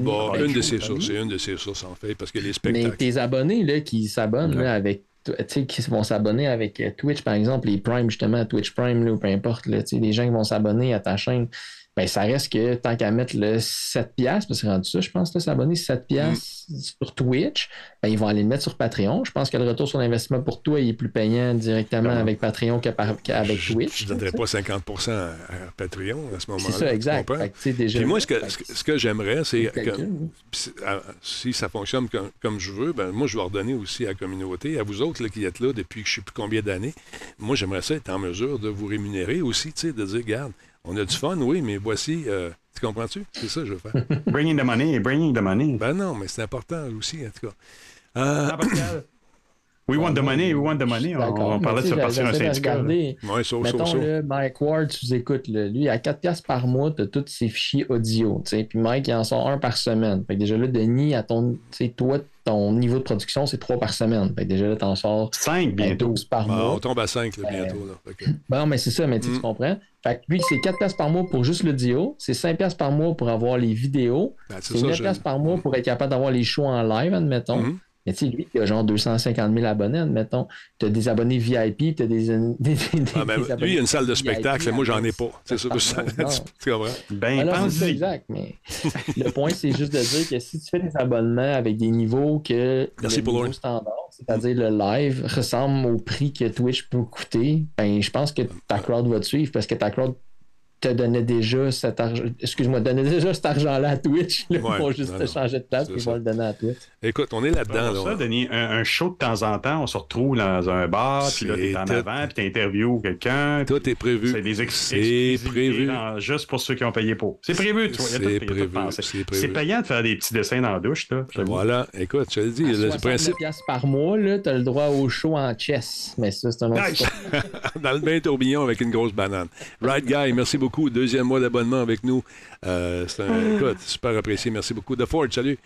Bon, une de ses sources. C'est une de ses sources, en fait, parce que les spectacles.
Mais tes abonnés là, qui s'abonnent avec tu sais, qui vont s'abonner avec euh, Twitch, par exemple, les Prime, justement, Twitch Prime, là, ou peu importe, là, les gens qui vont s'abonner à ta chaîne, ben, ça reste que tant qu'à mettre le 7$, parce que c'est rendu ça, je pense, là, s'abonner 7$ mm. sur Twitch, ben, ils vont aller le mettre sur Patreon. Je pense que le retour sur l'investissement pour toi, il est plus payant directement avec Patreon qu'avec Twitch.
Je ne donnerais pas 50% à, Patreon à ce moment-là.
C'est ça, exact.
Puis moi, ce que, ce que j'aimerais, c'est que ah, si ça fonctionne comme, je veux, ben, moi, je vais redonner aussi à la communauté, à vous autres là, qui êtes là depuis je ne sais plus combien d'années. Moi, j'aimerais ça être en mesure de vous rémunérer aussi, de dire, regarde, on a du fun, oui, mais voici. Euh, tu comprends-tu? C'est ça que je veux faire.
bringing the money, bringing the money.
Ben non, mais c'est important aussi, en tout cas. Euh...
we want the money, we want the money. On, parlait de se partir un syndicat.
Mettons, le Mike Ward, tu écoutes, là, lui, à 4$ par mois, tu as tous ses fichiers audio. Puis Mike, il en sort un par semaine. Fait que déjà là, Denis, à ton, toi, ton niveau de production, c'est 3 par semaine. Fait que déjà là, tu en sors
5 bientôt. 12
par
ben,
mois.
On tombe à 5 là, bientôt. Là.
Ben non, mais c'est ça, mais tu mm. comprends? Fait que lui, c'est 4 pièces par mois pour juste l'audio, c'est 5 pièces par mois pour avoir les vidéos, ben, c'est 9 pièces par mois pour être capable d'avoir les shows en live, admettons. Mm-hmm. Mais tu sais, lui, il a genre 250 000 abonnés, admettons. Tu as des abonnés VIP, tu as des, des,
ah, ben, Lui, il a une salle de spectacle, moi, j'en ai pas. C'est ça. tu comprends?
Ben,
voilà, c'est exact. Mais le point, c'est juste de dire que si tu fais des abonnements avec des niveaux que
Merci le niveau
standard, c'est-à-dire le live, ressemble au prix que Twitch peut coûter, ben, je pense que ta crowd va te suivre parce que ta crowd te donnait déjà cet argent. Excuse-moi, donnait déjà cet argent-là à Twitch. Là, ouais, pour juste te changer de place et va le donner à Twitch.
Écoute, on est là-dedans.
Là, ça, Denis, un, show de temps en temps, on se retrouve dans un bar, puis là, t'es en avant, puis t'interviews quelqu'un.
Tout est prévu.
C'est des C'est prévu. juste pour ceux qui ont payé pour. C'est prévu, toi.
C'est prévu.
C'est payant de faire des petits dessins dans la douche, là.
Voilà. Écoute, je te le dis, le principe.
par mois, là, t'as le droit au show en chess. Mais ça, c'est un autre
Dans le bain tourbillon avec une grosse banane. Right, Guy, merci beaucoup. Deuxième mois d'abonnement avec nous. Euh, c'est un super apprécié. Merci beaucoup. The Ford, salut.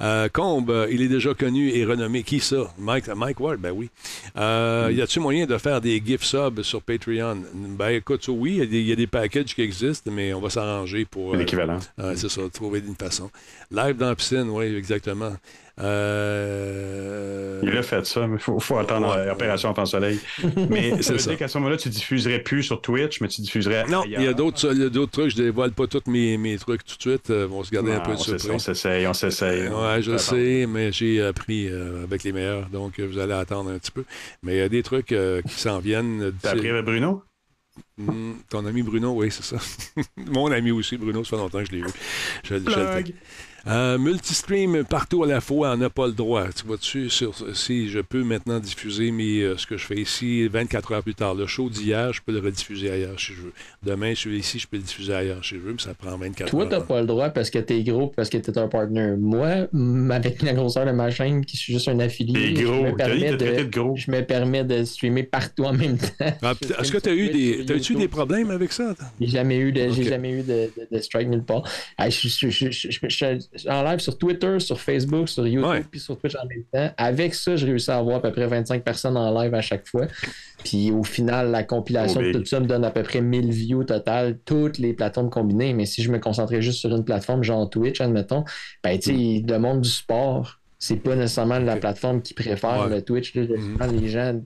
Euh, Combe, euh, il est déjà connu et renommé. Qui ça? Mike, Mike Ward, ben oui. Euh, Y a-t-il moyen de faire des gift subs sur Patreon? Ben écoute, oui, il y, a des packages qui existent, mais on va s'arranger pour.
L'équivalent.
c'est ça, trouver une façon. Live dans la piscine, oui, exactement. Euh...
Il a fait ça, mais il faut, faut, attendre l'opération en temps soleil. Mais ça veut dire qu'à ce moment-là, tu diffuserais plus sur Twitch, mais tu diffuserais.
Non, il y a d'autres trucs. Je ne dévoile pas tous mes, mes, trucs tout de suite. Euh, on va se garder un peu de surprise.
On s'essaye, on s'essaye.
ouais, je sais, mais j'ai appris euh, avec les meilleurs. Donc, vous allez attendre un petit peu. Mais il y a des trucs euh, qui s'en viennent.
T'as appris avec Bruno?
Hmm, ton ami Bruno, oui, c'est ça. Mon ami aussi, Bruno, ça fait longtemps que je l'ai vu. Je, je, euh, multistream partout à la fois, on n'a pas le droit. Tu vois-tu, si je peux maintenant diffuser mes, euh, ce que je fais ici 24 heures plus tard. Le show d'hier, je peux le rediffuser ailleurs si je veux. Demain, je suis ici, je peux le diffuser ailleurs si je veux, mais ça prend 24
Toi,
heures.
Toi, tu pas le droit parce que tu es gros, parce que tu es un partner. Moi, avec la grosseur de ma chaîne, qui suis juste un affilié, je me, permets de, gros. je me permets de streamer partout en même temps.
Ah, est-ce que tu as eu des, as eu des problèmes avec ça?
J'ai jamais eu de, j'ai jamais eu de, de, strike nulle part. je, en live sur Twitter, sur Facebook, sur YouTube, puis sur Twitch en même temps. Avec ça, j'ai réussi à avoir à peu près 25 personnes en live à chaque fois. Puis au final, la compilation de tout ça me donne à peu près 1000 views total, toutes les plateformes combinées. Mais si je me concentrais juste sur une plateforme, genre Twitch, admettons, ben, tu sais, le monde du sport, c'est pas nécessairement la plateforme qui préfère le Twitch. Mm-hmm. Les gens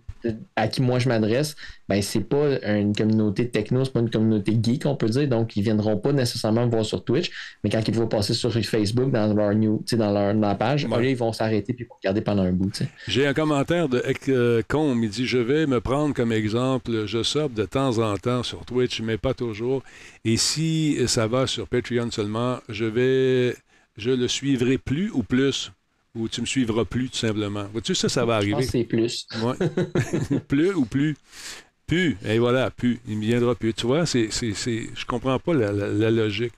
à qui moi je m'adresse, ben c'est pas une communauté techno, c'est pas une communauté geek, on peut dire. Donc, ils viendront pas nécessairement me voir sur Twitch, mais quand ils vont passer sur Facebook dans leur new, dans leur, dans page, là, ils vont s'arrêter puis regarder pendant un bout.
J'ai un commentaire de euh, Com, il dit Je vais me prendre comme exemple, je sors de temps en temps sur Twitch, mais pas toujours. Et si ça va sur Patreon seulement, je vais je le suivrai plus ou plus ou tu me suivras plus, tout simplement. Vois-tu, ça, ça va arriver.
C'est plus.
Ouais. plus ou plus. Plus. Et voilà, plus. Il me viendra plus. Tu vois, c'est, c'est, c'est... je comprends pas la, la logique.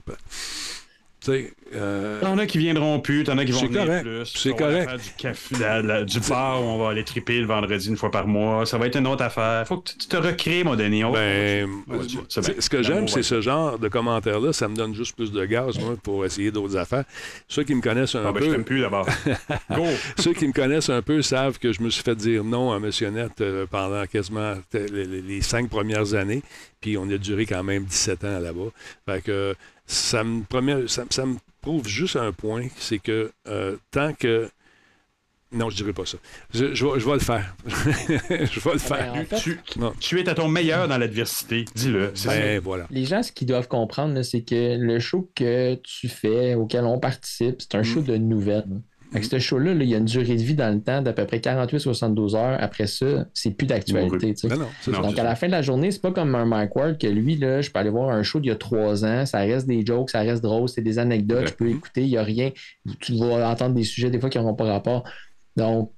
Euh... T'en as qui viendront plus, t'en as qui vont venir
correct.
plus.
C'est correct.
du café, du bar où on va aller triper le vendredi une fois par mois. Ça va être une autre affaire. Faut que tu te recrées, mon Denis.
Ben, ce que j'aime, c'est ce genre de commentaires-là. Ça me donne juste plus de gaz, moi, pour essayer d'autres affaires. Ceux qui me connaissent un
ah,
peu.
Ben, je t'aime plus d'abord.
Ceux qui me connaissent un peu savent que je me suis fait dire non à M. Net euh, pendant quasiment les, cinq premières années. Puis on a duré quand même 17 ans là-bas. Fait que ça me, ça, me prouve juste un point, c'est que euh, tant que non, je dirais pas ça. Je, je, vais, le faire. je vais le faire.
tu, es à ton meilleur dans l'adversité. Dis-le.
Ben, voilà.
Les gens, ce qu'ils doivent comprendre, c'est que le show que tu fais, auquel on participe, c'est un mm. show de nouvelles. Avec ce show-là, il y a une durée de vie dans le temps d'à peu près 48-72 heures. Après ça, c'est plus d'actualité. Donc, à la fin de la journée, c'est pas comme un Mike Ward que lui, là, je peux aller voir un show d'il y a trois ans, ça reste des jokes, ça reste drôle, c'est des anecdotes, je peux écouter, il n'y a rien. Tu vas entendre des sujets des fois qui n'auront pas rapport. Donc,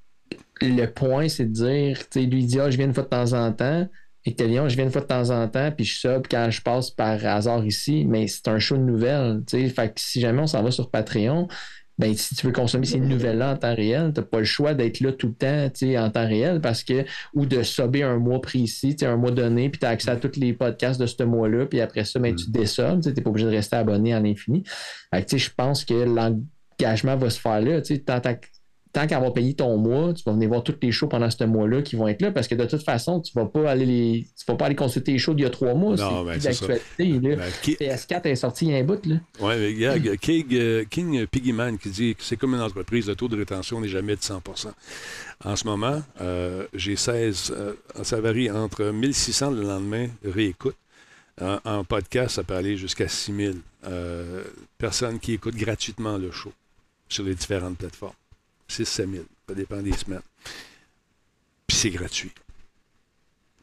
le point, c'est de dire, tu sais, lui, il dit, ah, je viens une fois de temps en temps. Et Lyon, je viens une fois de temps en temps, puis je sub quand je passe par hasard ici, mais c'est un show de nouvelles. Fait que si jamais on s'en va sur Patreon, ben, si tu veux consommer ces nouvelles-là en temps réel, tu n'as pas le choix d'être là tout le temps en temps réel parce que, ou de subber un mois précis, un mois donné, puis tu as accès à tous les podcasts de ce mois-là, puis après ça, ben, tu mm. désobes, tu n'es pas obligé de rester abonné à l'infini. Je pense que l'engagement va se faire là. tant qu'à avoir payé ton mois, tu vas venir voir tous les shows pendant ce mois-là qui vont être là parce que de toute façon, tu ne vas pas aller les, tu vas pas aller consulter les shows d'il y a trois mois.
Non,
c'est
ben,
d'actualité. là. PS4 est sorti il y a un bout. Là.
Oui, mais regarde, King, euh, King Piggyman qui dit que c'est comme une entreprise, le taux de rétention n'est jamais de 100% En ce moment, euh, j'ai 16, euh, ça varie entre 1600 le lendemain, réécoute. En, en podcast, ça peut aller jusqu'à 6000 euh, personnes qui écoutent gratuitement le show sur les différentes plateformes. 6 7 000, ça dépend des semaines. Puis c'est gratuit.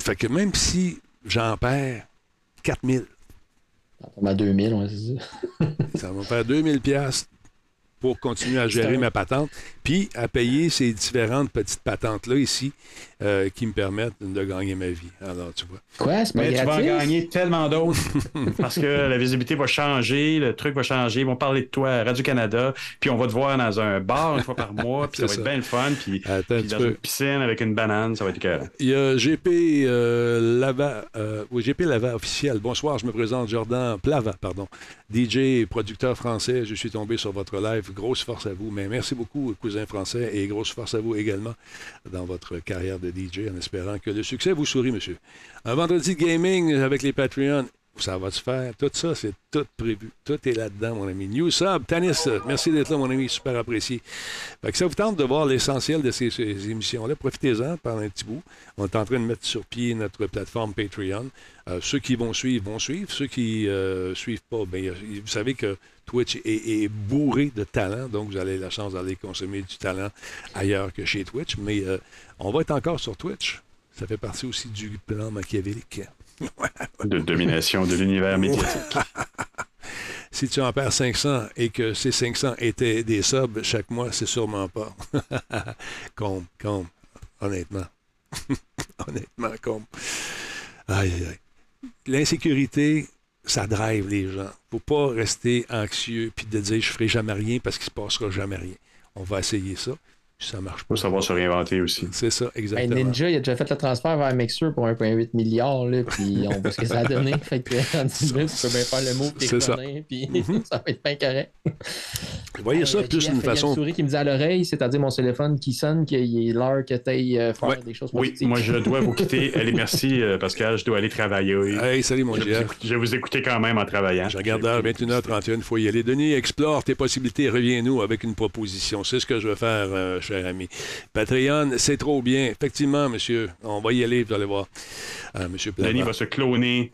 Fait que même si j'en perds 4 000,
Ça tombe à 2000, ouais, c'est ça.
ça va me faire 2000 pièces pour continuer à gérer ma patente, puis à payer ces différentes petites patentes-là ici euh, qui me permettent de gagner ma vie. Alors, tu vois.
Quoi? C'est pas
Mais tu vas en gagner tellement d'autres parce que la visibilité va changer, le truc va changer, ils vont parler de toi à Radio-Canada, puis on va te voir dans un bar une fois par mois, puis ça va être bien le fun, puis,
Attends
puis dans une piscine avec une banane, ça va être écœurant.
Il y a GP euh, Lava, euh, oui, GP Lava officiel. Bonsoir, je me présente Jordan Plava, pardon. DJ et producteur français, je suis tombé sur votre live. Grosse force à vous. Mais merci beaucoup, cousin français, et grosse force à vous également dans votre carrière de DJ, en espérant que le succès vous sourit, monsieur. Un vendredi gaming avec les Patreons. Ça va se faire. Tout ça, c'est tout prévu. Tout est là-dedans, mon ami. New Sub, Tanis, merci d'être là, mon ami. Super apprécié. Que ça vous tente de voir l'essentiel de ces, émissions-là. Profitez-en pendant un petit bout. On est en train de mettre sur pied notre plateforme Patreon. Euh, ceux qui vont suivre vont suivre. Ceux qui ne suivent pas, ben, vous savez que Twitch est, est bourré de talent, donc vous avez la chance d'aller consommer du talent ailleurs que chez Twitch. Mais euh, on va être encore sur Twitch. Ça fait partie aussi du plan machiavélique.
De domination de l'univers médiatique.
Si tu en perds 500 et que ces 500 étaient des subs chaque mois, c'est sûrement pas. Combe, combe, honnêtement. honnêtement, combe. Aïe, aïe, aïe. L'insécurité, ça drive les gens. faut pas rester anxieux puis de dire je ferai jamais rien parce qu'il se passera jamais rien. On va essayer ça. Puis ça marche pas.
faut savoir se réinventer aussi.
C'est ça,
Ben,
exactement.
Ninja, il a déjà fait le transfert vers Mixer pour 1,8 milliard, là, puis on voit ce que ça a donné. Fait que, rendu là, tu peux bien faire le mot,
C'est ça.
puis ça va être bien correct.
Vous voyez ça
Euh,
plus
JF,
d'une
il y a
façon.
souris qui me dit à l'oreille, c'est-à-dire mon téléphone qui sonne, qu'il est l'heure que tu ailles faire
Ouais.
des choses
Oui,
positives.
moi je dois vous quitter. Allez, merci euh, Pascal, je dois aller travailler.
Hey, salut mon
Je vais, vous
GF.
écouter, je vais vous écouter quand même en travaillant.
Je regarde l'heure, 21h31, il faut y aller. Denis, explore tes possibilités, reviens-nous avec une proposition. C'est ce que je vais faire, euh, cher ami. Patreon, c'est trop bien. Effectivement, monsieur, on va y aller, vous allez voir. Euh, monsieur
Denis va se cloner.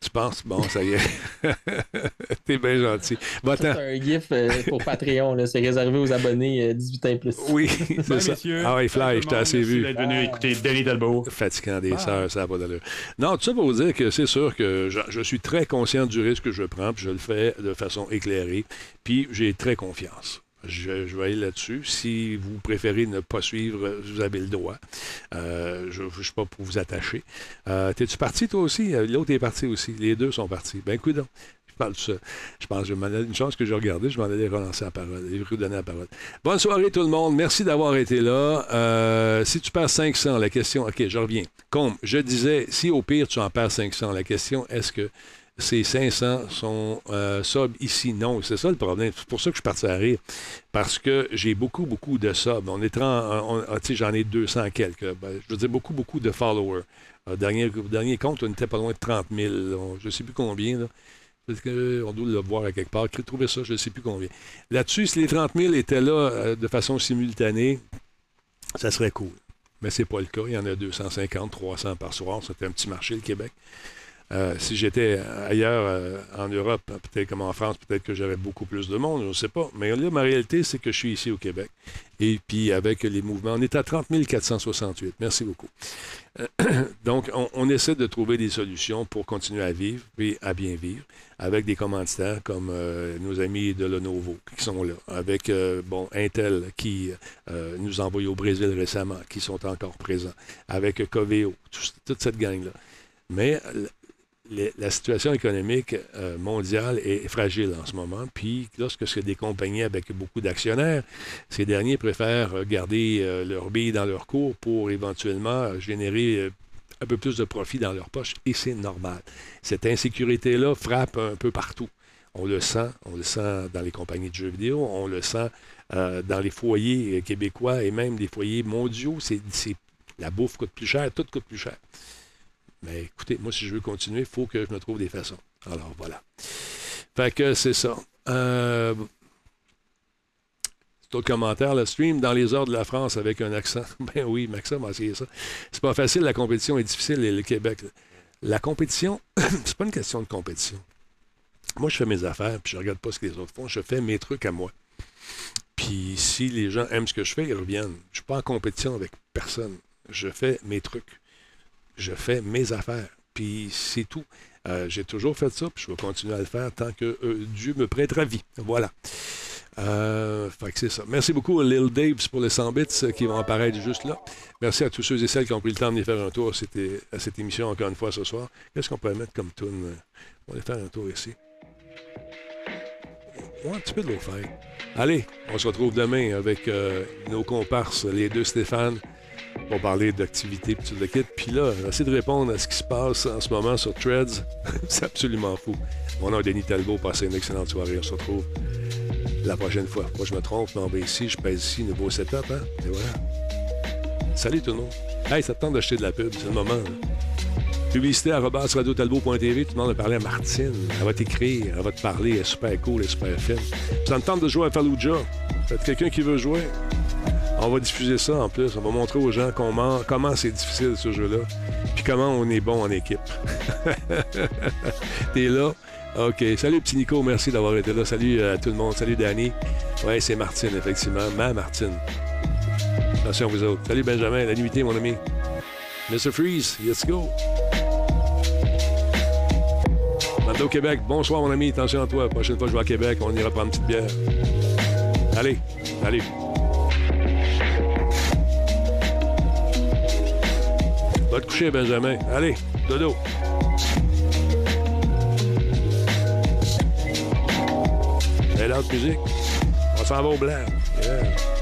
tu penses? Bon, ça y est. T'es bien gentil.
C'est un GIF euh, pour Patreon, c'est réservé aux abonnés euh, 18 ans et plus.
Oui, c'est ça.
messieurs.
Ah oui, Fly, je t'ai assez
Merci
vu.
d'être venu écouter Denis Talbot.
Fatigant des sœurs, ça n'a pas d'allure. Non, tout ça pour vous dire que c'est sûr que je, je suis très conscient du risque que je prends, puis je le fais de façon éclairée, puis j'ai très confiance. Je, vais aller là-dessus. Si vous préférez ne pas suivre, vous avez le droit. Euh, je ne suis pas pour vous attacher. Euh, T'es-tu parti, toi aussi? Euh, L'autre est parti aussi. Les deux sont partis. Ben, écoute. Je parle de ça. Je pense que je une chance que j'ai regardé, je m'en allais relancer la parole, la parole. Bonne soirée tout le monde. Merci d'avoir été là. Si tu perds 500, la question, OK, je reviens. Comme je disais, si au pire tu en perds 500, la question, est-ce que ces 500 sont euh, ici? Non, c'est ça le problème. C'est pour ça que je suis parti à rire. Parce que j'ai beaucoup, beaucoup de subs. On est on- on- j'en ai 200 quelques. Ben, je veux dire, beaucoup, beaucoup de followers. Euh, dernier, dernier compte, on était pas loin de 30 000. On- je ne sais plus combien. Là. Peut-être qu'on doit le voir à quelque part. Trouver ça, je ne sais plus combien. Là-dessus, si les 30 000 étaient là euh, de façon simultanée, ça serait cool. Mais c'est pas le cas. Il y en a 250, 300 par soir. C'était un petit marché, le Québec. Euh, si j'étais ailleurs euh, en Europe, peut-être comme en France, peut-être que j'aurais beaucoup plus de monde, je ne sais pas. Mais là, ma réalité, c'est que je suis ici au Québec. Et puis, avec les mouvements, on est à 30 468. Merci beaucoup. Euh, Donc, on, essaie de trouver des solutions pour continuer à vivre et à bien vivre avec des commanditaires comme nos amis de Lenovo qui sont là, avec bon Intel qui nous a envoyé au Brésil récemment, qui sont encore présents, avec Coveo, tout- toute cette gang-là. Mais la situation économique euh, mondiale est fragile en ce moment. Puis, lorsque c'est des compagnies avec beaucoup d'actionnaires, ces derniers préfèrent garder euh, leur dans leur cours pour éventuellement générer euh, un peu plus de profit dans leur poche. Et c'est normal. Cette insécurité-là frappe un peu partout. On le sent. On le sent dans les compagnies de jeux vidéo. On le sent euh, dans les foyers québécois et même les foyers mondiaux. C'est, la bouffe coûte plus cher, tout coûte plus cher. Mais écoutez, moi, si je veux continuer, il faut que je me trouve des façons. Alors, voilà. Fait que c'est ça. Euh, D'autres commentaires, le stream dans les heures de la France avec un accent. Ben oui, Maxime a essayé ça. C'est pas facile, la compétition est difficile et le Québec. La compétition, c'est pas une question de compétition. Moi, je fais mes affaires, puis je regarde pas ce que les autres font. Je fais mes trucs à moi. Puis si les gens aiment ce que je fais, ils reviennent. Je suis pas en compétition avec personne. Je fais mes trucs. Je fais mes affaires. Puis c'est tout. Euh, j'ai toujours fait ça, puis je vais continuer à le faire tant que euh, Dieu me prêtera vie. Voilà. Euh, fait que c'est ça. Merci beaucoup, Lil Daves, pour les 100 bits qui vont apparaître juste là. Merci à tous ceux et celles qui ont pris le temps de venir faire un tour à cette émission encore une fois ce soir. Qu'est-ce qu'on peut mettre comme tune? On va aller faire un tour ici. Un petit peu de l'eau Allez, on se retrouve demain avec nos comparses, les deux Stéphane pour parler d'activité puis tout le kit. Puis là, essayer de répondre à ce qui se passe en ce moment sur Threads. c'est absolument fou. Mon nom est Denis Talbot. Passez une excellente soirée. On se retrouve la prochaine fois. Moi, je me trompe. Non, ben ici, je pèse ici, nouveau setup. Hein? Et voilà. Salut tout le monde. Hey, ça te tente d'acheter de la pub. C'est le moment. Publicité à radiotalbot.tv. Tout le monde a parlé à Martine. Elle va t'écrire. Elle va te parler. Elle est super cool. Elle est super fine. Ça me tente de jouer à Fallujah. Faites quelqu'un qui veut jouer. On va diffuser ça en plus. On va montrer aux gens comment, c'est difficile ce jeu-là. Puis comment on est bon en équipe. T'es là? OK. Salut, petit Nico. Merci d'avoir été là. Salut à tout le monde. Salut, Danny. Ouais, c'est Martine, effectivement. Ma Martine. Attention à vous autres. Salut, Benjamin. La nuitée, mon ami. Mr. Freeze, let's go. Mando Québec. Bonsoir, mon ami. Attention à toi. prochaine fois que je vais à Québec, on ira prendre une petite bière. Allez, allez. Va te coucher, Benjamin. Allez, dodo. L'autre musique. On s'en va au blanc. Yeah.